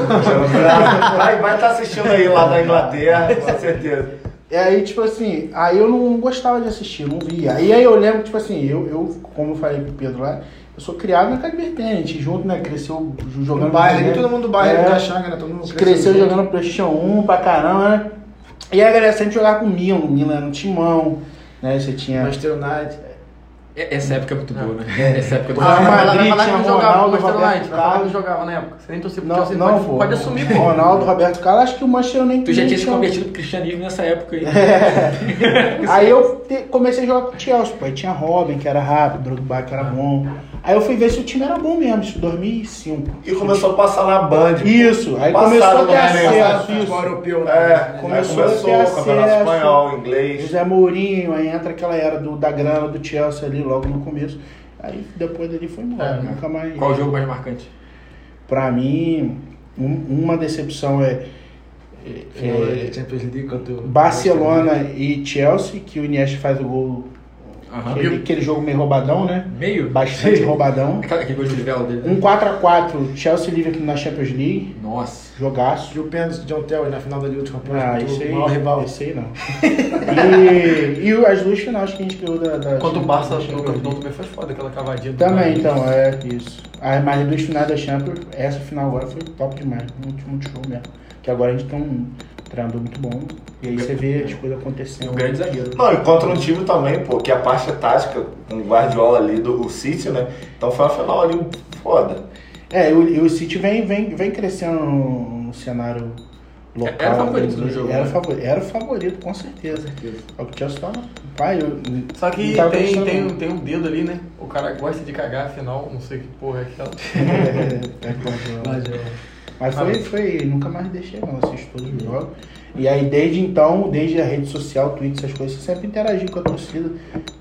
Vai vai estar assistindo aí lá da Inglaterra, com certeza. E aí, tipo assim, aí eu não gostava de assistir, não via. E aí eu lembro, tipo assim, eu, eu como eu falei pro Pedro lá, eu sou criado na Calibertene, a gente junto, né, cresceu jogando... No bairro, todo mundo do bairro É. é. Caxanga, né? Todo mundo Cresceu junto. jogando Playstation 1 pra caramba, né? E aí a galera sempre jogava com o Milan, o Milan era um timão, né? Você tinha... Manchester United. É- Essa época é muito boa, né? Essa época do Ah, vai Madrid que tinha não jogava, Ronaldo, Manchester Roberto Carlos. não jogava na época. Você nem torcia pro Chelsea, não, pode, pô. pode assumir, pô. Ronaldo, Roberto Carlos, acho que o Manchester nem Tu já tinha se convertido pro cristianismo nessa época aí. Aí eu te- comecei a jogar com o Chelsea, pô. Aí tinha Robin, que era rápido, Drogba, que era bom. Aí eu fui ver se o time era bom mesmo, isso em 2005. E começou a passar na Band. Isso, aí Passaram começou a ter acesso, isso. europeu, né? É, Né? Começou começou, a ter acesso. espanhol, inglês. José Mourinho, aí entra aquela era do, da grana do Chelsea ali logo no começo. Aí depois dele foi embora, É. nunca mais. Qual o jogo mais marcante? Pra mim, um- uma decepção é, Final é, da Champions League contra o Barcelona. e Chelsea, que o Iniesta faz o gol, Aham. aquele, aquele jogo meio roubadão, né? Meio? Bastante roubadão. Aquela- Aquele gol de dele. né? Um 4x4, Chelsea e Liverpool na Champions League, Nossa. jogaço. E o pênalti de John Terry na final da Liga dos Campeões Ah, isso aí, o maior rival. esse aí não. E, e o- as duas finais que a gente ganhou da, da Quanto o Barça no Champions campeão também foi foda, aquela cavadinha. do Também, então, é isso. As mais duas finais da Champions, essa final agora foi top demais, muito, muito show mesmo. Que agora a gente tem um treinador muito bom, e aí você vê as coisas É acontecendo. um grande zagueiro. Não, e contra um time também, pô, que a parte tática, com o Guardiola ali do o City, né? Então foi uma final ali foda. É, e o, e o City vem, vem, vem crescendo no, no cenário local. Era favorito né? no jogo, Era, né? favorito, era favorito, com certeza. Só que o Chelsea tava... Pai, eu, Só que tem, tem, um- tem um dedo ali, né? O cara gosta de cagar, afinal, não sei que porra é aquela. É, é, Guardiola. Mas foi, foi, nunca mais deixei não, assisto todos os jogos. E aí desde então, desde a rede social, Twitter, essas coisas, eu sempre interagi com a torcida.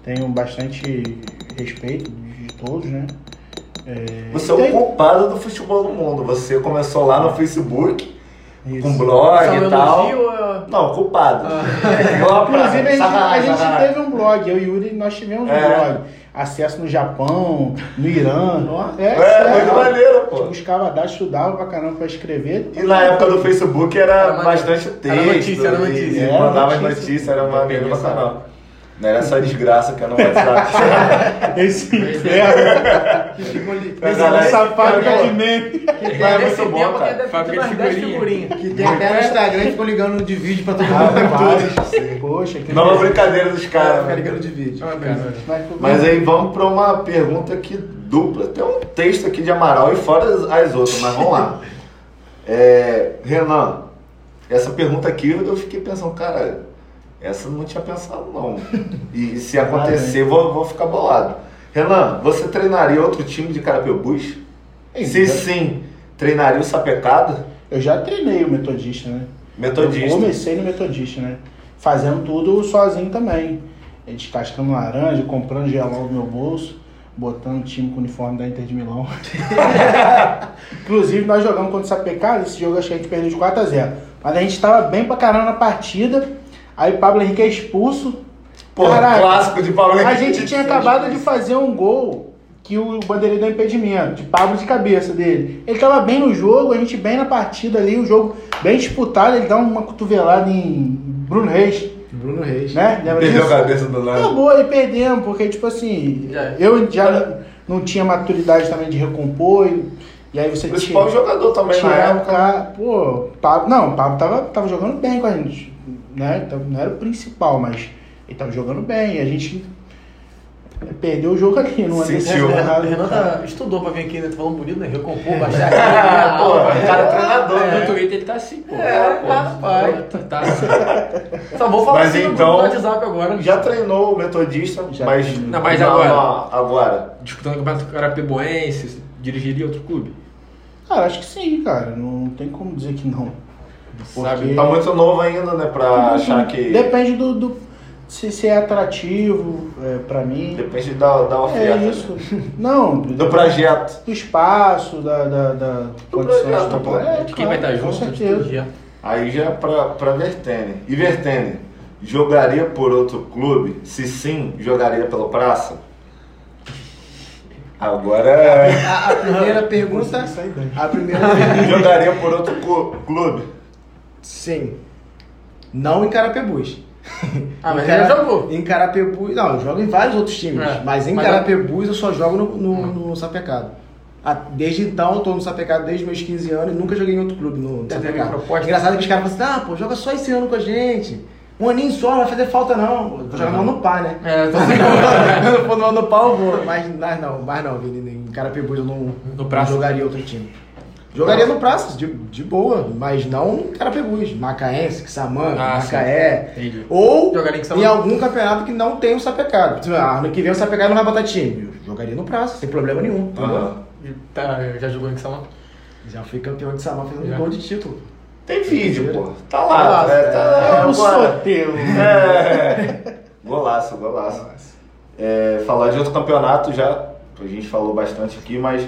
Tenho bastante respeito de todos, né? É, Você é o culpado do futebol do mundo. Você começou lá no Facebook, Isso. com blog e tal. elogio ou é- Não, culpado. É igual a Inclusive, a gente, a gente teve um blog, eu e o Yuri, nós tivemos É. um blog. Acesso no Japão, no Irã. É, É, sério. muito maneiro, A gente pô. buscava dados, estudava pra caramba pra escrever. E na época do Facebook era, Era bastante texto. Era notícia, era notícia. Era mandava as notícia. notícias, era Peguei essa- caramba. Não era essa desgraça que é no WhatsApp. Esse inferno. Que ficam ali. Essa fábrica de meme. Que é muito bom, cara. que Fábrica umas de 10 figurinha. Que tem até no Instagram e ficam ligando de vídeo pra todo mundo. Rapaz, poxa, que Nova brincadeira dos Cara, caras. fica né? ligando de vídeo. Mas, Mas aí vamos pra uma pergunta aqui dupla. Tem um texto aqui de Amaral e fora as, as outras, mas vamos lá. É, Renan, essa pergunta aqui eu fiquei pensando, cara, essa eu não tinha pensado não. E se acontecer, vou, vou ficar bolado. Renan, você treinaria outro time de Carapebus? Se sim, treinaria o Sapecado? Eu já treinei o metodista, né? Metodista. Eu comecei no metodista, né? Fazendo tudo sozinho também. Descascando laranja, comprando gelol do meu bolso, botando o time com o uniforme da Inter de Milão. Inclusive, nós jogamos contra o Sapecado, esse jogo acho que a gente perdeu de 4 a 0 Mas a gente tava bem pra caramba na partida. Aí o Pablo Henrique é expulso. Pô, Caraca, clássico de Paulo A Henrique. gente tinha acabado de fazer um gol que o Bandeirinha deu impedimento, de Pablo de cabeça dele. Ele tava bem no jogo, a gente bem na partida ali, o jogo bem disputado, ele dá uma cotovelada em Bruno Reis, Bruno Reis. né? Lembra Perdeu a disso? cabeça do nada. Acabou aí perdemos, porque tipo assim, eu já não, não tinha maturidade também de recompor, e, e aí você Principal jogador também cara, pô, Pablo, não, o Pablo tava, tava jogando bem com a gente, né? Então, Não era o principal, mas ele tava jogando bem, e a gente perdeu o jogo aqui, não Sentiu. É Renan, o Renan tá- estudou pra vir aqui, né? Tá falando bonito, né? Recompor, baixar Ah, aqui. pô, o cara é treinador, No né? Twitter ele tá assim, pô. É, rapaz. Tá, tá assim. Só vou falar Mas assim no então- do WhatsApp agora. Já treinou o metodista, Já. mas. Não, mas não, agora? não, agora. Disputando o campeonato carapebuense, dirigiria outro clube? Cara, acho que sim, cara, não tem como dizer que não. Sabe? Porque- Tá muito novo ainda, né? Pra achar que. Depende do, do- se, se é atrativo é, pra mim. Depende da, da oferta. É né? isso. Não, Do projeto. do espaço, da, da, da condições projeto, do pô. É, De quem vai estar Com junto, certeza. Aí já é pra, pra Vertene. E Vertene, jogaria por outro clube? Se sim, jogaria pelo Praça? Agora A, a primeira pergunta. A primeira jogaria por outro clube. Sim. Não em Carapebus. Ah, mas ele Cara- já jogou. Em Carapebus. Não, eu jogo em vários outros times. É, mas em mas Carapebus eu só jogo no, no, no Sapecado. Desde então eu tô no Sapecado desde meus 15 anos e nunca joguei em outro clube no, no Sapecado. Engraçado que os caras falam assim, ah, pô, joga só esse ano com a gente. Um aninho só, não vai fazer falta não. Vou jogar no ano pá, né? É, tô Quando eu for no pá eu vou. Mas, mas não, mas não, Vini, em Carapebus eu não, No não jogaria outro time. Jogaria no Praça, de, de boa, mas não Carapebus. Macaense, Xamã, Ah, sim. Macaé. Entendi. Ou em em, Xamã? algum campeonato que não tem o sapecado. Tipo, ah, ano que vem o sapecado não vai botar time. Eu jogaria no Praça, sem problema nenhum. Aham. Tá, já jogou em Salão? Já fui campeão de Samar fazendo Já. gol de título. Tem vídeo, pô. Tá Ah, lá. é, tá, É o agora. sorteio. É. Golaço, golaço. É, falar de outro campeonato já, a gente falou bastante aqui, mas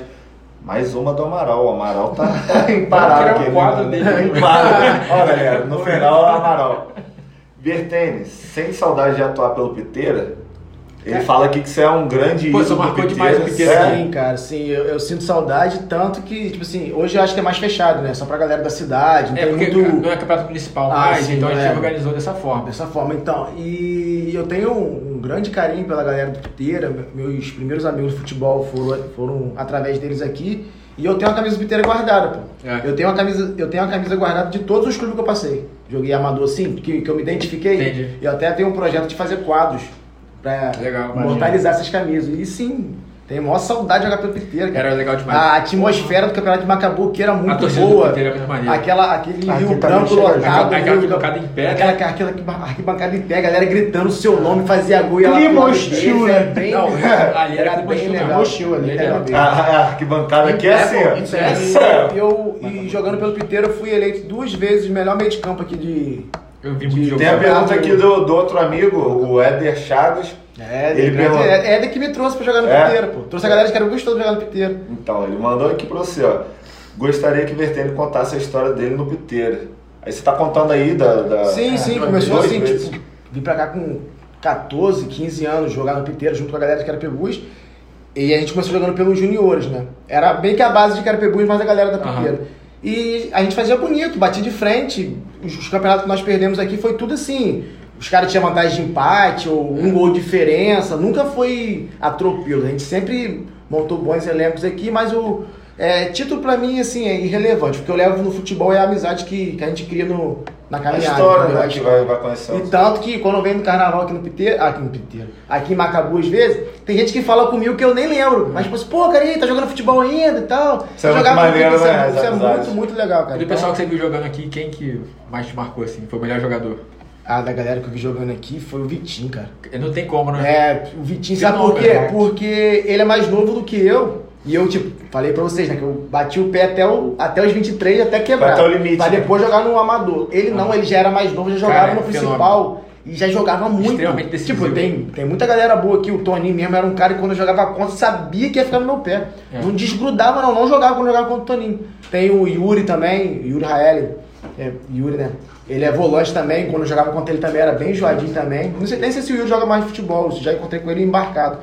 mais uma do Amaral. O Amaral tá imparável. criar um aqui, quadro né? dele. Ó, galera, no final o Amaral. Bertênis, sem saudade de atuar pelo Piteira, ele fala aqui que você é um grande Pô, você marcou demais o Piteira. É. Sim, cara, sim, eu, eu sinto saudade, tanto que, tipo assim, hoje eu acho que é mais fechado, né? Só pra galera da cidade, não É tem porque muito. não é campeonato municipal Ah, mais, sim, então a gente é. organizou dessa forma. Dessa forma, então. E eu tenho um, grande carinho pela galera do Piteira. Meus primeiros amigos de futebol foram, foram através deles aqui. E eu tenho uma camisa do Piteira guardada, pô. É. Eu tenho uma camisa, eu tenho uma camisa guardada de todos os clubes que eu passei. Joguei amador assim, que, que eu me identifiquei. Entendi. E eu até tenho um projeto de fazer quadros pra Legal, imortalizar essas camisas. E sim, a maior saudade de jogar pelo Piteira. cara. Era legal demais. A atmosfera do campeoneto de Macabu que era muito boa. Piteira é. Aquela, aquele Aqui Rio Branco lotado. Aquela- arquibancada em pé, Aquela, né? aquela arquiba- arquibancada em pé, a galera gritando o seu nome, fazia gol e ela Clima pulava hostil, desse, né? é ali era era clima bem legal. né? Hostil ali, A, arquibancada aqui é assim, ó. Isso E é. Sério? eu, e jogando pelo Piteiro, eu fui eleito duas vezes o melhor meio de campo aqui de. Eu vi muito jogo. Tem a Campeonato- pergunta aqui do, do outro amigo, o Éder Chagas. É, Ele perguntou- é, é que me trouxe pra jogar no É? Piteiro, pô. Trouxe a galera que era gostoso de jogar no Piteiro. Então, ele mandou aqui pra você, ó. Gostaria que Vertene contasse a história dele no Piteira. Aí você tá contando aí da. da- Sim, sim, duas começou assim, vezes. tipo, vim pra cá com 14, 15 anos, jogar no Piteiro junto com a galera de Carapebus. E a gente começou jogando pelos juniores, né? Era bem que a base de Carapebus, mas a galera da. Piteiro. E a gente fazia bonito, batia de frente. Os, os campeonatos que nós perdemos aqui foi tudo assim. Os caras tinham vantagem de empate ou um gol de diferença. Nunca foi atropelo. A gente sempre montou bons elencos aqui, mas o é, título pra mim assim é irrelevante. Porque eu levo no futebol é a amizade que, que a gente cria no, na A caminhada. história, entendeu? né? Que vai, vai conhecendo. E tanto que quando eu venho no carnaval aqui no Piteiro, aqui no Piteiro, aqui em Macabu às vezes, tem gente que fala comigo que eu nem lembro. Mas tipo assim, pô, cara, aí, tá jogando futebol ainda e tal. Isso é muito maneiro, isso, né, é, isso é amizades. muito, muito legal, cara. E do pessoal que Então, você viu jogando aqui, quem que mais te marcou assim? Foi o melhor jogador? A da galera que eu vi jogando aqui foi o Vitinho, cara. Não tem como, né? É, o Vitinho, sabe por quê? né? Porque ele é mais novo do que eu. E eu, tipo, falei pra vocês, né? Que eu bati o pé até, o, até os 23, até quebrar. Até o limite, Pra né? depois jogar no amador. Ele não, ele já era mais novo, já jogava Cara, no é principal. E já jogava muito. Extremamente decisivo. Tipo, tem, tem muita galera boa aqui. O Toninho mesmo era um cara que quando eu jogava contra, sabia que ia ficar no meu pé. É. Não desgrudava, não. Não jogava quando eu jogava contra o Toninho. Tem o Yuri também, Yuri Raeli. É, Yuri, né? Ele é volante também. Quando eu jogava contra ele também, era bem joadinho também. Não sei nem sei se o Yuri joga mais futebol. Já encontrei com ele embarcado.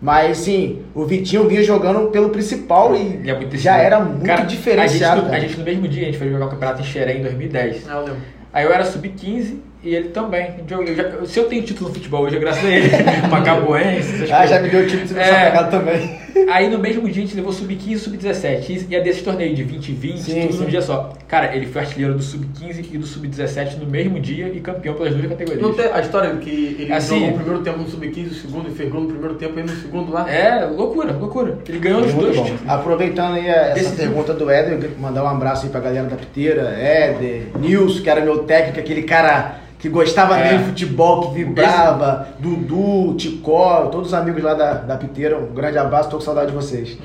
Mas, sim, o Vitinho vinha jogando pelo principal e é muito já era muito Cara, diferenciado. A gente, no, cara. a gente no mesmo dia, a gente foi jogar o campeonato em Xerém em 2010. Ah, eu lembro. Aí eu era sub-15 e ele também. Eu- eu já- se eu tenho título no futebol hoje, é graças a ele. Macabuense, Ah, coisas. já me deu o time de ser É. pegado também. Aí no mesmo dia a gente levou sub-15 e sub-17. E ia desses torneios de 20 e 20, Sim, tudo sim. num dia só. Cara, ele foi artilheiro do sub-15 e do sub-17 no mesmo dia e campeão pelas duas categorias. Não tem a história que ele Assim- jogou o primeiro tempo no sub-15, o segundo e fez gol no primeiro tempo e no segundo lá? É, loucura, loucura. Ele ganhou os dois bom. Aproveitando aí essa Decisivo. pergunta do Éder, eu queria mandar um abraço aí pra galera da Piteira, Éder, Nilson, que era meu técnico, aquele cara que gostava É. mesmo de futebol, que vibrava, Dudu, Ticó, todos os amigos lá da, da Piteira, um grande abraço, tô com saudade de vocês.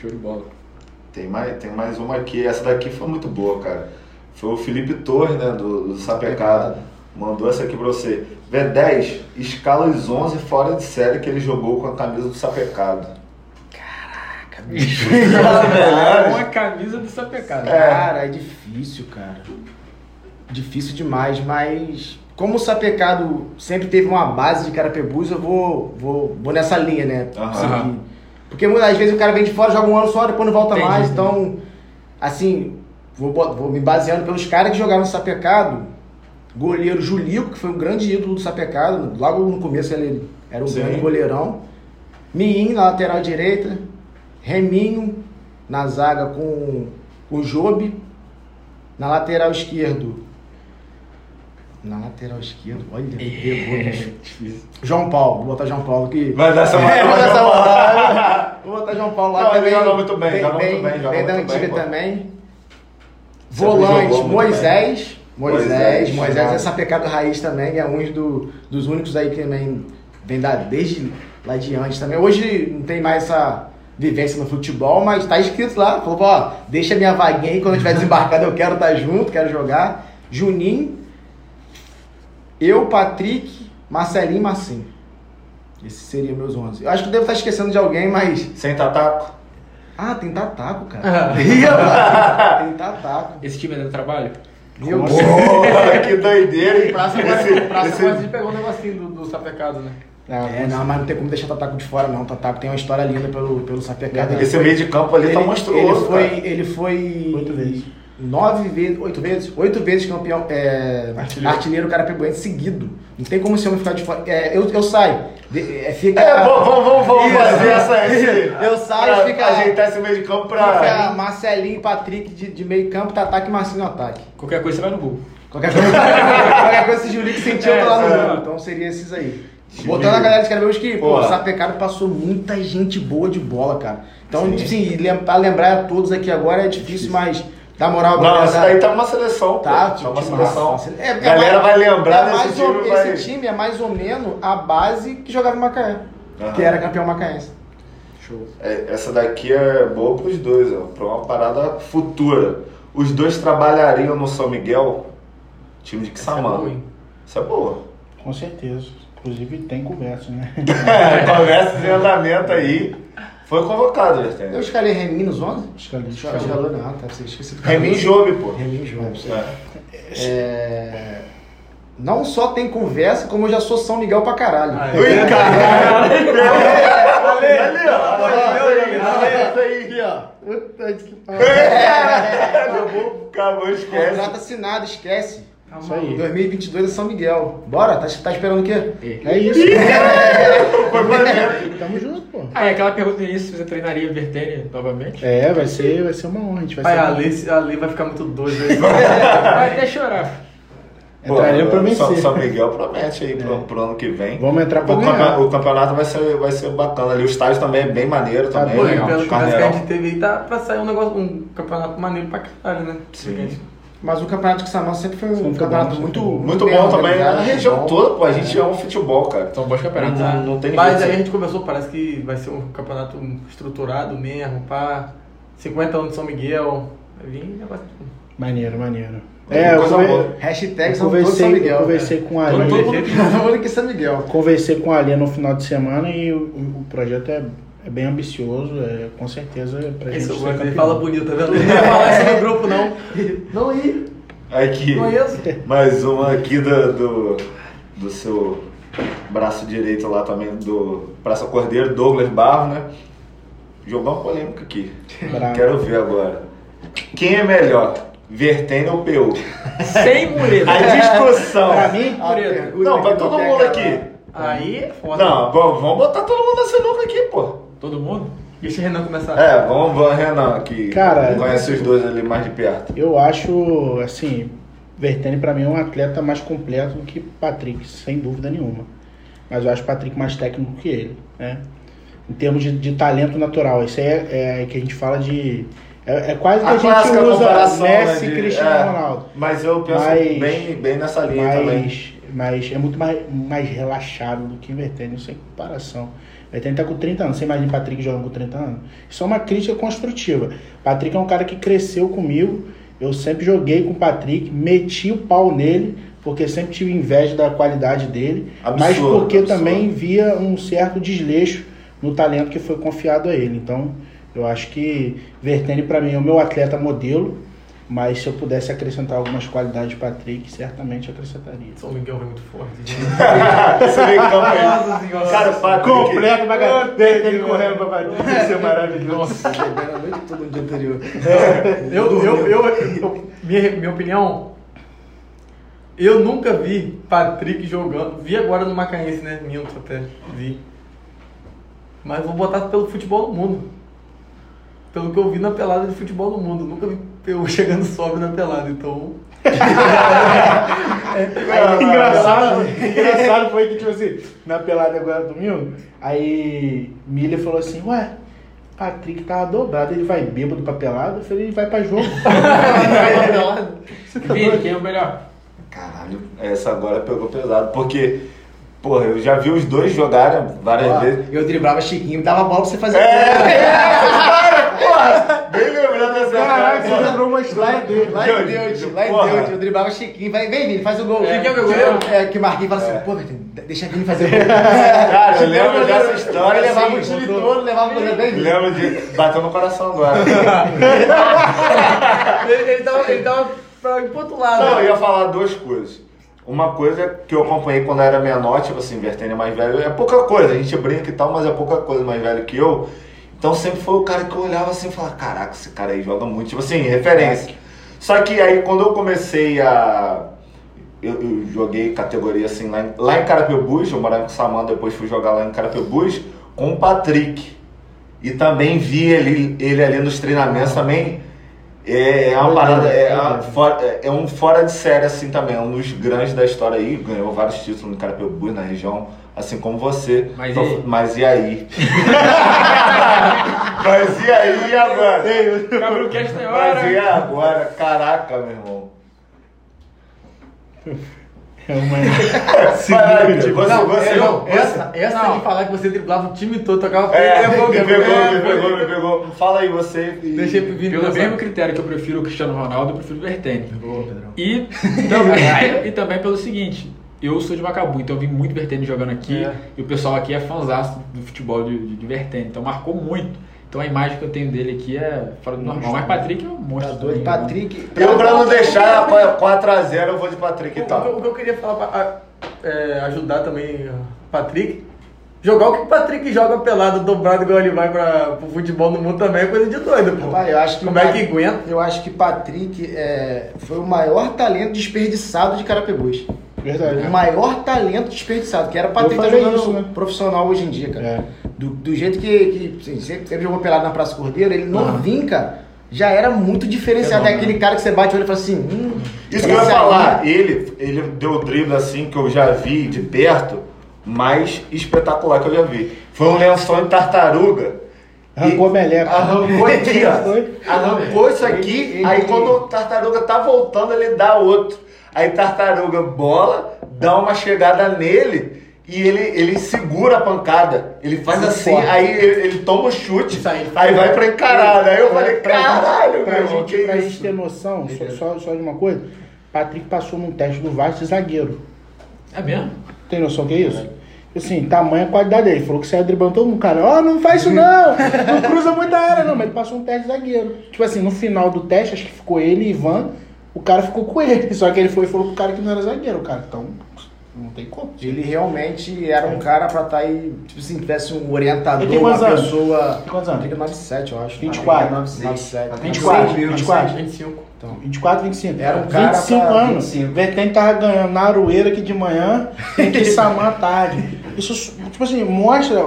Show de bola. Tem mais, tem mais uma aqui. Essa daqui foi muito boa, cara. Foi o Felipe Torres, né, do, do Sapecado. Mandou essa aqui pra você. V10, escala os 11 fora de série que ele jogou com a camisa do Sapecado. É uma camisa do Sapecado. Cara, é difícil, cara. Difícil demais, mas como o Sapecado sempre teve uma base de Carapebus, eu vou, vou, vou nessa linha, né? Seguir. Porque muitas vezes o cara vem de fora, joga um ano só, depois não volta Entendi, mais. Então, assim, vou, vou me baseando pelos caras que jogaram no Sapecado. Goleiro Julico, que foi um grande ídolo do Sapecado. Logo no começo ele era um Sim. grande goleirão. Miim na lateral direita. Reminho na zaga com o Jobe. Na lateral esquerdo. Na lateral esquerda, olha, me pegou, bicho. João Paulo, vou botar João Paulo aqui. Vai dar essa É, vou, botar essa João Paulo. moral. vou botar João Paulo lá Não, ele também. joga muito bem, joga muito vem, bem, joga vem da antiga também. Volante, jogou Moisés. Moisés, Moisés, Moisés, essa pecado raiz também, é um do, dos únicos aí que também vem da, desde lá de antes também. Hoje não tem mais essa vivência no futebol, mas tá escrito lá, falou, ó, deixa minha vaguinha aí, quando eu tiver desembarcado eu quero estar junto, quero jogar. Juninho, eu, Patrick, Marcelinho e Marcinho. Esses seriam meus 11. Eu acho que devo estar esquecendo de alguém, mas... Sem tataco. Ah, tem Tataco, cara. Ih, mano, tem Tataco. Esse time é do trabalho? Meu Deus. Porra, que doideira, hein? Praça, Esse- praça esse- quase pegou um negocinho do, do sapecado, né? É, não, mas não tem como deixar o Tataco de fora, não. O Tataco tem uma história linda pelo, pelo Sapecado. Esse foi- meio de campo ali tá ele- monstruoso, Ele foi, cara. ele foi Oito vezes. Nove vezes, oito vezes, oito vezes campeão, é, Artilheiro. artilheiro, carapibuense seguido. Não tem como esse homem ficar de fora. É, eu, eu saio. De- é, fica, É, vamos, vamos, vamos, vamos Isso. fazer essa esse, Eu saio, pra fica- ajeitar esse meio de campo Fica pra. Marcelinho, Patrick de, de meio campo, Tataco e Marcinho no ataque. Qualquer coisa você vai no gol. Qualquer coisa, qualquer coisa se Julinho sentiu, eu tô lá no gol. é. Então seria esses aí. Botando a galera de Carabeiros que, pô, o Sapecado passou muita gente boa de bola, cara. Então, Sim. assim, lem- pra lembrar a todos aqui agora é difícil, mas dá moral Não, galera. esse daí tá uma seleção, Tá, pô. Tá uma seleção. massa. É, é galera mais- vai lembrar é desse time, vai... Esse time é mais ou menos a base que jogava em Macaé, Aham. que era campeão macaense. Show. É, essa daqui é boa pros dois, ó, pra uma parada futura. Os dois trabalhariam no São Miguel, time de é Quissamã. hein? Isso é boa. Com certeza. Inclusive tem conversa, né? É, conversa em andamento aí. Foi convocado, Eu Vertente. escalei Remin nos 11? Escalei. Escalou não, tá, você esqueci do Remin Jobe, pô. Remin Jobe. É. É... Não só tem conversa, como eu já sou São Miguel pra caralho. Ah, é. Ui, caralho! Ali, ali, ó. Isso aí, aqui, ó. Puta que pariu. Acabou, acabou, esquece. Contrato assinado, esquece. Isso aí. 2022 é São Miguel. Bora, tá, tá esperando o quê? É isso. Foi maneiro. Tamo junto, pô. Ah, e aquela pergunta no início, você treinaria Vertene novamente? É, vai ser, vai ser uma honra. A gente vai Pai, a Lei, a Lei vai ficar muito doido aí. Vai até chorar. Entraria pra vencer. São, São Miguel promete aí pro, pro ano que vem. Vamos entrar pra o, campe- o campeonato vai ser, vai ser bacana ali. O estádio também é bem maneiro Tá também. Pô, bom, e legal. pelo que a gente teve aí, tá pra sair um negócio, um campeonato maneiro pra caralho, né? Sim. Mas o campeonato de Samão sempre foi um campeonato bom, muito, Muito bem bom também. Na região toda, pô, a gente ama futebol, cara. São bons campeonatos. Não, não tem Mas aí a gente conversou, parece que vai ser um campeonato estruturado mesmo, pá. 50 anos de São Miguel. Vir negócio. Maneiro, maneiro. É, É, eu. Hashtag eu são todos São conversei, eu Miguel. conversei com a Ali. todo mundo, é São Miguel. Conversei com a Ali no final de semana e o, o projeto é, é bem ambicioso, é, com certeza é pra Esse gente ser fala bonito, tá vendo? Não ia falar isso no grupo, não. Não ia. Aqui, Conheço. mais uma aqui do, do, do seu braço direito lá também, do Praça Cordeiro, Douglas Barro, né? Jogar uma polêmica aqui. Bravo. Quero ver agora. Quem é melhor? Vertene ou PU? Sem muleta. A discussão. Pra mim, A pergunta Não, pra todo quer mundo aqui. Aí é foda. Não, vamos, vamos botar todo mundo na sinuca aqui, pô. Todo mundo? Deixa o Renan começar. É, vamos, vamos, Renan, que Cara, conhece os dois ali mais de perto. eu acho, assim, Vertene pra mim é um atleta mais completo do que Patrick, sem dúvida nenhuma. Mas eu acho o Patrick mais técnico que ele, né? Em termos de, de talento natural. Isso aí é, é que a gente fala de. É, é quase que a, gente usa comparação, Messi né, e de- Cristiano é, Ronaldo. Mas eu penso Mas- bem, bem nessa linha também. Mas, mas é muito mais, mais relaxado do que Vertene, sem comparação. Vertene tá com 30 anos, você imagina Patrick jogando com 30 anos? Isso é uma crítica construtiva. Patrick é um cara que cresceu comigo, eu sempre joguei com o Patrick, meti o pau nele, porque sempre tive inveja da qualidade dele, mas Absurdo, porque absurdo. também via um certo desleixo no talento que foi confiado a ele. Então, eu acho que Vertene para mim é o meu atleta modelo. Mas se eu pudesse acrescentar algumas qualidades de Patrick, certamente acrescentaria. São Miguel é muito forte. aí. Nossa senhora. Cara, Patrick. Completo, bagaceiro. Ele correndo pra Patrick, isso é maravilhoso. Beberam a noite toda no dia anterior. Eu, eu, eu, eu- minha, minha opinião, eu nunca vi Patrick jogando. Vi agora no Macaense, né? Minto até. Vi. Mas vou botar pelo futebol no mundo. Pelo que eu vi na pelada de futebol no mundo. Nunca vi eu chegando sobe na pelada, então. engraçado, engraçado foi que, tipo assim, na pelada agora domingo, aí Miller falou assim, ué, Patrick tava dobrado, ele vai bêbado pra pelada, eu falei, ele vai pra jogo. Vini, quem é o melhor? Caralho, essa agora pegou pesado. Porque, porra, eu já vi os dois jogarem várias Ó, vezes. Eu driblava Chiquinho, dava bola pra você fazer. Bem lembrando dessa Caraca, você lembrou uma história dele. Lá em Deus, lá em. Deus, eu driblava Chiquinho, vai, vem Vini, faz o gol. Chiquinho é meu goleiro? É, que Marquinhos fala assim, pô, velho, deixa Vini fazer o gol. Cara, eu é lembro dessa história. Ele levava assim, o time todo, levava o goleiro bem. Lembro de. Bateu no coração agora. ele, tava, ele tava pra ir pro outro lado. Não, eu ia falar duas coisas. Uma coisa que eu acompanhei quando eu era menor, tipo assim, Vertênio é mais velho, é pouca coisa, a gente brinca e tal, mas é pouca coisa mais velho que eu. Então sempre foi o cara que eu olhava assim e falava, caraca, esse cara aí joga muito, tipo assim, referência. Só que aí quando eu comecei a. Eu, eu joguei categoria assim lá em, lá em Carapebus, eu morava com o Samanta, depois fui jogar lá em Carapebus com o Patrick. E também vi ele, ele ali nos treinamentos também. É, é uma parada, é, uma fora- é- é um fora de série assim também, é um dos grandes da história aí, ganhou vários títulos no Carapebus, na região, assim como você. Mas Então, e aí? mas e aí? mas e aí agora? Cabrucast tem Mas e hora. agora? Caraca, meu irmão. É uma... Vai, você, Não, você, é, não, você- essa, essa Não. de falar que você driblava o time todo, tocava É, é, me bom, pegou, é, me foi- pegou, me pegou. Fala aí você. e- Deixei pro Vini Pelo mesmo critério que eu prefiro o Cristiano Ronaldo, eu prefiro o Vertene. Boa, Pedrão. E também, e também pelo seguinte, eu sou de Macabu, então eu vi muito Vertene jogando aqui, É. e o pessoal aqui é fãzaço do futebol de, de, de Vertene, então marcou muito. Então a imagem que eu tenho dele aqui é fora do normal. Mas Patrick é um Tá monstro. doido. também, né? Patrick. Eu, pra não deixar 4x0, eu vou de Patrick O, e o que eu- tal. o que eu queria falar pra a- é, ajudar também o Patrick, jogar o que o Patrick joga pelado, dobrado igual ele vai pra, pro futebol no mundo também é coisa de doido, pô. Rapaz, eu acho que Como é que aguenta? Eu acho que Patrick é, foi o maior talento desperdiçado de Carapebus. Verdade. O maior talento desperdiçado, que era tá falei jogando isso, né? profissional hoje em dia, cara. É. Do, do jeito que, que assim, sempre, sempre jogou pelado na Praça Cordeiro, ele novinho, cara, já era muito diferenciado. É aquele cara que você bate o olho e fala assim, hum, Isso que eu ia aí- falar, ele, ele deu o drible assim que eu já vi de perto, mais espetacular que eu já vi. Foi um lençol em tartaruga. Arrancou a meleca. Arrancou aqui, ó. Arrancou isso aqui, Ele- aí ele- quando o tartaruga tá voltando, ele dá outro. Aí tartaruga bola, dá uma chegada nele e ele, ele segura a pancada. Ele faz Muito assim, forte. aí ele, ele toma o chute, aí. aí vai pra encarada. Aí eu falei, caralho, pra meu irmão, gente, pra gente ter noção, só, só, só de uma coisa, Patrick passou num teste do Vasco de zagueiro. É mesmo? Tem noção que é isso? Assim, tamanho e qualidade dele. Ele falou que saiu driblando todo mundo. Cara, ó, não faz isso não! Não cruza muita área, não. Mas ele passou um teste de zagueiro. Tipo assim, no final do teste, acho que ficou ele e Ivan. O cara ficou com ele. Só que ele foi e falou pro cara que não era zagueiro, cara. Então, não tem como. Ele realmente era um cara pra estar aí, tipo assim, tivesse um orientador, Ele tem uma quantos anos? pessoa. Tem quantos anos? É 97, eu acho. 24. 97. 24, 24. 25. Então, 24, 25. Era um cara 25 pra anos. 25. Vertente tava ganhando na aroeira aqui de manhã, tem que samar à tarde. Isso, tipo assim, mostra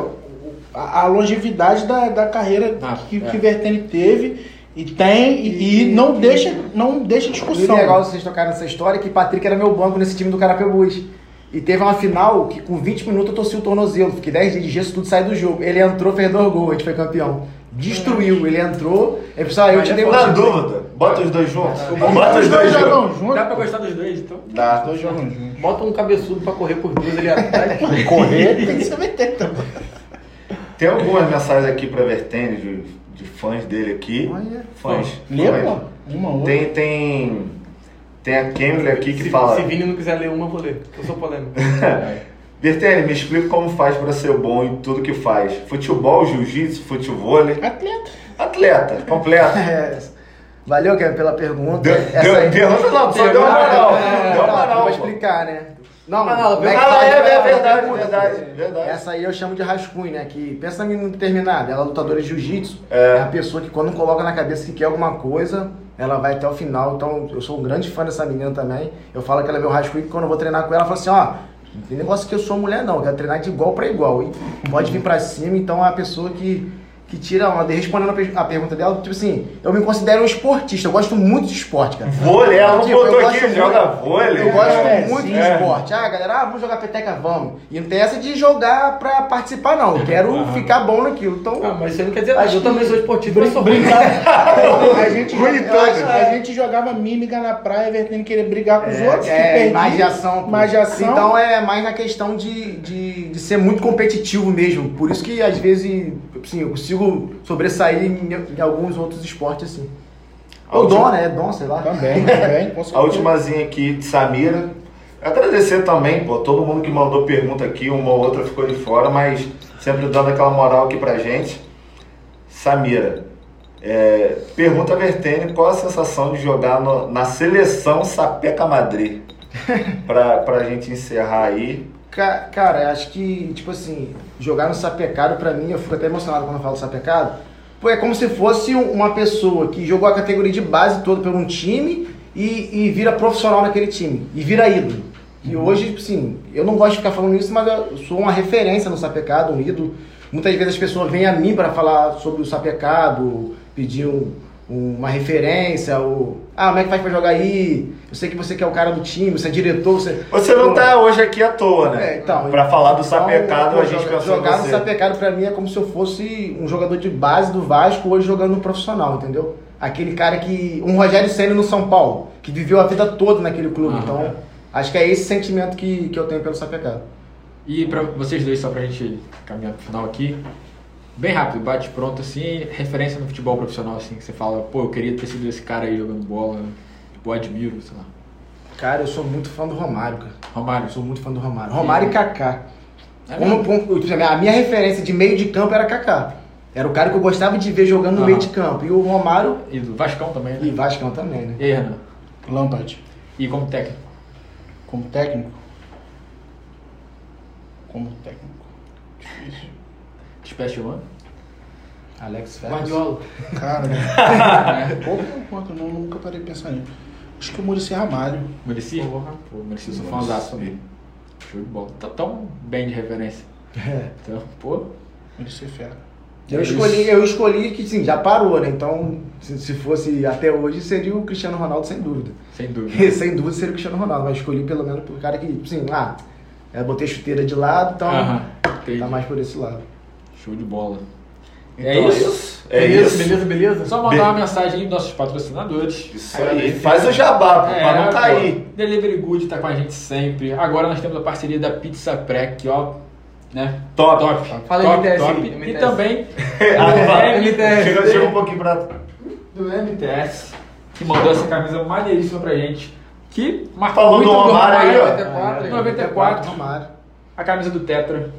a, a longevidade da, da carreira Ah, que, é. que Vertente teve e tem e, e não deixa não deixa E o discussão. legal vocês tocaram nessa história é que Patrick era meu banco nesse time do Carapebus. E teve uma final que com 20 minutos eu torci o tornozelo. Fiquei 10 dias de gesso, tudo saiu do jogo. Ele entrou, fez dois gols, a gente foi campeão. Destruiu, ele entrou. Aí, pessoal, eu Mas te é dei um Na dúvida, bota os dois juntos. Os Bota os dois juntos. jogam juntos. Dá pra gostar dos dois, então? Os Dá. dois jogam juntos. Bota um cabeçudo pra correr por duas ali atrás. Correr tem que saber ter também. Tem algumas mensagens aqui pra Vertênio, de, de fãs dele aqui. Olha. Fãs. Lê, fãs. pô. Uma outra. Tem, tem, tem a Kemble aqui que se, fala. se Vini não quiser ler uma, eu vou ler. Eu sou polêmico. Vertênio, me explica como faz pra ser bom em tudo que faz. Futebol, jiu-jitsu, futebol, Atleta. atleta, completo. É, Valeu, Kevin, pela pergunta. Deu, Essa deu, aí- pergunta não, só deu uma moral. É, Deu uma moral. Vou explicar, né? Não, Mas não, é que Ah, é, é Ela verdade, pergunta, verdade, verdade. Essa aí eu chamo de rascunho, né? Que pensa menina determinada. Ela é lutadora de jiu-jitsu. É. É a pessoa que quando coloca na cabeça que quer alguma coisa, ela vai até o final. Então, eu sou um grande fã dessa menina também. Eu falo que ela é meu rascunho, que quando eu vou treinar com ela, eu falo assim, ó... Não tem negócio que eu sou mulher, não. Eu quero treinar de igual pra igual. E pode vir pra cima, então é a pessoa que, que tira a onda. E respondendo a pe- a pergunta dela, tipo assim, eu me considero um esportista. Eu gosto muito de esporte, cara. Vôlei, ela não Tipo, eu botou gosto aqui, muito- joga vôlei. Eu gosto É, muito sim. de É. esporte. Ah, galera, ah, vamos jogar peteca, vamos. E não tem essa de jogar pra participar, não. Eu quero ficar bom naquilo. Então, Ah, mas aí não quer dizer nada. Eu também sou esportivo, mas sou ruim. a, gente, eu que a gente jogava mímica na praia, vertendo querer brigar com os outros. que é, perdiam. imaginação. pô. Imaginação. Então é mais na questão de, de, de ser muito competitivo mesmo. Por isso que às vezes assim, eu consigo sobressair em, em alguns outros esportes assim. A Ou última- dom, né? Dom, sei lá. Também, também, com certeza. A ultimazinha aqui de Samira. Agradecer também, pô, todo mundo que mandou pergunta aqui, uma ou outra ficou de fora, mas sempre dando aquela moral aqui pra gente. Samira, é, pergunta a Vertene qual a sensação de jogar no- na seleção Sapeca Madrid? pra, pra gente encerrar aí. Ca- Cara, acho que, tipo assim, jogar no sapecado, pra mim, eu fico até emocionado quando eu falo sapecado, pô, é como se fosse um- uma pessoa que jogou a categoria de base toda por um time e, e vira profissional naquele time, e vira ídolo. E hoje, tipo assim, eu não gosto de ficar falando isso, mas eu sou uma referência no sapecado, um ídolo. Muitas vezes as pessoas vêm a mim para falar sobre o sapecado, pedir um- uma referência, ou, ah, como é que faz pra jogar aí? Eu sei que você que é o cara do time, você é diretor, você... Você não tá hoje aqui à toa, né? é, então, pra falar do então, Sapecado, a gente joga- pensou Jogar no. Sapecado pra mim é como se eu fosse um jogador de base do Vasco hoje jogando no profissional, entendeu? Aquele cara que. Um Rogério Senna no São Paulo, que viveu a vida toda naquele clube. Aham. Então, acho que é esse sentimento que, que eu tenho pelo Sapecado. E pra vocês dois, só pra gente caminhar pro final aqui, bem rápido, bate pronto assim, referência no futebol profissional, assim, que você fala, pô, eu queria ter sido esse cara aí jogando bola, pô, admiro, sei lá. Cara, eu sou muito fã do Romário, cara. Romário, Eu sou muito fã do Romário. Romário e Kaká. É Como, tipo, a minha referência de meio de campo era Kaká. Era o cara que eu gostava de ver jogando no meio de campo. E o Romário E do Vascão também, e né? Vascão também, né? E aí, Renan? Lampard, E como técnico? como técnico. Como técnico. Difícil. Special One? Alex Ferguson. Guardiola. Cara, pouco quanto não, nunca parei de pensar nisso. Acho que o Muricy Ramalho. Muricy? Porra, pô, Muricy, eu sou fãzaço também. Show de bola. Tá tão bem de referência. Então, pô, Muricy Fera. Eu escolhi, eu escolhi que sim, já parou, né? Então, se, se fosse até hoje, seria o Cristiano Ronaldo, sem dúvida. sem dúvida. sem dúvida seria o Cristiano Ronaldo, mas escolhi pelo menos por cara que, sim, ah, eu botei chuteira de lado, então Aham, entendi. tá mais por esse lado. Show de bola. Então é isso? É beleza, isso. beleza, beleza? Só mandar Be- uma mensagem aí dos nossos patrocinadores. Isso aí. Faz o jabá, pô, pra não pô, cair. Delivery Good tá com a gente sempre. Agora nós temos a parceria da Pizza Prec, ó. Né? Top. Top. Fala top, MTS, top. MTS. E também Ah, MTS. Chega, chega um pouquinho pra. do MTS, que mandou essa camisa maneiríssima pra gente. Que marcou Falou muito do Romário aí, ó. 94, 94. Romário. A camisa do Tetra.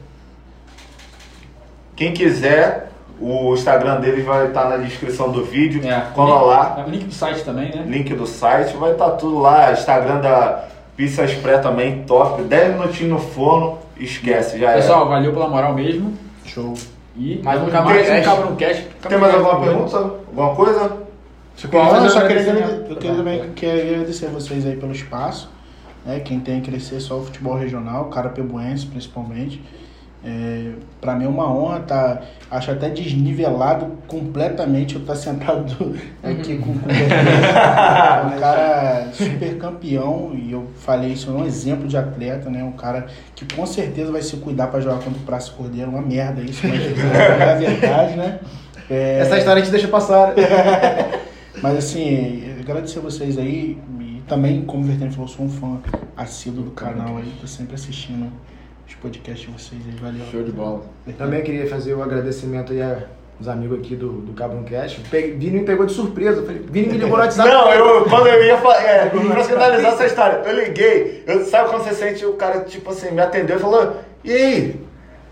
Quem quiser, o Instagram deles vai estar na descrição do vídeo. É. Cola lá. Link do site também, né? Link do site, vai estar tudo lá. Instagram da Pizza Express também, top. 10 minutinhos no forno, esquece, já Pessoal, valeu pela moral mesmo. Show. E Mais um mais Cabron um Cash. Cabron Cash. é. Tem mais alguma pergunta? Alguma coisa? Eu só queria eu também queria agradecer a vocês aí pelo espaço. Né, quem tem que crescer só o futebol regional, carapebuense principalmente. É, para mim é uma honra tá, acho até desnivelado completamente eu estar sentado aqui com, com É um cara super campeão e eu falei isso é um exemplo de atleta, né? Um cara que com certeza vai se cuidar para jogar contra o Praça Cordeiro, uma merda isso, mas é a verdade, né? É, Essa história a gente deixa passar. mas assim, agradecer a vocês aí e também, como o Vertene falou, sou um fã assíduo do canal aí, tô sempre assistindo os podcasts de vocês aí, valeu. Show de bola. Também queria fazer o agradecimento aí aos amigos aqui do, do Cabron Cash. Vini me pegou de surpresa. Eu falei, Vini me ligou no WhatsApp. Não, eu, quando eu ia falar, é, pra finalizar essa história, eu liguei, eu, sabe quando você sente o cara, tipo assim, me atendeu e falou, e aí?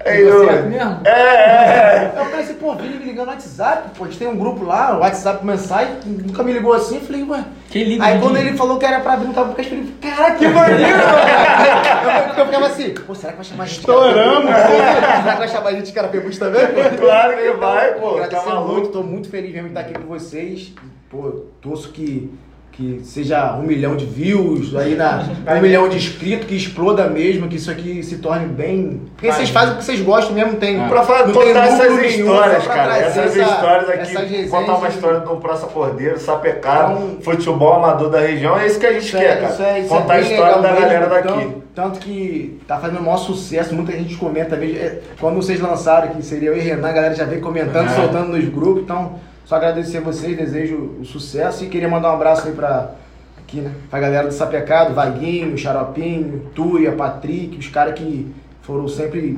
Aí eu- certo mesmo? É, é, Eu falei assim, pô, Vini me ligando no WhatsApp, pô, a gente tem um grupo lá, o WhatsApp mensagem, nunca me ligou assim, eu falei, ué. Quem liga Aí quando ele falou que era pra vir Cabo Podcast, eu falei, cara, que maneiro, mano. Eu ficava assim, pô, será que vai chamar a gente? Estouramos, Será que vai chamar a gente de Carapebus também? é. Claro que vai, pô. Tá Agradecer maluco. muito, tô muito feliz mesmo de estar aqui com vocês. Pô, torço que, que seja um milhão de views, aí na, um milhão de inscritos, que exploda mesmo, que isso aqui se torne bem. Porque vocês fazem o que vocês gostam mesmo, tem. Pra fa- não tem contar essas nenhum, histórias, pra cara. Essas essa- histórias aqui. essas Contar uma história do Praça Cordeiro, Sapecado, Então- futebol amador da região. É isso que a gente Isso quer, é, cara. isso é, isso contar é a história legal da mesmo, galera daqui. Tanto, tanto que tá fazendo o maior sucesso, muita gente comenta mesmo. É, Quando vocês lançaram que seria eu e Renan, a galera já veio comentando, É. soltando nos grupos. Então, só agradecer a vocês, desejo o sucesso e queria mandar um abraço aí pra, aqui, né, pra galera do Sapecado, Vaguinho, Xaropinho, Tuia, Patrick, os caras que foram sempre,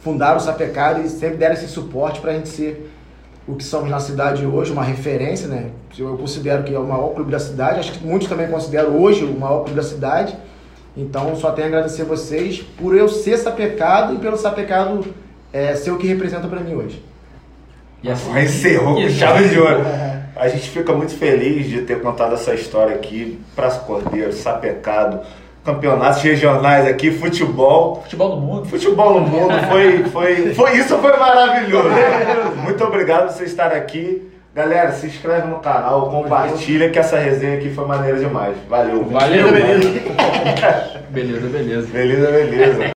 fundaram o Sapecado e sempre deram esse suporte pra gente ser o que somos na cidade hoje, uma referência, né? Eu considero que é o maior clube da cidade, acho que muitos também consideram hoje o maior clube da cidade. Então só tenho a agradecer vocês por eu ser sapecado e pelo sapecado é, ser o que representa pra mim hoje. E assim, Encerrou com chave de ouro. A gente fica muito feliz de ter contado essa história aqui. Praça Cordeiro, Sapecado, campeonatos regionais aqui, futebol. futebol do mundo. Futebol no mundo foi, foi, foi isso foi maravilhoso. Muito obrigado por vocês estarem aqui. Galera, se inscreve no canal, compartilha que essa resenha aqui foi maneira demais. Valeu. Valeu, beleza. Beleza, beleza. Beleza, beleza.